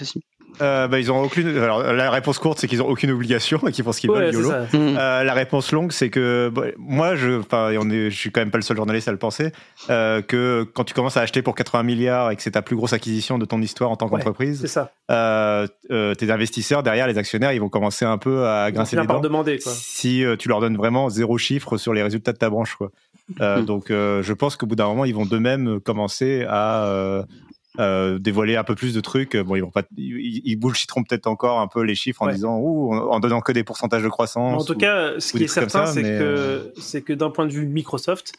euh, bah, ils ont aucune. Alors, la réponse courte, c'est qu'ils ont aucune obligation et qu'ils font ce qu'ils veulent, YOLO. Mmh. Euh, la réponse longue, c'est que bah, moi, je, enfin, on est, je suis quand même pas le seul journaliste à le penser, euh, que quand tu commences à acheter pour 80 milliards et que c'est ta plus grosse acquisition de ton histoire en tant qu'entreprise, c'est ça. Euh, euh, tes investisseurs derrière, les actionnaires, ils vont commencer un peu à grincer les dents. demander, quoi. Si euh, tu leur donnes vraiment zéro chiffre sur les résultats de ta branche, quoi. Mmh. Donc, je pense qu'au bout d'un moment, ils vont d'eux-mêmes commencer à euh, dévoiler un peu plus de trucs. Bon, ils vont pas, ils, ils bullshiteront peut-être encore un peu les chiffres en disant ou en donnant que des pourcentages de croissance. En tout cas, ce qui est certain, c'est que euh, c'est que d'un point de vue Microsoft,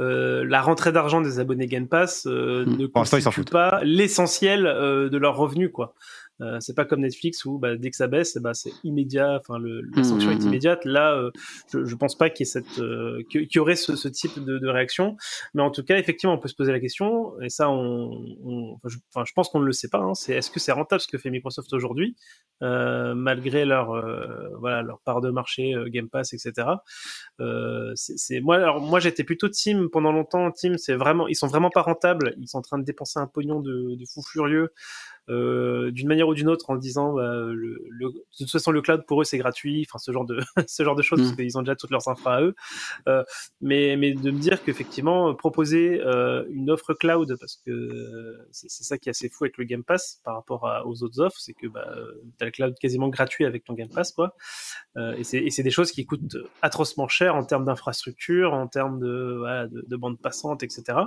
euh, la rentrée d'argent des abonnés Game Pass euh, hmm. ne constitue pas l'essentiel de leurs revenus, quoi. Euh, c'est pas comme Netflix où bah, dès que ça baisse, bah, c'est immédiat. Enfin, le, la mmh, sanction est mmh, mmh. immédiate. Là, euh, je, je, pense pas qu'il y ait cette, euh, qu'il y aurait ce, ce type de, de, réaction. Mais en tout cas, effectivement, on peut se poser la question. Et ça, on, on enfin, je, enfin, je, pense qu'on ne le sait pas. Hein, c'est est-ce que c'est rentable ce que fait Microsoft aujourd'hui, euh, malgré leur, voilà, leur part de marché, Game Pass, etc. c'est moi, alors moi, j'étais plutôt team pendant longtemps. Team, c'est vraiment, ils sont vraiment pas rentables. Ils sont en train de dépenser un pognon de, de fou furieux. Euh, d'une manière ou d'une autre en disant bah, le, le, de toute façon le cloud pour eux c'est gratuit, enfin ce genre de ce genre de choses parce mm. qu'ils ont déjà toutes leurs infra à eux. Euh, mais mais de me dire qu'effectivement proposer euh, une offre cloud parce que c'est ça qui est assez fou avec le Game Pass par rapport à, aux autres offres, c'est que bah, t'as le cloud quasiment gratuit avec ton Game Pass quoi. Euh, et c'est des choses qui coûtent atrocement cher en termes d'infrastructure, en termes de, voilà, de, de bande passante, etc.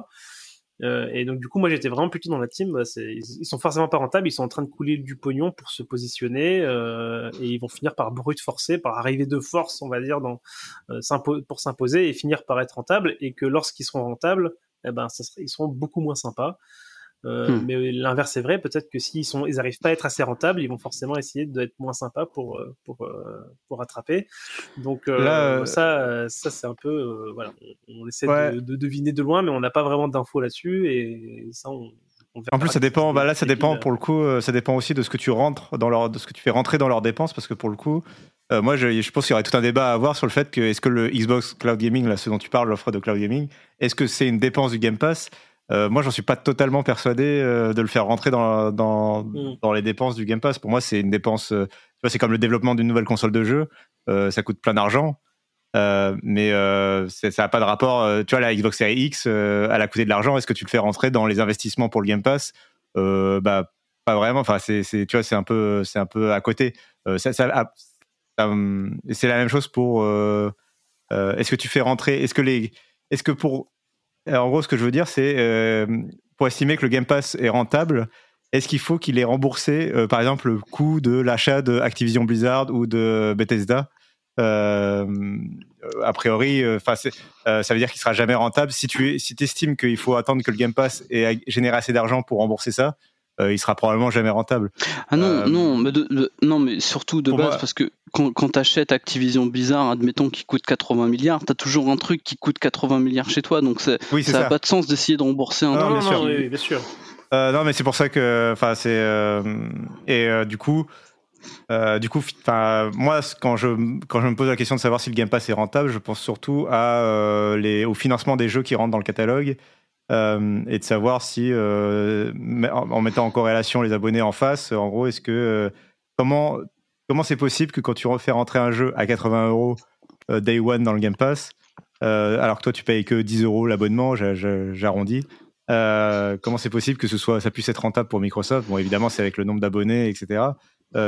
Euh, et donc du coup, moi j'étais vraiment plutôt dans la team. Bah, ils, sont forcément pas rentables, ils sont en train de couler du pognon pour se positionner euh, et ils vont finir par brute forcer, par arriver de force, on va dire, dans, euh, pour s'imposer et finir par être rentables. Et que lorsqu'ils seront rentables, eh ben, ils seront beaucoup moins sympas. Euh, hmm. Mais l'inverse est vrai, peut-être que s'ils sont, ils arrivent pas à être assez rentables, ils vont forcément essayer d'être moins sympas pour euh, pour euh, pour rattraper. Donc Là, ça, ça c'est un peu voilà, on, essaie de, de, deviner de loin, mais on n'a pas vraiment d'infos là-dessus et ça on, en plus, ça dépend. Bah là, ça dépend pour le coup. Ça dépend aussi de ce que tu rentres dans leur, de ce que tu fais rentrer dans leurs dépenses, parce que pour le coup, moi, je, je pense qu'il y aurait tout un débat à avoir sur le fait que est-ce que le Xbox Cloud Gaming, là, ce dont tu parles, l'offre de Cloud Gaming, est-ce que c'est une dépense du Game Pass? Euh, moi, j'en suis pas totalement persuadé euh, de le faire rentrer dans, dans, mm. dans, les dépenses du Game Pass. Pour moi, c'est une dépense. Euh, c'est comme le développement d'une nouvelle console de jeu. ça coûte plein d'argent. mais ça n'a pas de rapport. tu vois, la Xbox Series X, elle a coûté de l'argent. Est-ce que tu le fais rentrer dans les investissements pour le Game Pass? Bah, pas vraiment. Enfin, c'est, tu vois, c'est un peu, c'est un peu à côté. ça, ça, ah, hum, c'est la même chose pour. est-ce que tu fais rentrer Est-ce que les, est-ce que pour en gros, ce que je veux dire, c'est euh, pour estimer que le Game Pass est rentable, est-ce qu'il faut qu'il ait remboursé, euh, par exemple, le coût de l'achat de Activision Blizzard ou de Bethesda? Euh, a priori, ça veut dire qu'il sera jamais rentable. Si tu estimes qu'il faut attendre que le Game Pass ait généré assez d'argent pour rembourser ça, il sera probablement jamais rentable. Ah non, non, mais non, mais surtout de base parce que quand, quand tu achètes Activision Blizzard, admettons qu'il coûte 80 milliards, tu as toujours un truc qui coûte 80 milliards chez toi, donc ça n'a pas de sens d'essayer de rembourser un non, non, bien sûr. Euh, non, mais c'est pour ça que, enfin, c'est euh, et euh, du coup, du coup, enfin, moi, quand je quand je me pose la question de savoir si le Game Pass est rentable, je pense surtout à les au financement des jeux qui rentrent dans le catalogue et de savoir si, en, mettant en corrélation les abonnés en face, en gros, est-ce que comment Comment c'est possible que quand tu refais rentrer un jeu à 80 euros euh, day one dans le Game Pass, euh, alors que toi tu payes que 10 euros l'abonnement, j'arrondis. Euh, comment c'est possible que ce soit, ça puisse être rentable pour Microsoft? Bon, évidemment, c'est avec le nombre d'abonnés, etc.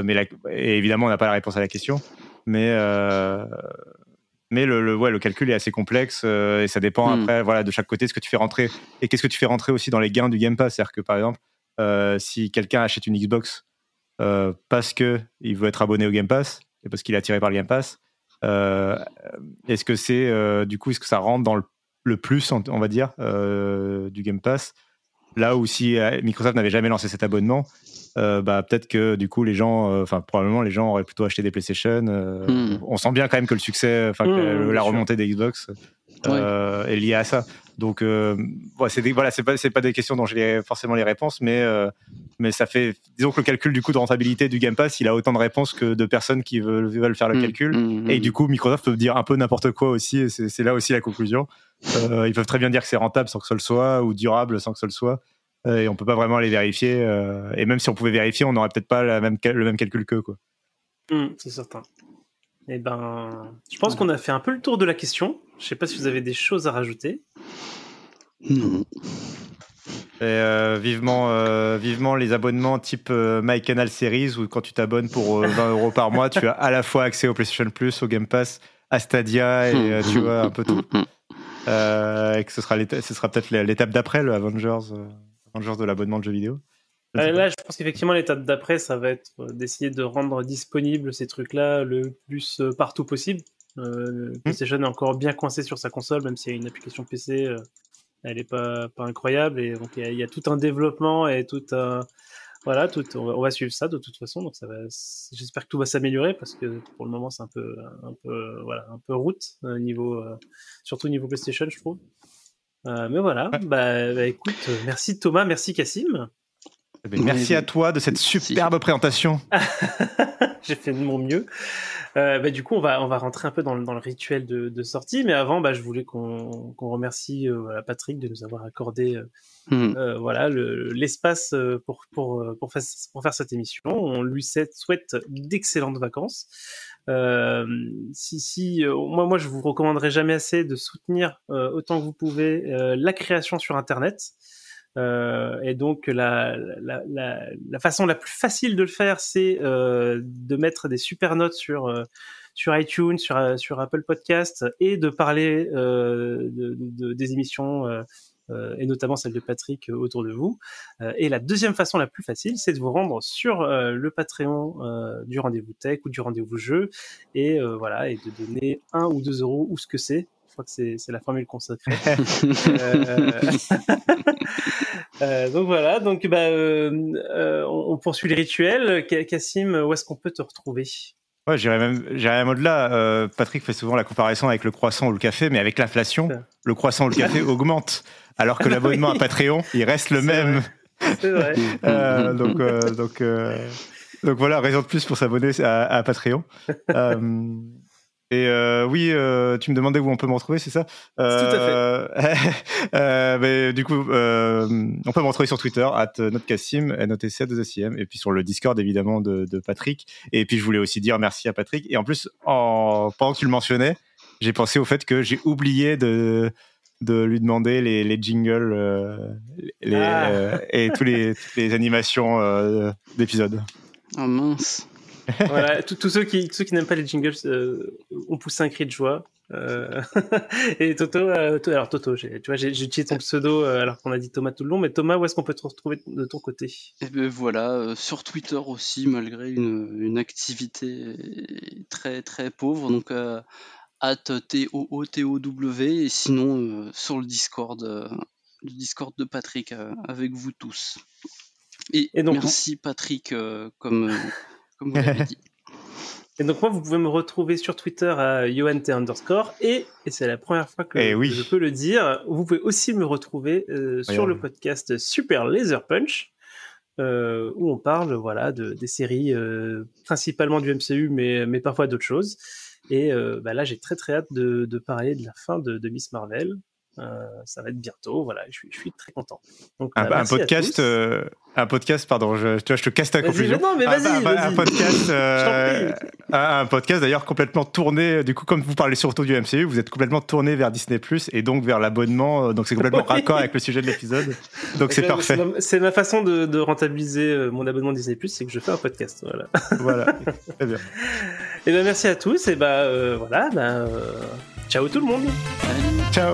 mais évidemment, on n'a pas la réponse à la question. Mais mais le, le, calcul est assez complexe et ça dépend hmm. après voilà de chaque côté ce que tu fais rentrer et qu'est-ce que tu fais rentrer aussi dans les gains du Game Pass? C'est-à-dire que par exemple si quelqu'un achète une Xbox euh, parce que il veut être abonné au Game Pass et parce qu'il est attiré par le Game Pass. Euh, est-ce que c'est euh, du coup est-ce que ça rentre dans le, plus on, va dire du Game Pass? Là où si Microsoft n'avait jamais lancé cet abonnement, bah, peut-être que du coup les gens, enfin probablement les gens auraient plutôt acheté des PlayStation. Hmm. On sent bien quand même que le succès, enfin hmm, la remontée des Xbox est liée à ça. Donc, euh, c'est voilà, c'est pas, pas des questions dont j'ai forcément les réponses, mais, euh, mais ça fait, disons que le calcul du coup de rentabilité du Game Pass, il a autant de réponses que de personnes qui veulent, veulent faire le mmh, calcul. Mmh, et mmh. du coup, Microsoft peut dire un peu n'importe quoi aussi, et c'est là aussi la conclusion. Euh, ils peuvent très bien dire que c'est rentable sans que ce le soit, ou durable sans que ce le soit. et on peut pas vraiment les vérifier. et même si on pouvait vérifier, on n'aurait peut-être pas la même, le même calcul qu'eux. Quoi. c'est certain. Eh ben, je pense qu'on a fait un peu le tour de la question. Je sais pas si vous avez des choses à rajouter. Non. Et euh, vivement, euh, vivement les abonnements type euh, My Canal Series où quand tu t'abonnes pour 20 euros par mois, tu as à la fois accès au PlayStation Plus, au Game Pass, à Stadia et tu vois un peu tout. et que ce sera, ce sera peut-être l'étape d'après, le Avengers, Avengers de l'abonnement de jeux vidéo. Là, je pense qu'effectivement, l'étape d'après, ça va être d'essayer de rendre disponibles ces trucs-là le plus partout possible. Euh, hmm. PlayStation est encore bien coincé sur sa console, même s'il y a une application PC, euh, elle est pas, pas incroyable. Et donc il y, a tout un développement et tout un voilà, tout, on, va, suivre ça de toute façon. Donc ça va, j'espère que tout va s'améliorer parce que pour le moment c'est un peu, un peu, voilà, un peu route euh, niveau, surtout niveau PlayStation, je trouve. mais voilà, bah, bah, écoute, merci Thomas, merci Cassim. Eh ben, merci à toi de cette superbe présentation. J'ai fait de mon mieux. Euh, bah, du coup, on va, on va rentrer un peu dans, dans le rituel de, de, sortie, mais avant, bah, je voulais qu'on remercie euh, Patrick de nous avoir accordé euh, hmm. voilà l'espace pour, pour, pour, faire, pour faire cette émission. On lui souhaite d'excellentes vacances. si, si, moi, moi, je vous recommanderais jamais assez de soutenir autant que vous pouvez la création sur Internet. Euh, et donc la, façon la plus facile de le faire, c'est euh, de mettre des super notes sur euh, sur iTunes, sur sur Apple Podcast et de parler de, de, des émissions. Et notamment celle de Patrick autour de vous. et la deuxième façon la plus facile, c'est de vous rendre sur le Patreon du rendez-vous tech ou du rendez-vous jeu, et voilà, et de donner un ou deux euros ou ce que c'est je crois que c'est la formule consacrée. euh, euh, donc voilà, donc bah, euh, euh, on, poursuit le rituel. Cassim, où est-ce qu'on peut te retrouver? Ouais, j'irais même, même au-delà. Patrick fait souvent la comparaison avec le croissant ou le café, mais avec l'inflation, le croissant ou le café augmente, alors que l'abonnement à Patreon, il reste le même. C'est vrai. donc, donc, donc voilà, raison de plus pour s'abonner à, à, Patreon. Et euh, oui, euh, tu me demandais où on peut me retrouver, c'est ça? Euh, Tout à fait. euh, mais, du coup, euh, on peut me retrouver sur Twitter, at notcassim, NOTC 2 SIM, et puis sur le Discord, évidemment, de, de, Patrick. Et puis, je voulais aussi dire merci à Patrick. Et en plus, en, pendant que tu le mentionnais, j'ai pensé au fait que j'ai oublié de, de lui demander les, les jingles euh, les, ah. Euh, et tous les, toutes les animations d'épisodes. Oh mince voilà, tous ceux qui, ceux qui n'aiment pas les jingles euh, ont poussé un cri de joie. Euh, et Toto, euh, alors Toto, tu vois, j'ai utilisé ton pseudo alors qu'on a dit Thomas tout le long, mais Thomas, où est-ce qu'on peut te retrouver de ton côté? Et eh ben voilà, sur Twitter aussi, malgré une, une, activité très très pauvre, donc at t o o t o w et sinon sur le Discord, le Discord de Patrick avec vous tous. Et, et donc, merci Patrick, comme comme vous l'avez dit. Et donc moi, vous pouvez me retrouver sur Twitter à UNT underscore et, et c'est la première fois que, eh je peux le dire, vous pouvez aussi me retrouver euh, sur le podcast Super Laser Punch euh, où on parle voilà de, des séries euh, principalement du MCU mais, mais parfois d'autres choses. Et euh, bah là, j'ai très très hâte de, de, parler de la fin de, de Miss Marvel. Euh, ça va être bientôt. Voilà, je suis, je suis très content. Donc, un, bah, podcast, euh, un podcast, pardon, je, tu vois, je te casse ta conclusion. Non, mais vas-y, un, un, podcast, euh, un, podcast d'ailleurs complètement tourné. Du coup, comme vous parlez surtout du MCU, vous êtes complètement tourné vers Disney Plus et donc vers l'abonnement. Donc c'est complètement raccord avec le sujet de l'épisode. Donc c'est parfait. C'est ma façon de, de, rentabiliser mon abonnement Disney Plus, c'est que je fais un podcast. Voilà. voilà. Très bien. Et ben merci à tous. Et bah voilà. Bah, ciao tout le monde. Ciao.